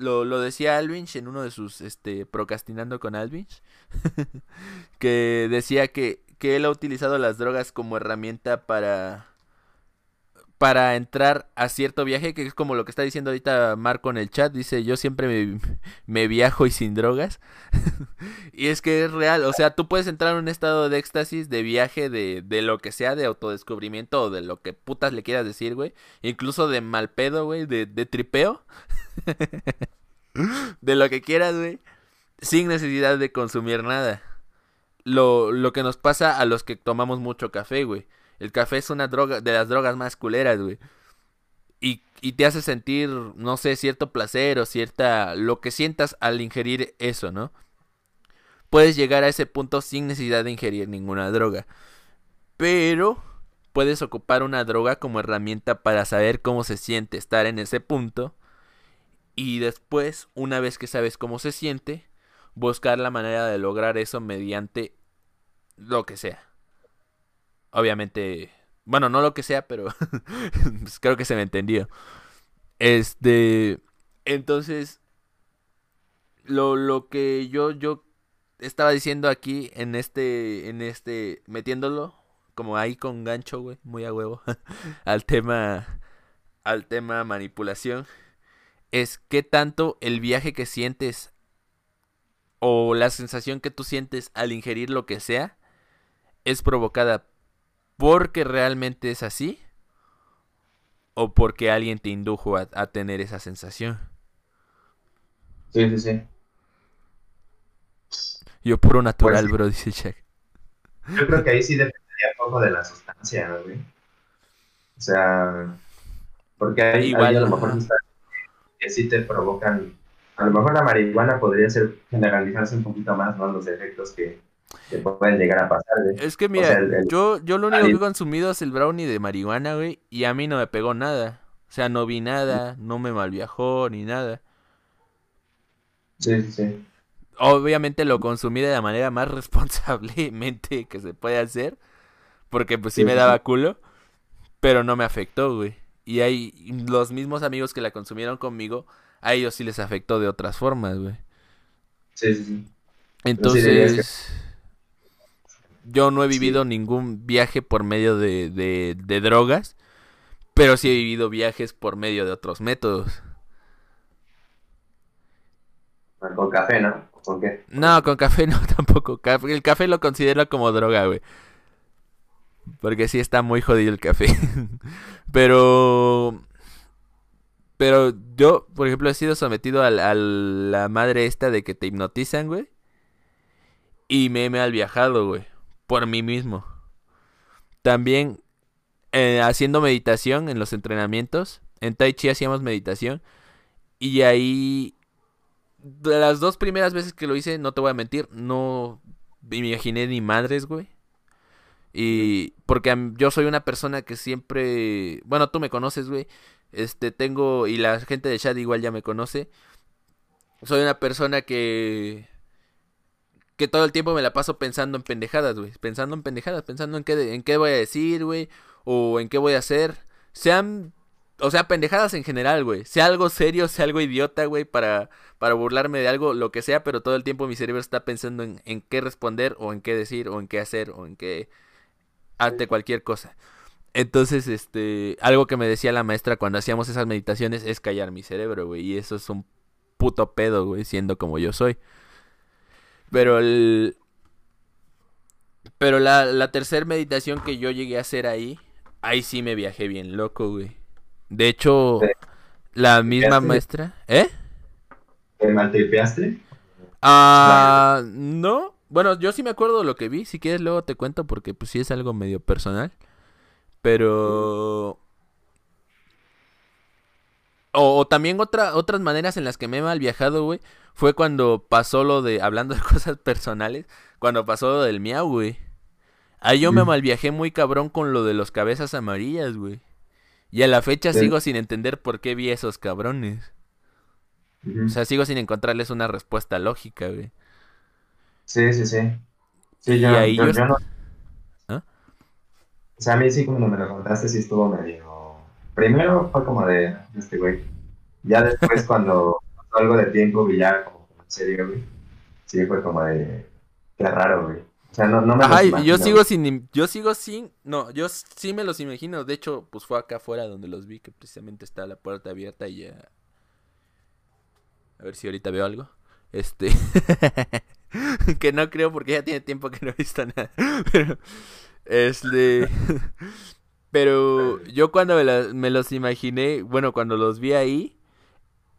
Lo, lo decía Alvinch en uno de sus este procrastinando con Alvinch (laughs) que decía que, que él ha utilizado las drogas como herramienta para para entrar a cierto viaje, que es como lo que está diciendo ahorita Marco en el chat, dice, yo siempre me, viajo y sin drogas. (laughs) y es que es real, o sea, tú puedes entrar en un estado de éxtasis, de viaje, de, de lo que sea, de autodescubrimiento o de lo que putas le quieras decir, güey. Incluso de mal pedo, güey, de, de tripeo. (laughs) de lo que quieras, güey. Sin necesidad de consumir nada. Lo, lo que nos pasa a los que tomamos mucho café, güey. El café es una droga, de las drogas más culeras, güey. Y, y te hace sentir, no sé, cierto placer o cierta... Lo que sientas al ingerir eso, ¿no? Puedes llegar a ese punto sin necesidad de ingerir ninguna droga. Pero puedes ocupar una droga como herramienta para saber cómo se siente estar en ese punto. Y después, una vez que sabes cómo se siente, buscar la manera de lograr eso mediante lo que sea. Obviamente, bueno, no lo que sea, pero (laughs) pues creo que se me entendió. Este, entonces, lo, lo que yo, yo estaba diciendo aquí en este, en este, metiéndolo como ahí con gancho, güey, muy a huevo, (laughs) al tema, al tema manipulación, es qué tanto el viaje que sientes o la sensación que tú sientes al ingerir lo que sea es provocada porque realmente es así o porque alguien te indujo a, a tener esa sensación. Sí, sí, sí. Yo puro natural, Pues- bro, dice Shaq. Yo creo que ahí sí dependería un poco de la sustancia, ¿no, güey? O sea, porque hay, Igual, hay a lo mejor sustancias que sí te provocan, a lo mejor la marihuana podría ser generalizarse un poquito más, ¿no? Los efectos que, que pueden llegar a pasar, güey. Es que mira, sea, el- el- yo, yo lo único que he consumido es el brownie de marihuana, güey, y a mí no me pegó nada. O sea, no vi nada, no me malviajó ni nada. Sí, sí, sí. Obviamente lo consumí de la manera más (laughs) responsablemente que se puede hacer, porque pues sí Sí, me daba culo, pero no me afectó, güey. Y hay los mismos amigos que la consumieron conmigo, a ellos sí les afectó de otras formas, güey. Sí, sí, sí. Entonces, yo no he Sí. vivido ningún viaje por medio de, de, de drogas, pero sí he vivido viajes por medio de otros métodos. Con café, ¿no? ¿Con qué? No, con café no (laughs) tampoco. El café lo considero como droga, güey. Porque sí está muy jodido el café. (laughs) Pero... Pero yo, por ejemplo, he sido sometido al- a, la madre esta de que te hipnotizan, güey. Y me he mal viajado, güey. Por mí mismo. También eh, haciendo meditación en los entrenamientos. En Tai Chi hacíamos meditación. Y ahí de las dos primeras veces que lo hice, no te voy a mentir, no me imaginé ni madres, güey. Y porque yo soy una persona que siempre, bueno, tú me conoces, güey. Este, tengo, y la gente de chat igual ya me conoce. Soy una persona que, que todo el tiempo me la paso pensando en pendejadas, güey. Pensando en pendejadas, pensando en qué, en qué voy a decir, güey. O en qué voy a hacer. Sean, o sea, pendejadas en general, güey. Sea algo serio, sea algo idiota, güey, para, para burlarme de algo, lo que sea, pero todo el tiempo mi cerebro está pensando en, en qué responder, o en qué decir, o en qué hacer, o en qué... Ante cualquier cosa. Entonces, este, algo que me decía la maestra cuando hacíamos esas meditaciones es callar mi cerebro, güey. Y eso es un puto pedo, güey, siendo como yo soy. Pero el... Pero la, la tercera meditación que yo llegué a hacer ahí, ahí sí me viajé bien loco, güey. De hecho, la misma maestra... ¿Eh? ¿Te maltripeaste? Ah, no. Bueno, yo sí me acuerdo de lo que vi. Si quieres luego te cuento porque pues sí es algo medio personal. Pero... O, o también otra, otras maneras en las que me he mal viajado, güey. Fue cuando pasó lo de, (laughs) hablando de cosas personales, cuando pasó lo del miau, güey. Ahí yo me Mm. mal viajé muy cabrón con lo de los cabezas amarillas, güey. Y a la fecha sigo sin entender por qué vi esos cabrones. O sea, sigo sin encontrarles una respuesta lógica, güey. Sí, sí, sí. Sí, Y yo, ahí yo, yo- yo no. ¿Ah? O sea, a mí sí, cuando me lo contaste, sí estuvo medio. Primero fue como de este güey. Ya después, (laughs) cuando pasó algo de tiempo ya, como en serio, güey. Sí, fue como de. Qué raro, güey. O sea, no, no me Ajá, yo sigo sin, yo sigo sin, no, yo sí me los imagino, de hecho, pues fue acá afuera donde los vi, que precisamente está la puerta abierta y ya, a ver si ahorita veo algo, este, (laughs) que no creo porque ya tiene tiempo que no he visto nada, (laughs) pero, este, pero yo cuando me, la- me los imaginé, bueno, cuando los vi ahí,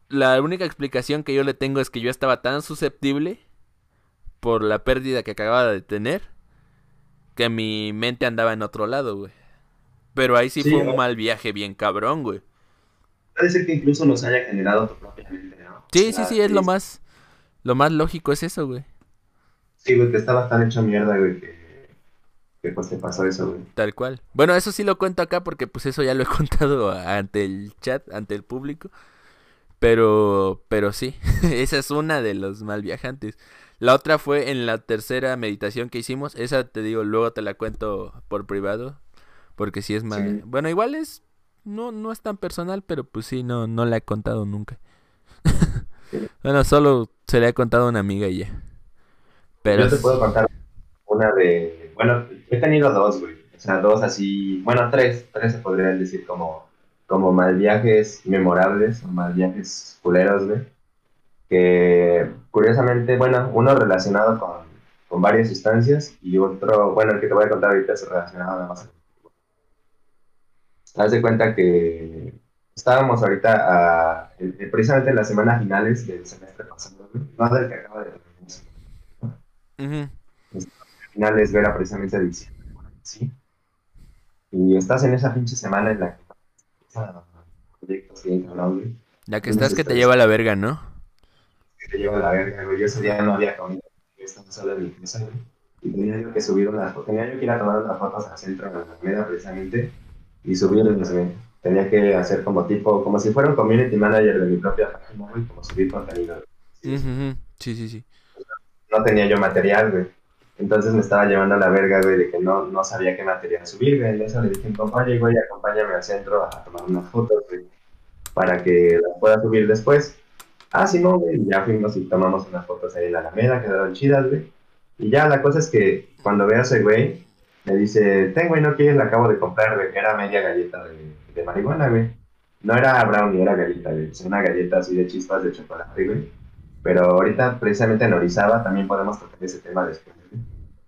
la única explicación que yo le tengo es que yo estaba tan susceptible por la pérdida que acababa de tener que mi mente andaba en otro lado, güey. Pero ahí sí, Sí, fue un mal viaje bien cabrón, güey. Puede ser que incluso nos haya generado tu propia mente, ¿no? Sí, O sea, sí, sí, es lo más lo más lógico es eso, güey. Sí, güey, que estabas tan hecho mierda, güey, que, te pasó eso, güey. Tal cual. Bueno, eso sí lo cuento acá porque pues eso ya lo he (laughs) contado ante el chat, ante el público. Pero pero sí, (laughs) esa es una de los mal viajantes. La otra fue en la tercera meditación que hicimos. Esa te digo, luego te la cuento por privado. Porque sí es más. Sí. Bueno, igual es. No, no es tan personal, pero pues sí, no, no la he contado nunca. (laughs) Bueno, solo se le ha contado a una amiga y ya. Pero. Yo te puedo contar una de. Bueno, he tenido dos, güey. O sea, dos así. Bueno, tres. Tres se podrían decir como, como mal viajes memorables o mal viajes culeros, güey. Que curiosamente, bueno, uno relacionado con, con varias sustancias y otro, bueno, el que te voy a contar ahorita es relacionado nada más. Haz de cuenta que estábamos ahorita a- en- en- precisamente en las semanas finales del semestre pasado. No del que acaba de terminar. Ujú. Al final es ver a precisamente diciembre, ¿sí? Y estás en esa pinche semana en la que proyectos bien cabrón, güey. Ya que estás que te lleva a la verga, ¿no? que te lleva a la verga, güey. Yo ese día no había comido, yo estaba solo en mi casa, güey. Y tenía yo que subir unas fotos, tenía yo que ir a tomar unas fotos al centro de la Alameda precisamente y subirlas, güey. Tenía que hacer como tipo, como si fuera un community manager de mi propia página, güey, como subir contenido. Ujú, ujú. Sí, sí, sí. No tenía yo material, güey. Entonces me estaba llevando a la verga, güey, de que no, no sabía qué material subir, güey. En eso le dije, compadre, güey, acompáñame al centro a tomar unas fotos, güey, para que las pueda subir después. Ah, sí, no, güey. y Ya fuimos y tomamos unas fotos ahí en la Alameda, quedaron chidas, güey. Y ya la cosa es que cuando veo a ese güey, me dice, ten, güey, no quieres, la acabo de comprar, güey, que era media galleta de, de marihuana, güey. No era brownie, era galleta, güey. Es una galleta así de chispas de chocolate, güey. Pero ahorita, precisamente en Orizaba, también podemos tocar ese tema después.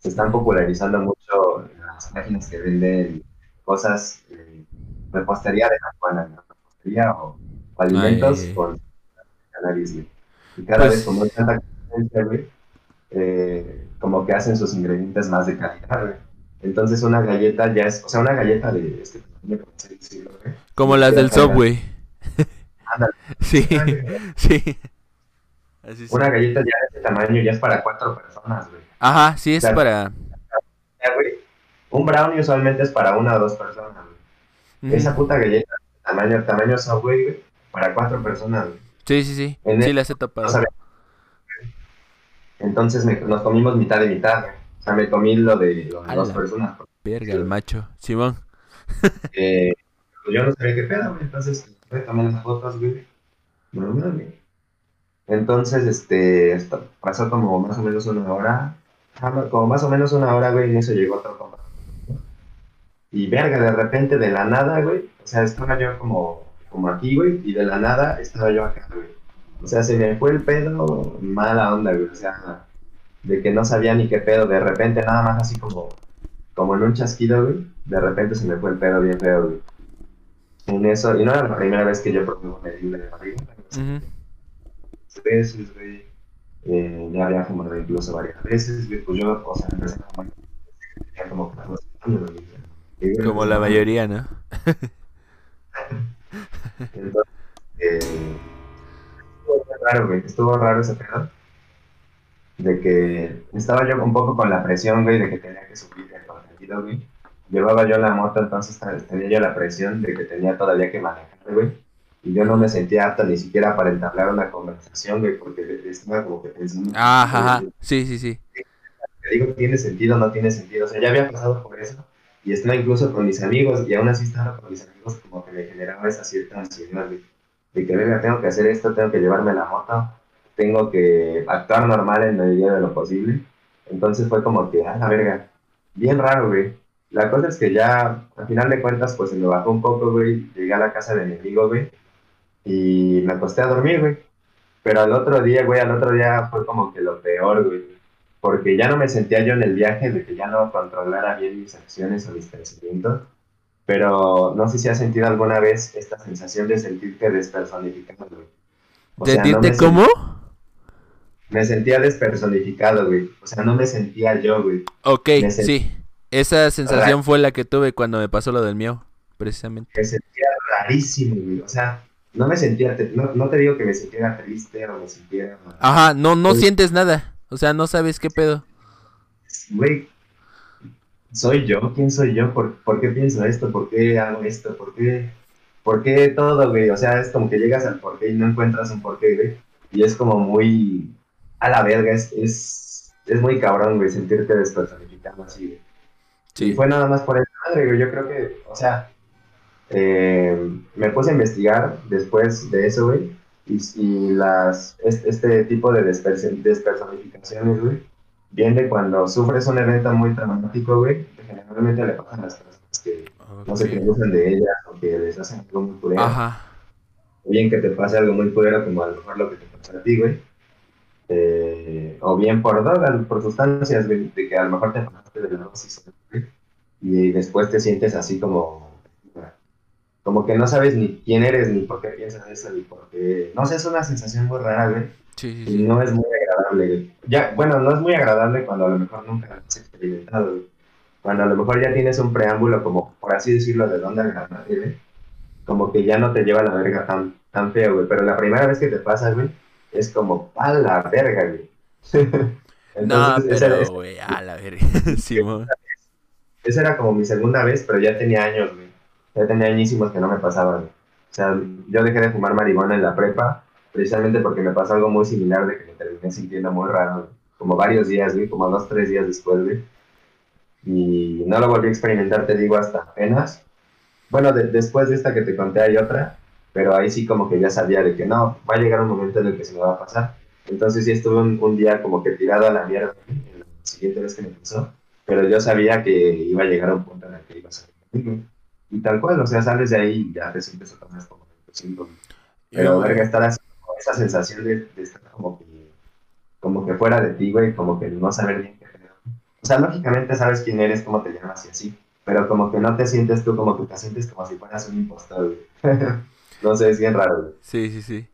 Se están popularizando mucho las páginas que venden cosas, eh, repostería de marihuana, ¿no? Repostería o, o alimentos Ay. con cannabis, güey. Y cada Pues- vez como hay tanta competencia, eh, como que hacen sus ingredientes más de calidad. Entonces una galleta ya es, o sea, una galleta de este tamaño, como se dice, güey. Como las del Subway. (laughs) Ándale. Sí, sí. Así sí. Una galleta ya de este tamaño ya es para cuatro personas, güey. Ajá, sí, es Claro. para... Ya, güey. Un brownie usualmente es para una o dos personas. Ujú. Esa puta galleta, tamaño, tamaño Subway, güey, para cuatro personas, güey. Sí, sí, sí. En Sí, el- las he topado. Entonces me- nos comimos mitad de mitad, güey. O sea, me comí lo de, lo de A dos personas. Verga, el macho. Simón. (laughs) Eh, pues yo no sabía qué pedo, güey. Entonces, me tomé las fotos, güey. Normal, güey. Entonces, este, esto- pasó como más o menos una hora. Ajá, Como más o menos una hora, güey, y en eso llegó otro compa. Y verga, de repente, de la nada, güey. O sea, estaba yo como, como aquí, güey, y de la nada estaba yo acá, güey. O sea, se me fue el pedo, mala onda, güey. O sea, de que no sabía ni qué pedo. De repente, nada más así como, como en un chasquido, güey. De repente se me fue el pedo bien feo, güey. En eso, y no era la primera vez que yo probé un medible de güey. Ujú. veces, güey. Eh, ya había fumado incluso varias veces. Pues yo, o sea, empecé a fumar. como 14 años, Como la mayoría, ¿no? (laughs) Entonces, eh, estuvo raro, güey. Estuvo raro ese pedo. De que estaba yo un poco con la presión, güey, de que tenía que subir el contenido, güey. Llevaba yo la moto, entonces tenía yo la presión de que tenía todavía que manejar, güey. Y yo no me sentía apto ni siquiera para entablar una conversación, güey, porque estaba como que pensando. Ajá, ajá. Sí, sí, sí. Te digo, tiene sentido, no tiene sentido. O sea, ya había pasado por eso. Y estaba incluso con mis amigos, y aún así estaba con mis amigos, como que me generaba esa cierta ansiedad, güey. De que, venga, tengo que hacer esto, tengo que llevarme la moto, tengo que actuar normal en la medida de lo posible. Entonces fue como que, a la verga, bien raro, güey. La cosa es que ya, al final de cuentas, pues se me bajó un poco, güey. Llegué a la casa de mi amigo, güey, y me acosté a dormir, güey. Pero al otro día, güey, al otro día fue como que lo peor, güey porque ya no me sentía yo en el viaje de que ya no controlara bien mis acciones o mis pensamientos, pero no sé si has sentido alguna vez esta sensación de sentirte despersonificado, güey. O sea, no ¿Sentirte me cómo? Me sentía despersonificado, güey. O sea, no me sentía yo, güey. Ok, sí. Esa sensación fue la que tuve cuando me pasó lo del miau, precisamente. Me sentía rarísimo, güey. O sea, no me sentía, no, no te digo que me sintiera triste o me sintiera... Ajá, no, no Sí. sientes nada. O sea, no sabes qué pedo. güey, ¿soy yo? ¿Quién soy yo? ¿Por, por qué pienso esto? ¿Por qué hago esto? ¿Por qué, ¿Por qué todo, güey? O sea, es como que llegas al porqué y no encuentras un porqué, güey. Y es como muy a la verga, es, es, es muy cabrón, güey, sentirte despersonificado así, güey. Y Sí. fue nada más por el madre, güey. Yo creo que, o sea, eh, me puse a investigar después de eso, güey. Y, y las, es- este tipo de desperson- despersonificaciones, güey, viene cuando sufres un evento muy traumático, güey. Que generalmente le pasan a las personas que no se producen de ellas o que les hacen algo muy culero. Ajá. O bien que te pase algo muy culero, como a lo mejor lo que te pasó a ti, güey. Eh, o bien por drogas, por sustancias, güey, de que a lo mejor te pasaste de la dosis, güey, y después te sientes así como, como que no sabes ni quién eres, ni por qué piensas eso, ni por qué, no sé, es una sensación muy rara, güey, Sí, sí, y sí. no es muy agradable. güey. Ya, bueno, no es muy agradable cuando a lo mejor nunca lo has experimentado. güey. Cuando a lo mejor ya tienes un preámbulo, como por así decirlo, de dónde agarrar, güey. Como que ya no te lleva la verga tan, tan feo, güey. Pero la primera vez que te pasa, güey, es como, a la verga, güey. (laughs) No, Entonces, esa- pero, esa- güey, a la verga. (laughs) Simón. Esa era como mi segunda vez, pero ya tenía años, güey. Ya tenía añísimos que no me pasaba, güey. O sea, yo dejé de fumar marihuana en la prepa, precisamente porque me pasó algo muy similar de que me terminé sintiendo muy raro. Como varios días, güey, como dos, tres días después. Y no lo volví a experimentar, te digo, hasta apenas. Bueno, de- después de esta que te conté hay otra, pero ahí sí como que ya sabía de que no, va a llegar un momento en el que se me va a pasar. Entonces sí estuve un, un día como que tirado a la mierda, en la siguiente vez que me pasó pero yo sabía que iba a llegar a un punto en el que iba a salir. Y tal cual, o sea, sales de ahí y ya te sientes otra vez como siento. Pero, verga, estar así, como esa sensación de, de estar como que, como que fuera de ti, güey, como que no saber bien qué hacer. O sea, lógicamente sabes quién eres, cómo te llamas y así, pero como que no te sientes tú, como que te sientes como si fueras un impostor, güey. (laughs) no sé, es bien raro, güey. Sí, sí, sí.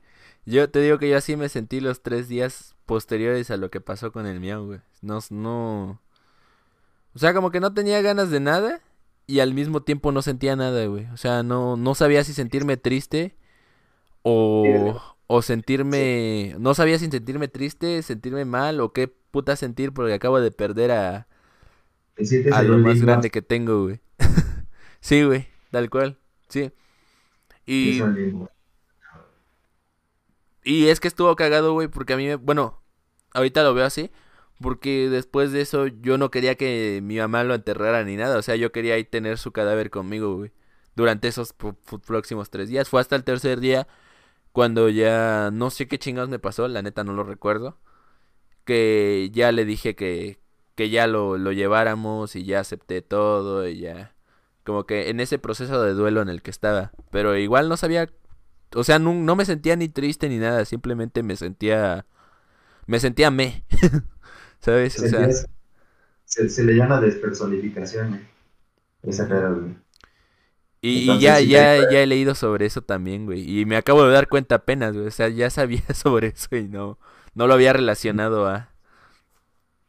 Yo te digo que yo así me sentí los tres días posteriores a lo que pasó con el miau, güey. No, no... O sea, como que no tenía ganas de nada y al mismo tiempo no sentía nada, güey. O sea, no, no sabía si sentirme triste o, o sentirme... No sabía si sentirme triste, sentirme mal o qué puta sentir porque acabo de perder a, a lo más grande que tengo, güey. (laughs) Sí, güey, tal cual, sí. Y... Y es que estuvo cagado, güey, porque a mí, me- bueno, ahorita lo veo así, porque después de eso yo no quería que mi mamá lo enterrara ni nada, o sea, yo quería ahí tener su cadáver conmigo, durante esos próximos tres días. Fue hasta el tercer día cuando ya no sé qué chingados me pasó, la neta no lo recuerdo, que ya le dije que, que ya lo, lo lleváramos y ya acepté todo y ya, como que en ese proceso de duelo en el que estaba, pero igual no sabía o sea, no, no me sentía ni triste ni nada, simplemente me sentía, me sentía me, (laughs) ¿sabes? O sea, se, se le llama despersonificación, güey. Esa era, güey. y, ya, sí ya, ya he leído sobre eso también, güey, y me acabo de dar cuenta apenas, güey, o sea, ya sabía (laughs) sobre eso y no, no lo había relacionado a,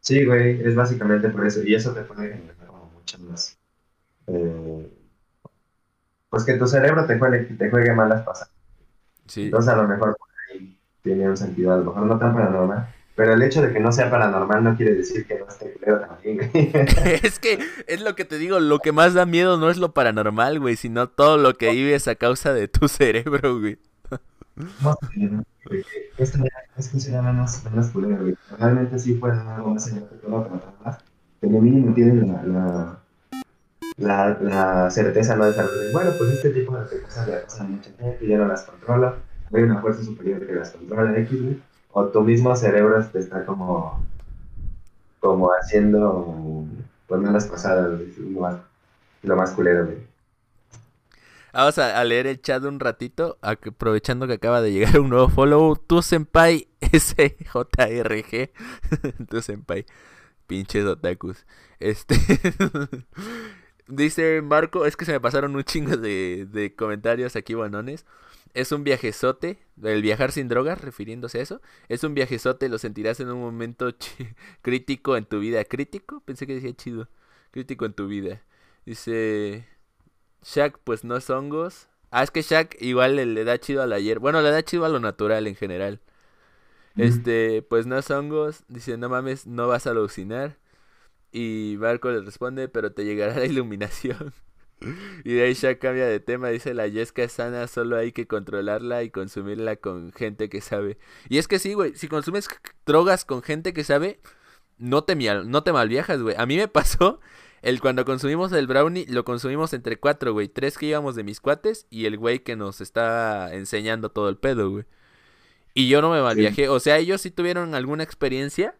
Sí, güey, es básicamente por eso. Y eso te puede generar como muchas más. eh, pues que tu cerebro te juegue, te juegue malas pasadas. sí, Entonces, a lo mejor por ahí tiene un sentido, a lo mejor no tan paranormal. Pero el hecho de que no sea paranormal no quiere decir que no esté culero también, (laughs) es que es lo que te digo, lo que más da miedo no es lo paranormal, güey, sino todo lo que vives a causa de tu (laughs) cerebro, güey. No, Esto ya es que será menos, menos culero, güey. Realmente sí fue algo más allá de todo paranormal. Pero mínimo tienen la, la, la, la certeza no de saber, bueno, pues este tipo de cosas le pasan a mucha gente, ya no las controla, hay una fuerza superior que las controla X, güey, o tu mismo cerebro te está como, como haciendo, pues malas pasadas, lo más, lo más culero, güey. Vamos a, a leer el chat un ratito, aprovechando que acaba de llegar (laughs) un nuevo follow. Tu senpai (laughs) SJRG. (laughs) tu senpai. Pinches otakus. Este. Dice Marco, es que se me pasaron un chingo de, de comentarios aquí, banones. Es un viajezote, el viajar sin drogas, refiriéndose a eso. Es un viajezote, lo sentirás en un momento (laughs) crítico en tu vida. ¿Crítico? Pensé que decía chido. Crítico en tu vida. Dice... Shaq, pues no es hongos. Ah, es que Shaq igual le, le da chido a la hierba. Bueno, le da chido a lo natural en general. Este, pues no es hongos. Dice, no mames, no vas a alucinar. Y Barco le responde, pero te llegará la iluminación. (laughs) (laughs) y de ahí Shaq cambia de tema. Dice, la yesca es sana, solo hay que controlarla y consumirla con gente que sabe. Y es que sí, güey, si consumes drogas con gente que sabe, no te, no te malviajas, güey. A mí me (laughs) pasó el cuando consumimos el brownie, lo consumimos entre cuatro, güey. Tres que íbamos de mis cuates y el güey que nos está enseñando todo el pedo, güey. Y yo no me malviajé. O sea, ellos sí tuvieron alguna experiencia,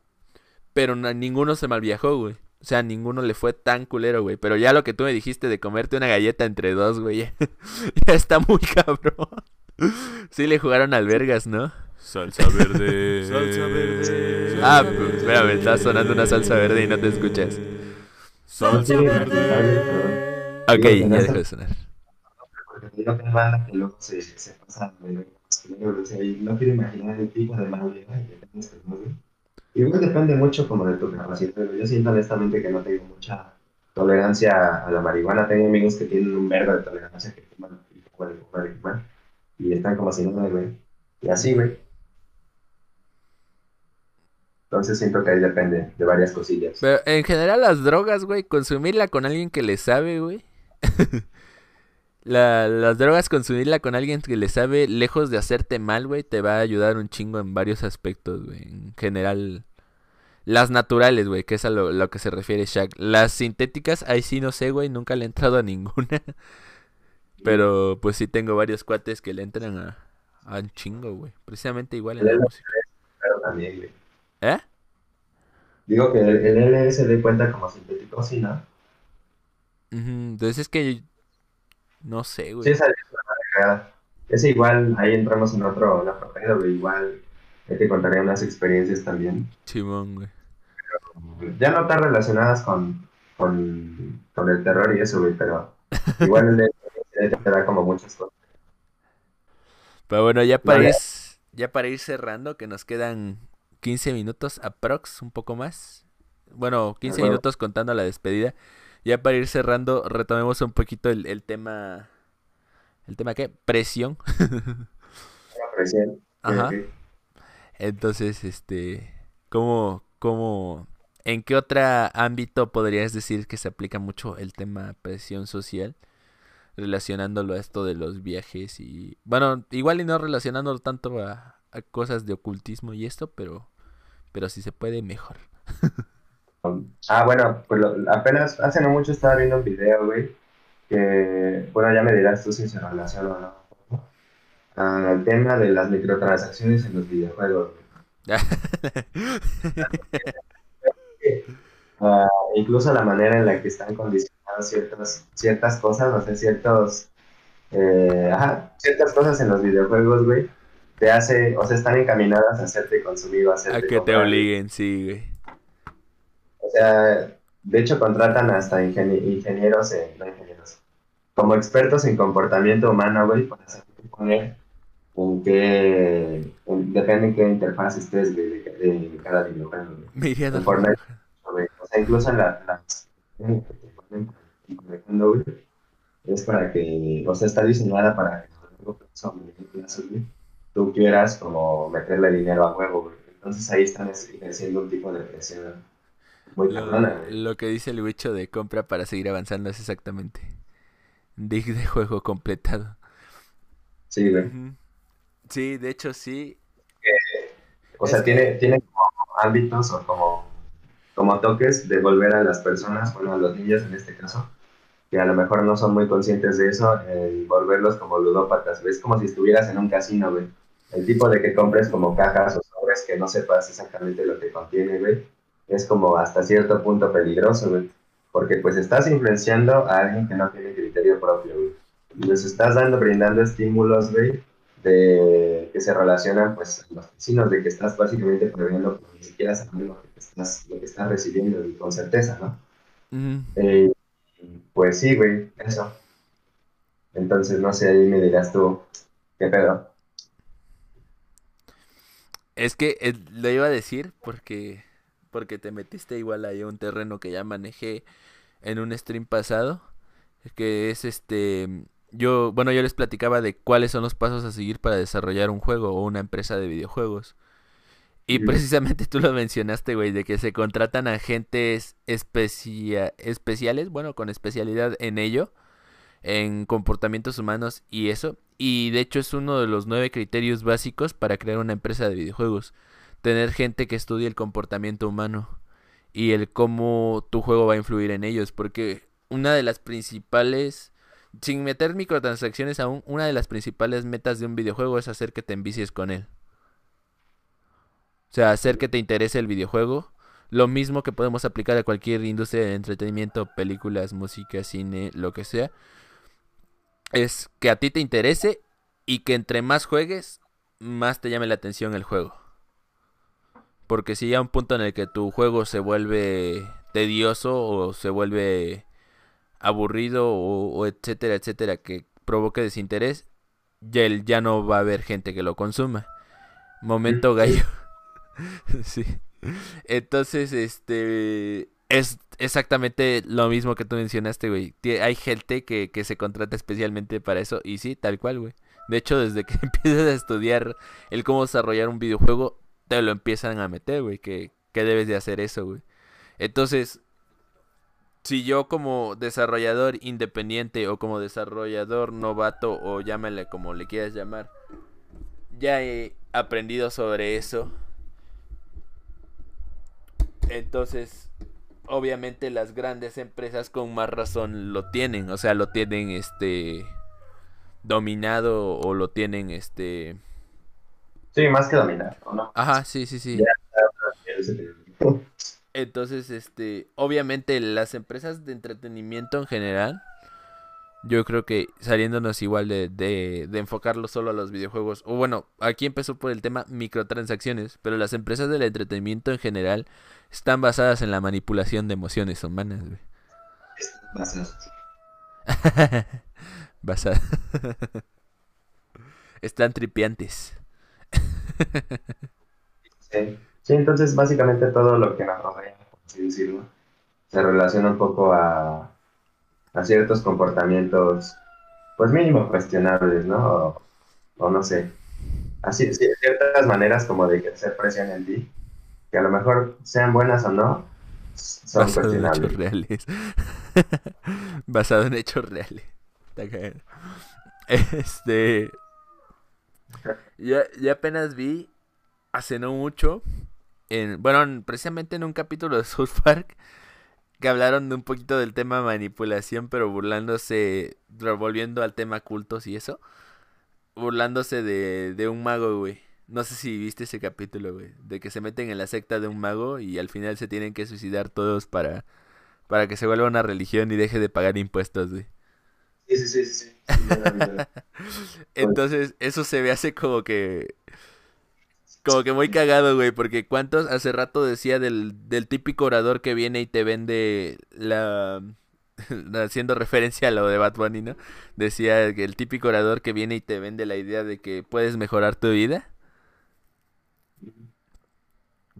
pero ninguno se malviajó, güey. O sea, ninguno le fue tan culero, güey. Pero ya lo que tú me dijiste de comerte una galleta entre dos, güey, ya, ya está muy cabrón. Sí le jugaron al vergas, ¿no? Salsa verde. Salsa verde. Ah, pues, espérame, está sonando una salsa verde y no te escuchas. Salsa verde. perdón. Ok, ya dejó de sonar. Que luego se, se de no quiero imaginar el tipo de mal que tienes que. Igual depende mucho como de tu capacidad. pero Yo siento honestamente que no tengo mucha tolerancia a la marihuana. Tengo amigos que tienen un verbo de tolerancia que fuman y fuman y y. Y están como si no, güey. Y así, güey. Entonces siento que ahí depende de varias cosillas. Pero en general las drogas, güey, consumirla con alguien que le sabe, güey. (laughs) La- las drogas, consumirla con alguien que le sabe, lejos de hacerte mal, güey, te va a ayudar un chingo en varios aspectos, güey. En general, las naturales, güey, que es a lo, lo que se refiere Shaq. Las sintéticas, ahí sí no sé, güey, nunca le he entrado a ninguna. (laughs) Pero pues sí tengo varios cuates que le entran a, a un chingo, güey. Precisamente igual en la música. Pero también, güey. ¿Eh? Digo que el, el LSD cuenta como sintético, sí, ¿no? Entonces es que no sé, Sí, güey. esa es igual, ahí entramos en otro, en otro pedo, güey. Igual, ya te contaré unas experiencias también. Chimón, güey. Ya no tan relacionadas con, con, con el terror y eso, güey, pero (laughs) igual el LSD te da como muchas cosas. Pero bueno, ya para ir, ya para ir cerrando, que nos quedan 15 minutos aprox, un poco más. Bueno, 15 Ajá. minutos contando la despedida. Ya para ir cerrando, retomemos un poquito el, el tema. ¿El tema qué? Presión. (laughs) Una presión. Ajá. Sí, sí. Entonces, este, ¿cómo, cómo, en qué otro ámbito podrías decir que se aplica mucho el tema presión social? Relacionándolo a esto de los viajes y, bueno, igual y no relacionándolo tanto a, cosas de ocultismo y esto, pero, pero si se puede, mejor. (laughs) Ah, bueno, pues lo- apenas, hace no mucho estaba viendo un video, güey, que, bueno, ya me dirás tú si se relaciona o no. El tema de las microtransacciones en los videojuegos. (laughs) Ah, incluso la manera en la que están condicionadas ciertas, ciertas cosas, o sea, ciertos, eh, ajá, ciertas cosas en los videojuegos, güey, te hace, o sea, están encaminadas a hacerte consumir o a A hacerte que te comprar, güey. obliguen, sí, güey. O sea, de hecho contratan hasta ingenie- ingenieros, en- no ingenieros, como expertos en comportamiento humano, güey, para saber poner en qué, en- depende en qué interfaz estés de, de- de cada videojuego, En Fortnite. O sea, incluso en la, las que te ponen manejando, güey, es para que, o sea, está diseñada para que tú quieras como meterle dinero a huevo. Entonces ahí están ejerciendo un tipo de presión muy Lo, cabrona, lo que dice el bicho de compra para seguir avanzando es exactamente. Dig de juego completado. Sí, güey. Sí, de hecho sí. O sea, que- tiene, tiene como ámbitos o como, como toques de volver a las personas, bueno, a los niños en este caso, que a lo mejor no son muy conscientes de eso, y volverlos como ludópatas. Es como si estuvieras en un casino, güey. El tipo de que compres como cajas o sobres que no sepas exactamente lo que contiene, güey, es como hasta cierto punto peligroso, güey. Porque pues estás influenciando a alguien que no tiene criterio propio, güey. Les estás dando, brindando estímulos, güey, de que se relacionan pues los vecinos, de que estás básicamente previendo que ni siquiera saber lo que estás, lo que estás recibiendo y con certeza, ¿no? Eh, pues sí, güey, eso. Entonces, no sé, ahí me dirás tú, ¿qué pedo? Es que eh, lo iba a decir porque porque te metiste igual ahí a un terreno que ya manejé en un stream pasado, que es este yo, bueno, yo les platicaba de cuáles son los pasos a seguir para desarrollar un juego o una empresa de videojuegos. Y precisamente (laughs) tú lo mencionaste, güey, de que se contratan agentes especia- especiales, bueno, con especialidad en ello, en comportamientos humanos y eso. Y de hecho es uno de los nueve criterios básicos para crear una empresa de videojuegos. Tener gente que estudie el comportamiento humano y el cómo tu juego va a influir en ellos. Porque una de las principales, sin meter microtransacciones aún, una de las principales metas de un videojuego es hacer que te envicies con él. O sea, hacer que te interese el videojuego. Lo mismo que podemos aplicar a cualquier industria de entretenimiento, películas, música, cine, lo que sea. Es que a ti te interese y que entre más juegues, más te llame la atención el juego. Porque si ya un punto en el que tu juego se vuelve tedioso o se vuelve aburrido o, o etcétera, etcétera, que provoque desinterés, ya, el- ya no va a haber gente que lo consuma. Momento gallo. (laughs) sí. Entonces, este. Es exactamente lo mismo que tú mencionaste, güey. Hay gente que, que se contrata especialmente para eso. Y sí, tal cual, güey. De hecho, desde que (laughs) empiezas a estudiar el cómo desarrollar un videojuego, te lo empiezan a meter, güey. Que, que debes de hacer eso, güey. Entonces, si yo como desarrollador independiente o como desarrollador novato o llámale como le quieras llamar, ya he aprendido sobre eso. Entonces, obviamente las grandes empresas con más razón lo tienen, o sea, lo tienen este dominado o lo tienen este Sí, más que dominar, ¿o ¿no? Ajá, sí, sí, sí. Entonces, este, obviamente las empresas de entretenimiento en general, yo creo que saliéndonos igual de, de, de enfocarlo solo a los videojuegos, o bueno, aquí empezó por el tema microtransacciones, pero las empresas del entretenimiento en general están basadas en la manipulación de emociones humanas, güey. (laughs) Basados. Basadas. (laughs) Están tripiantes. (laughs) Sí. Sí, entonces básicamente todo lo que nos rodea, por así decirlo, se relaciona un poco a, a ciertos comportamientos, pues mínimo cuestionables, ¿no? O, o no sé. Así, sí, ciertas maneras como de ejercer presión en ti, que a lo mejor sean buenas o no, son Basado en hechos cuestionables. reales. (laughs) Basado en hechos reales. Este. (laughs) Ya, ya apenas vi hace no mucho. En, bueno, en- precisamente en un capítulo de South Park. Que hablaron de un poquito del tema manipulación, pero burlándose. Volviendo al tema cultos y eso. Burlándose de, de un mago, güey. No sé si viste ese capítulo, güey. De que se meten en la secta de un mago y al final se tienen que suicidar todos para, para que se vuelva una religión y deje de pagar impuestos, güey. Sí, sí, sí, sí. (laughs) Entonces, eso se me hace como que. Como que muy cagado, güey. Porque cuántos hace rato decía del, del típico orador que viene y te vende la. (laughs) Haciendo referencia a lo de Bad Bunny, ¿no? Decía que el típico orador que viene y te vende la idea de que puedes mejorar tu vida.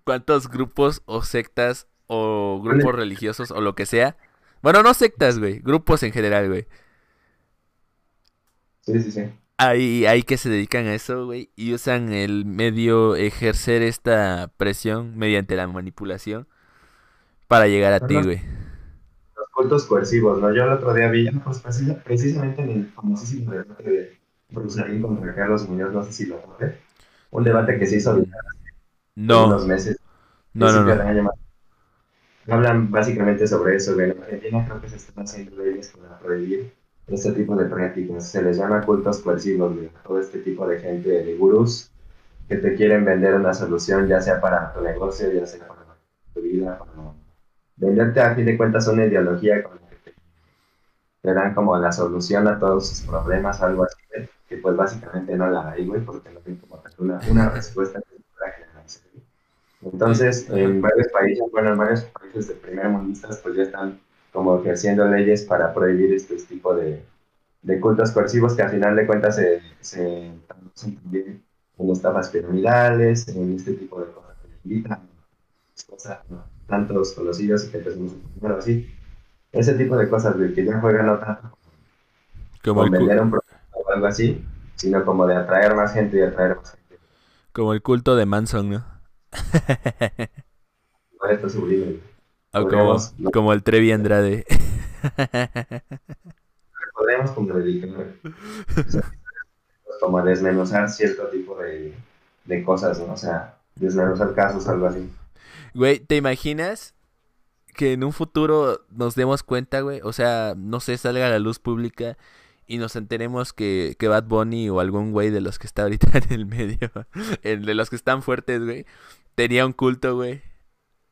¿Cuántos grupos o sectas o grupos religiosos o lo que sea? Bueno, no sectas, güey. Grupos en general, güey. Sí, sí, sí. Hay, hay que se dedican a eso, güey, y usan el medio ejercer esta presión mediante la manipulación para llegar a ti, güey. Los cultos coercivos, ¿no? Yo el otro día vi, pues, precisa- precisamente en el famosísimo debate de Brusalín contra Carlos Muñoz, no sé si lo noté, un debate que se hizo hace No, unos meses, no, no, no. Hablan básicamente sobre eso, que en Argentina creo que se están haciendo leyes para prohibir este tipo de prácticas. Se les llama cultos coercivos. Todo este tipo de gente, de gurús, que te quieren vender una solución, ya sea para tu negocio, ya sea para tu vida, para venderte a fin de cuentas una ideología con la que te, te dan como la solución a todos sus problemas, algo así, güey, que pues básicamente no la hay, güey, porque no hay como una, una respuesta. Entonces, en varios países, bueno, en varios países de primermundistas, pues ya están como ejerciendo leyes para prohibir este tipo de, de cultos coercivos que al final de cuentas se, se traducen también en estafas piramidales, en este tipo de cosas que invitan, cosas, ¿no? tantos conocidos y que empezamos a poner así. Ese tipo de cosas de que ya juegan no tanto Como el, vender un producto o algo así, sino como de atraer más gente y atraer más gente. como el culto de Manson, ¿no? No, esto es sublime. O como, el Trevi Andrade. (laughs) Podríamos como dedicar como desmenuzar cierto tipo de, de cosas, ¿no? O sea, desmenuzar casos, algo así. Güey, ¿te imaginas que en un futuro nos demos cuenta, güey? O sea, no sé, salga a la luz pública y nos enteremos que, que Bad Bunny o algún güey de los que está ahorita (laughs) en el medio, el de los que están fuertes, güey, tenía un culto, güey,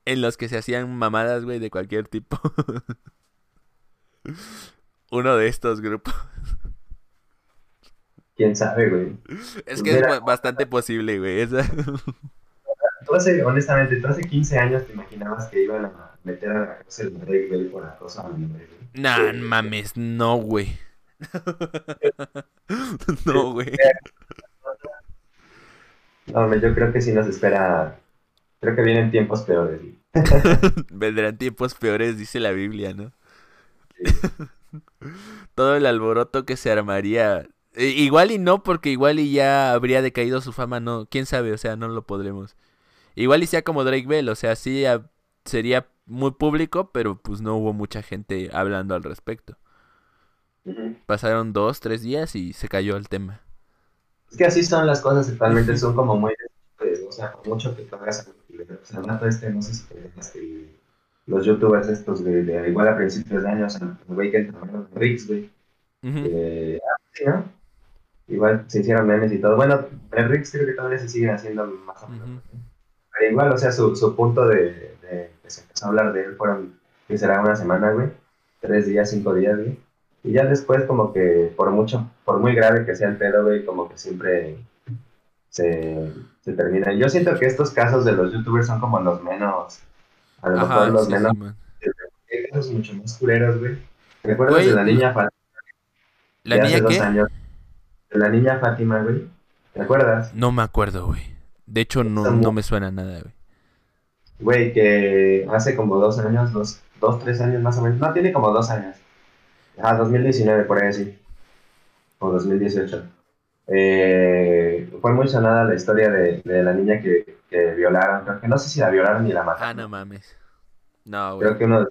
en los que se hacían mamadas, güey, de cualquier tipo. (laughs) Uno de estos grupos. ¿Quién sabe, güey? Es que es Mira. bastante posible, güey. (laughs) esa- Tú hace, honestamente, tú hace 15 años te imaginabas que iban a meter a la cárcel a Drake Bell por acoso a güey? Nah, mames, no, güey. (laughs) no, güey. No, yo creo que sí nos espera Creo que vienen tiempos peores. (laughs) Vendrán tiempos peores, dice la Biblia, ¿no? Sí. (laughs) Todo el alboroto que se armaría. Igual y no, porque igual y ya habría decaído su fama, no. Quién sabe, o sea, no lo podremos. Igual y sea como Drake Bell, o sea, sí sería muy público, pero pues no hubo mucha gente hablando al respecto. Pasaron dos, tres días y se cayó el tema. Es que así son las cosas actualmente, son como muy, o sea, mucho que hagas algo, o sea, el rato este, no sé si los youtubers estos, de, de- igual a principios de años, el güey que entró Rix, güey, Ujú. eh, ah, sí, ¿no? Igual se hicieron memes y todo. Bueno, el Rix creo que todavía se siguen haciendo más o menos. Ujú. ¿no? Pero igual, o sea, su, su punto de, de que se empezó a hablar de él fueron, que será una semana, güey, tres días, cinco días, güey. Y ya después como que por mucho, por muy grave que sea el pedo, güey, como que siempre se, se termina. Yo siento que estos casos de los youtubers son como los menos, a lo mejor Ajá, los sí, menos, Simón. hay casos mucho más culeros, güey. ¿Recuerdas Güey, de la niña Fátima ¿La de niña hace dos qué? años? De la niña Fátima, güey. ¿Te acuerdas? No me acuerdo, güey. De hecho, no, no me suena nada, güey. Güey, que hace como dos años, dos, dos, tres años más o menos. No, tiene como dos años. Ah, 2019, por ahí sí. O 2018. Eh, fue muy sonada la historia de, de la niña que, que violaron. Creo que no sé si la violaron ni la Ah, mataron. no mames. No, güey. Creo que uno de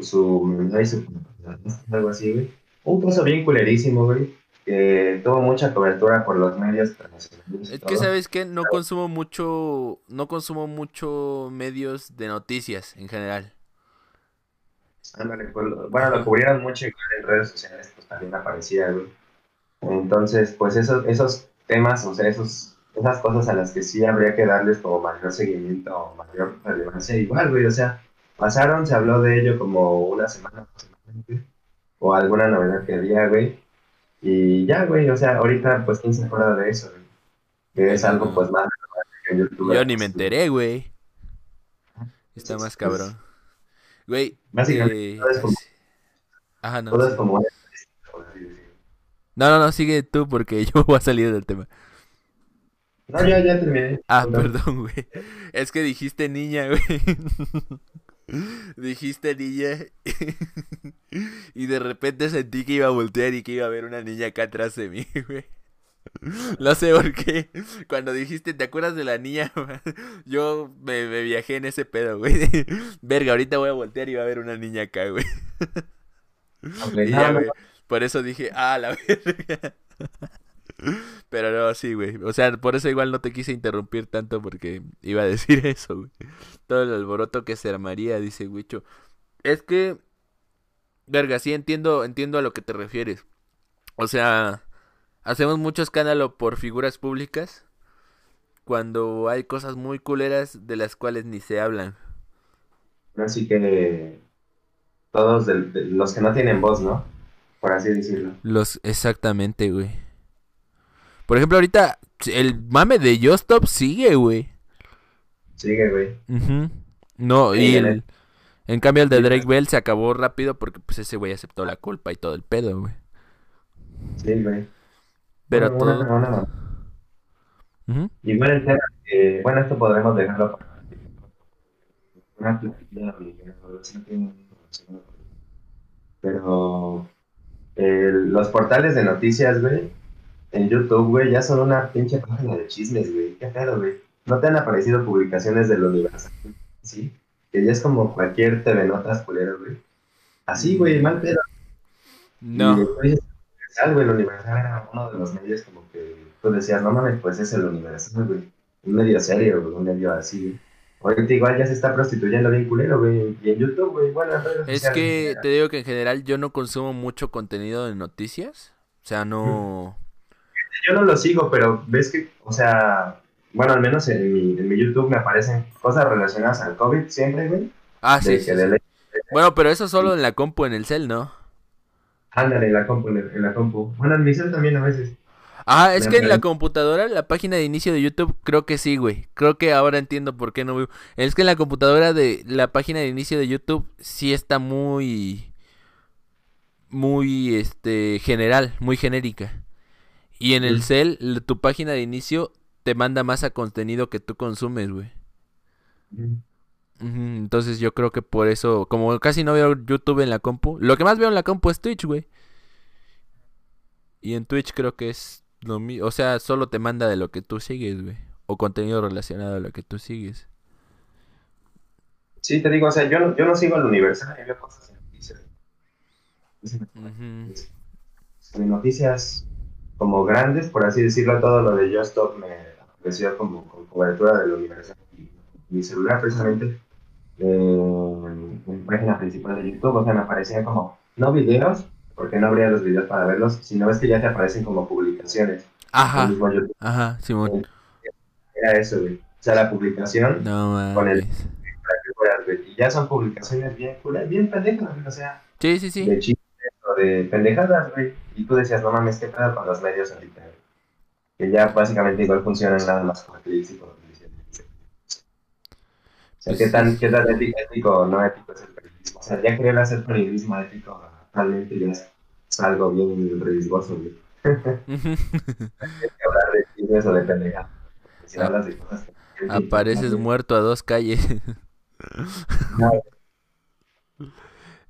su, su su algo así, güey. Un caso bien culerísimo, güey. Que tuvo mucha cobertura por los medios internacionales. Es que sabes que no consumo mucho, no consumo mucho medios de noticias en general. Ándale, pues, bueno, lo cubrieron mucho en redes sociales, pues también aparecía, güey. Entonces, pues esos, esos temas, o sea, esos, esas cosas a las que sí habría que darles como mayor seguimiento o mayor relevancia, igual, güey, o sea, pasaron, se habló de ello como una semana aproximadamente, o alguna novedad que había, güey, y ya, güey, o sea, ahorita, pues, ¿quién se acuerda de eso, güey? Que es algo, pues, más que YouTube. Yo ni me enteré, güey. Está más cabrón. Güey. Básicamente, eh, todo es como- Ajá, no. Todo es sí. como una estadística, por así decirlo. No, no, no, sigue tú porque (laughs) yo voy a salir del tema. No, ya, ya terminé. Ah, Perdón. perdón, güey. Es que dijiste niña, güey. (laughs) Dijiste niña. (laughs) Y de repente sentí que iba a voltear y que iba a ver una niña acá atrás de mí, güey. No sé por qué. Cuando dijiste, ¿te acuerdas de la niña? Yo me, me viajé en ese pedo, güey. Verga, ahorita voy a voltear y va a haber una niña acá, güey. Ok, Y no, ya, no, güey. Por eso dije, ah, la (laughs) verga. Pero no, sí, güey. O sea, por eso igual no te quise interrumpir tanto porque iba a decir (laughs) eso, güey. Todo el alboroto que se armaría, dice Wicho. Es que, verga, sí entiendo, entiendo a lo que te refieres. O sea, hacemos mucho escándalo por figuras públicas cuando hay cosas muy culeras de las cuales ni se hablan. Así que todos de- los que no tienen voz, ¿no? Por así decirlo. Los, exactamente, güey. Por ejemplo, ahorita el mame de Justop sigue, güey. Sigue, güey. Ujú. No, Sí, y en el, el- en cambio el de Drake. Bell se acabó rápido porque pues ese güey aceptó la culpa y todo el pedo, güey. Sí, güey. Pero Bueno, todo... una- una- Ujú. Igual el tema, que, bueno, esto podremos dejarlo para una no. Pero el- los portales de noticias, güey, en YouTube, güey, ya son una pinche página de chismes, güey. ¿Qué pedo, güey? ¿No te han aparecido publicaciones del Universal? Sí, que ya es como cualquier TV Notas culero, güey. Así, güey, mal pedo. Y No, Universal, güey, el Universal era uno de los medios como que tú decías, no mames, pues es el Universal, güey. Un medio serio, güey, un medio así, güey. Ahorita igual ya se está prostituyendo bien culero, güey. Y en YouTube, güey, igual en redes es que te digo que en general yo no consumo mucho contenido de noticias. O sea, no... Yo no lo sigo, pero ves que, o sea, bueno, al menos en mi, en mi YouTube me aparecen cosas relacionadas al COVID siempre, güey. Ah, sí, Bueno, pero eso solo en la compu, en el cel, ¿no? Ándale, en la compu, en, en la compu. Bueno, en mi cel también a veces. Ah, es que en la computadora, la página de inicio de YouTube, creo que sí, güey. Creo que ahora entiendo por qué no veo. Es que en la computadora de la página de inicio de YouTube sí está muy muy este general, muy genérica. Y en el Mm. cel, tu página de inicio te manda más a contenido que tú consumes, güey. Ujú, Entonces yo creo que por eso, como casi no veo YouTube en la compu, lo que más veo en la compu es Twitch, güey. Y en Twitch creo que es lo mismo, o sea, solo te manda de lo que tú sigues, güey. O contenido relacionado a lo que tú sigues. Sí, te digo, o sea, yo no, yo no sigo al Universal, yo veo cosas en noticias. (laughs) En noticias como grandes, por así decirlo, todo lo de Just Stop me apareció como con cobertura del Universal. Y mi celular, precisamente, eh, en mi página principal de YouTube, o sea, me aparecían como, no videos, porque no habría los videos para verlos, sino es que ya te aparecen como publicaciones. Ajá, mismo YouTube. ajá, Simón. Era eso, güey. O sea, la publicación, No Con el- güey. Y ya son publicaciones bien, culas, bien pendejas, güey, o sea, Sí, sí, sí. de chistes o de pendejadas, güey. Y tú decías, no mames, qué pedo con los medios ahorita, güey. Que ya básicamente igual funcionan nada más por clics y por publicidad. O sea, Pues ¿qué tan, sí. qué tan ético, ético o no ético es el periodismo? O sea, ya querer hacer periodismo ético actualmente ya es, es algo bien riesgoso, güey. (laughs) Hablar de chismes o de pendejadas. Si Ah. hablas de cosas que... Apareces muerto a dos calles. No,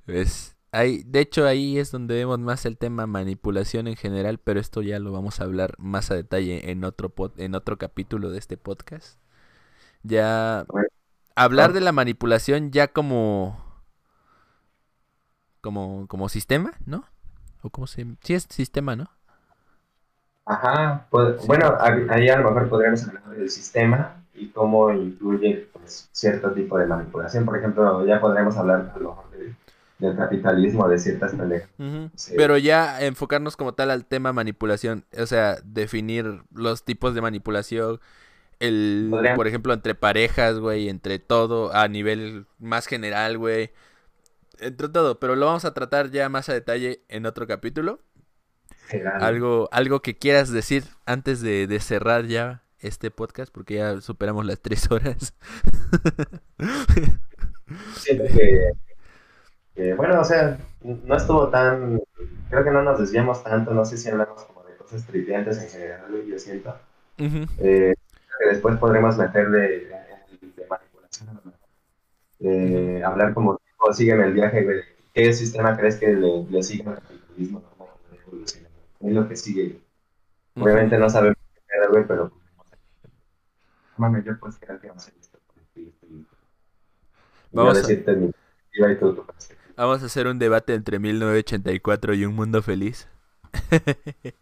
Pues, ahí, de hecho, ahí es donde vemos más el tema manipulación en general, pero esto ya lo vamos a hablar más a detalle en otro pod- en otro capítulo de este podcast. Ya hablar Ah. de la manipulación ya como como como sistema, ¿no? O como se sí es sistema, ¿no? Ajá, pues, Sí. bueno, ahí a lo mejor podríamos hablar del sistema y cómo influye pues, cierto tipo de manipulación. Por ejemplo, ya podríamos hablar a lo mejor de- del capitalismo, de ciertas. Sí. Pero ya enfocarnos como tal al tema manipulación, o sea, definir los tipos de manipulación, el, por ejemplo, entre parejas, güey, entre todo, a nivel más general, güey, entre todo, pero lo vamos a tratar ya más a detalle en otro capítulo. Algo, algo que quieras decir antes de, de cerrar ya este podcast, porque ya superamos las tres horas. (laughs) Siento que, que, bueno, o sea, no estuvo tan, creo que no nos desviamos tanto, no sé si hablamos como de cosas triviantes en general, yo siento. Eh, creo que después podremos meterle de, de manipulación. Eh, hablar como tipo, sígueme el viaje, güey. ¿Qué sistema crees que le, le sigue al capitalismo? Es lo que sigue. Obviamente no sabemos qué era, güey, pero Mami, yo pues creo que va a ser esto. Vamos a- decirte mi perspectiva y tú tu perspectiva. Vamos a hacer un debate entre 1984 y un mundo feliz. (laughs)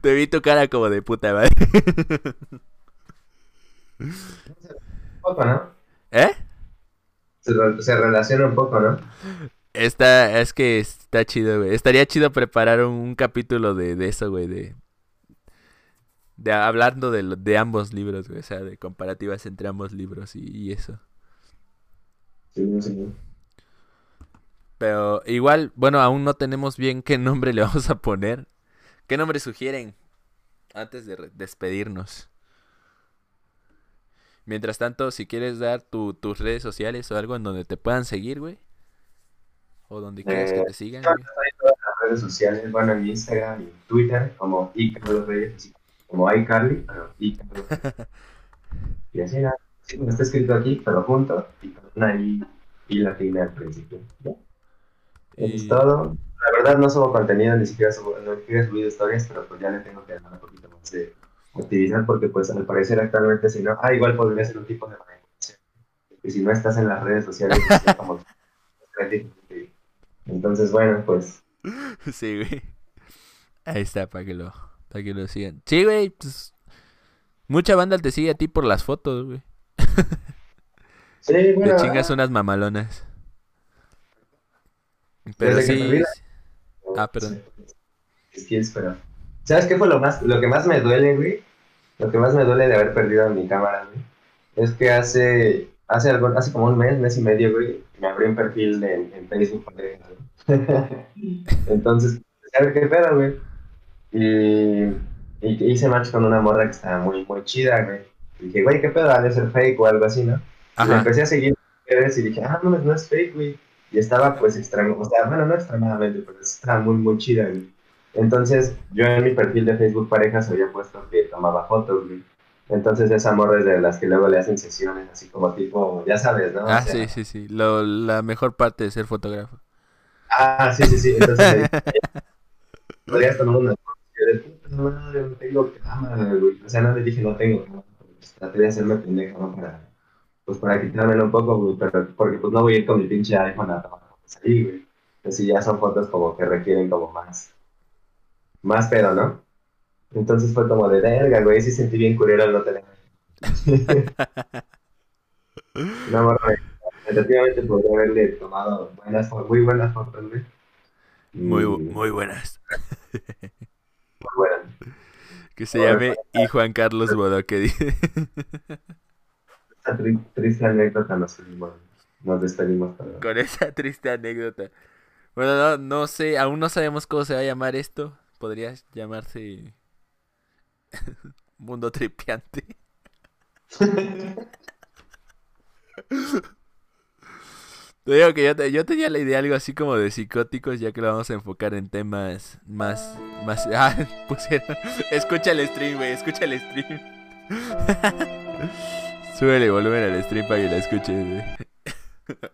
Te vi tu cara como de puta madre. (laughs) Un poco, ¿no? ¿Eh? Se, re- se relaciona un poco, ¿no? Está, es que está chido, güey. Estaría chido preparar un, un capítulo de, de eso, güey, de, de hablando de, de ambos libros, güey, o sea, de comparativas entre ambos libros y, y eso. Sí, sí. Pero igual, bueno, aún no tenemos bien qué nombre le vamos a poner. ¿Qué nombre sugieren antes de despedirnos? Mientras tanto, si quieres dar tu- tus redes sociales o algo en donde te puedan seguir, güey. O donde quieras que Eh, te sigan, Yo güey. estoy en todas las redes sociales, bueno, en Instagram y en Twitter, como iCarlos Reyes, así como iCarly, pero iCarlos Reyes. (laughs) Y así nada, sí, como está escrito aquí, pero junto, y con una I, I latina al principio. es todo. La verdad no subo contenido, ni siquiera subo, no he subido historias, pero pues ya le tengo que dar un poquito más de actividad, porque pues al parecer actualmente si no, ah, igual podría ser un tipo de manipulación. Que si no estás en las redes sociales, pues, como entonces bueno, pues Sí, güey. Ahí está, para que lo, para que lo sigan. Sí, güey, pues, mucha banda te sigue a ti por las fotos, güey. (laughs) sí, Te bueno, chingas unas mamalonas. Pero sí. Ah, perdón. Skills, pero. ¿Sabes qué fue lo más, lo que más me duele, güey? Lo que más me duele de haber perdido mi cámara, güey. Es que hace, hace algo, hace como un mes, mes y medio, güey, me abrí un perfil de- en, Facebook. güey. (laughs) Entonces, a ver qué pedo, güey. Y, y hice match con una morra que estaba muy, muy chida, güey. Y dije, güey, qué pedo, ha de ser fake o algo así, ¿no? Y Ajá. empecé a seguir en y dije, ah, no, no es fake, güey. Y estaba pues extremo, o sea, bueno, no extremadamente, pero estaba muy, muy chida, güey. Entonces, yo en mi perfil de Facebook parejas había puesto que tomaba fotos, güey. Entonces, esa morra es de las que luego le hacen sesiones, así como tipo, ya sabes, ¿no? O Ah, sea, sí, sí, sí. Lo, la mejor parte de ser fotógrafo. Ah, sí, sí, sí. Entonces, (laughs) podrías tomar una foto. y yo de puta madre, no tengo cámara, güey. O sea, no le dije no tengo cámara. Pues, traté de hacerme pendejo, ¿no? Para, pues para quitármelo un poco, güey. Pero, porque pues no voy a ir con mi pinche iPhone a tomar fotos ahí, güey. Entonces, ya son fotos como que requieren como más, más pedo, ¿no? Entonces fue como de verga, güey. Sí sentí bien culero el no tener. (laughs) No, morra, efectivamente podría haberle tomado buenas, muy buenas fotos, güey. Muy, muy buenas. muy buenas. Que se llame y Juan Carlos Bodoque. dice. Esta tri- triste anécdota nos fuimos, nos despedimos. Con esa triste anécdota. Bueno, no, no sé, aún no sabemos cómo se va a llamar esto. Podría llamarse (laughs) Mundo Tripiante. (laughs) Te digo que yo, te- yo tenía la idea algo así como de psicóticos, ya que lo vamos a enfocar en temas más, más, (laughs) ah, pusieron, escucha el stream, güey, escucha el stream. Súbele volumen al stream para que lo escuches, güey.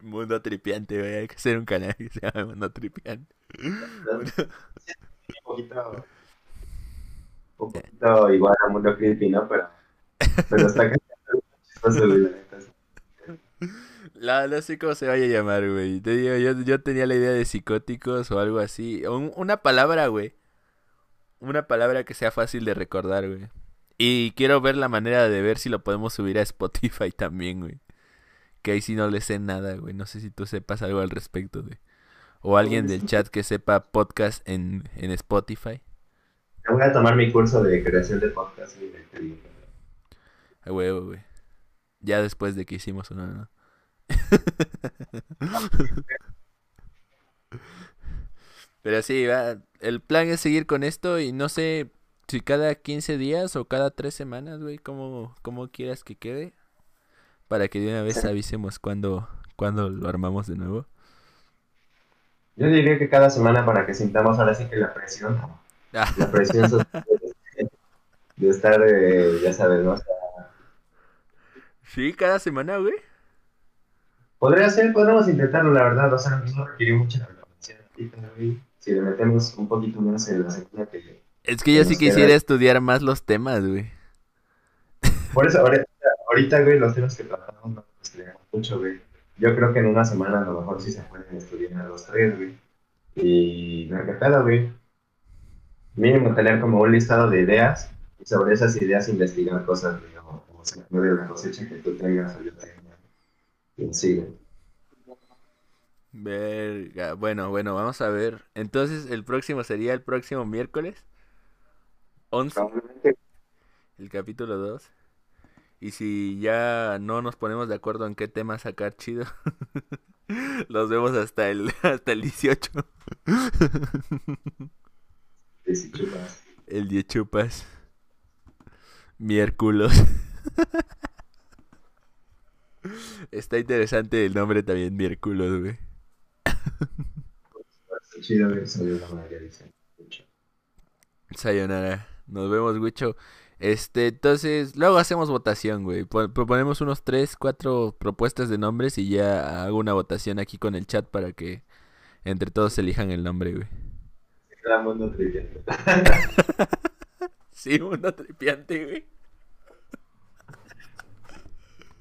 Mundo tripiante, güey, hay que hacer un canal que se llame Mundo tripiante. Un poquito, un poquito igual a Mundo Creepy, ¿no? Pero, pero está güey, la no sé cómo se vaya a llamar, güey. Te digo, yo, yo tenía la idea de psicóticos o algo así. O un- una palabra, güey. Una palabra que sea fácil de recordar, güey. Y quiero ver la manera de ver si lo podemos subir a Spotify (laughs) también, güey. Que ahí sí no le sé nada, güey. No sé si tú sepas algo al respecto, güey. O alguien del chat que sepa podcast en, en Spotify. Voy a tomar mi curso de creación de podcast y de de- A huevo, güey. Ya después de que hicimos uno, ¿no? (laughs) Pero sí, va, el plan es seguir con esto y no sé si cada 15 días o cada 3 semanas, güey, como, como quieras que quede. Para que de una vez avisemos cuando, cuando lo armamos de nuevo. Yo diría que cada semana para que sintamos ahora sí que la presión. Ah, (laughs) la presión social de estar, eh, ya sabes, ¿no? O sea, sí, cada semana, güey. podría ser, podríamos intentarlo, la verdad, o sea, no requiere mucha preparación güey. Si le metemos un poquito más en la segunda que... Es que yo sí queda- quisiera estudiar más los temas, güey. Por eso, ahorita, ahorita, güey, los temas que tratamos no nos estudiamos mucho, güey. Yo creo que en una semana a lo mejor sí se pueden estudiar a los tres, güey. Y ver qué pedo, güey. Mínimo tener como un listado de ideas y sobre esas ideas investigar cosas, güey. O, o sea, de la cosecha que tú tengas o yo tenga. Y así, güey. Verga. Bueno, bueno, vamos a ver. Entonces, el próximo sería el próximo miércoles. 11. Probablemente el capítulo 2. Y si ya no nos ponemos de acuerdo en qué tema sacar chido, (laughs) los vemos hasta el, (laughs) hasta el 18. sí, sí, chupas. El 10 chupas. Miérculos. (laughs) Está interesante el nombre también, Miérculos, güey. Chido. Sayonara. Nos vemos, Wicho. Este, entonces, luego hacemos votación, güey. Po- Proponemos unos 3, 4 propuestas de nombres y ya hago una votación aquí con el chat para que entre todos elijan el nombre, güey. Era mundo trivial. (laughs) Sí, uno tripiante, güey.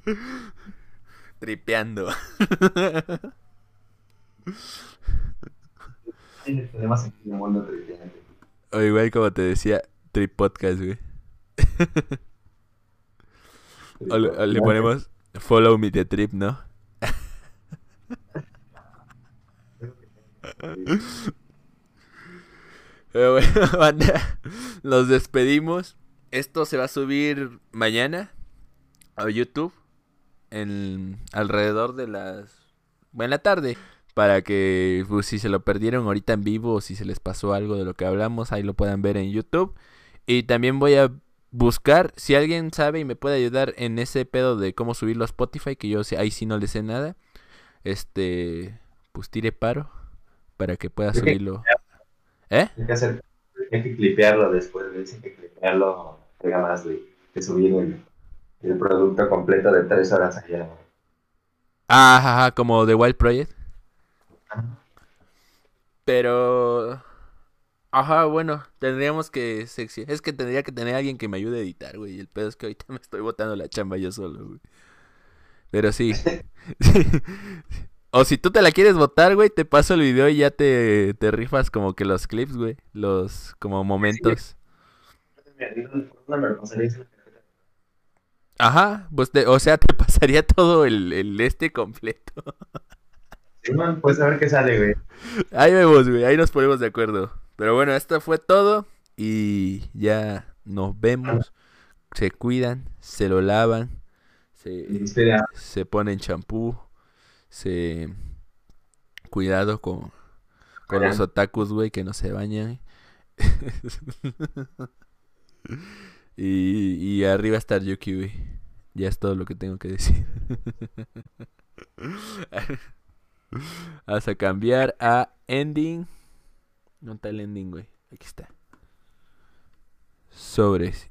(laughs) Tripeando. Aquí un mundo trivial. O igual como te decía, Trip Podcast, güey. (laughs) O le, o le ponemos Follow Me the Trip, ¿no? (laughs) Pero bueno, (laughs) banda, los despedimos. Esto se va a subir mañana a YouTube en alrededor de las bueno, en la tarde para que pues, si se lo perdieron ahorita en vivo o si se les pasó algo de lo que hablamos, ahí lo puedan ver en YouTube. Y también voy a buscar si alguien sabe y me puede ayudar en ese pedo de cómo subirlo a Spotify, que yo ahí sí no le sé nada. Este, pues tire paro para que pueda subirlo. ¿Eh? Hay que hacer, Hay que clipearlo después. Hay que clipearlo. Pega más, güey. Que subir el, el producto completo de tres horas allá. Ah, ajá, como The Wild Project. Pero... Ajá, bueno, tendríamos que... secci- Es que tendría que tener alguien que me ayude a editar, güey. El pedo es que ahorita (laughs) me estoy botando la chamba yo solo, güey. Pero sí. (laughs) O si tú te la quieres botar, güey, te paso el video y ya te, te rifas como que los clips, güey. Los como momentos. Ajá, pues te- o sea, te (laughs) pasaría todo el, el este completo. Sí, man, pues a ver qué sale, güey. Ahí vemos, güey, ahí nos ponemos de acuerdo. Pero bueno, esto fue todo y ya nos vemos. Se cuidan, se lo lavan, se, se ponen champú, se... Cuidado con, con los otakus, güey, que no se bañan. (laughs) y, y arriba está Yuki, güey. Ya es todo lo que tengo que decir. Vas (laughs) a cambiar a ending. No está el ending, güey. Aquí está. Sobres.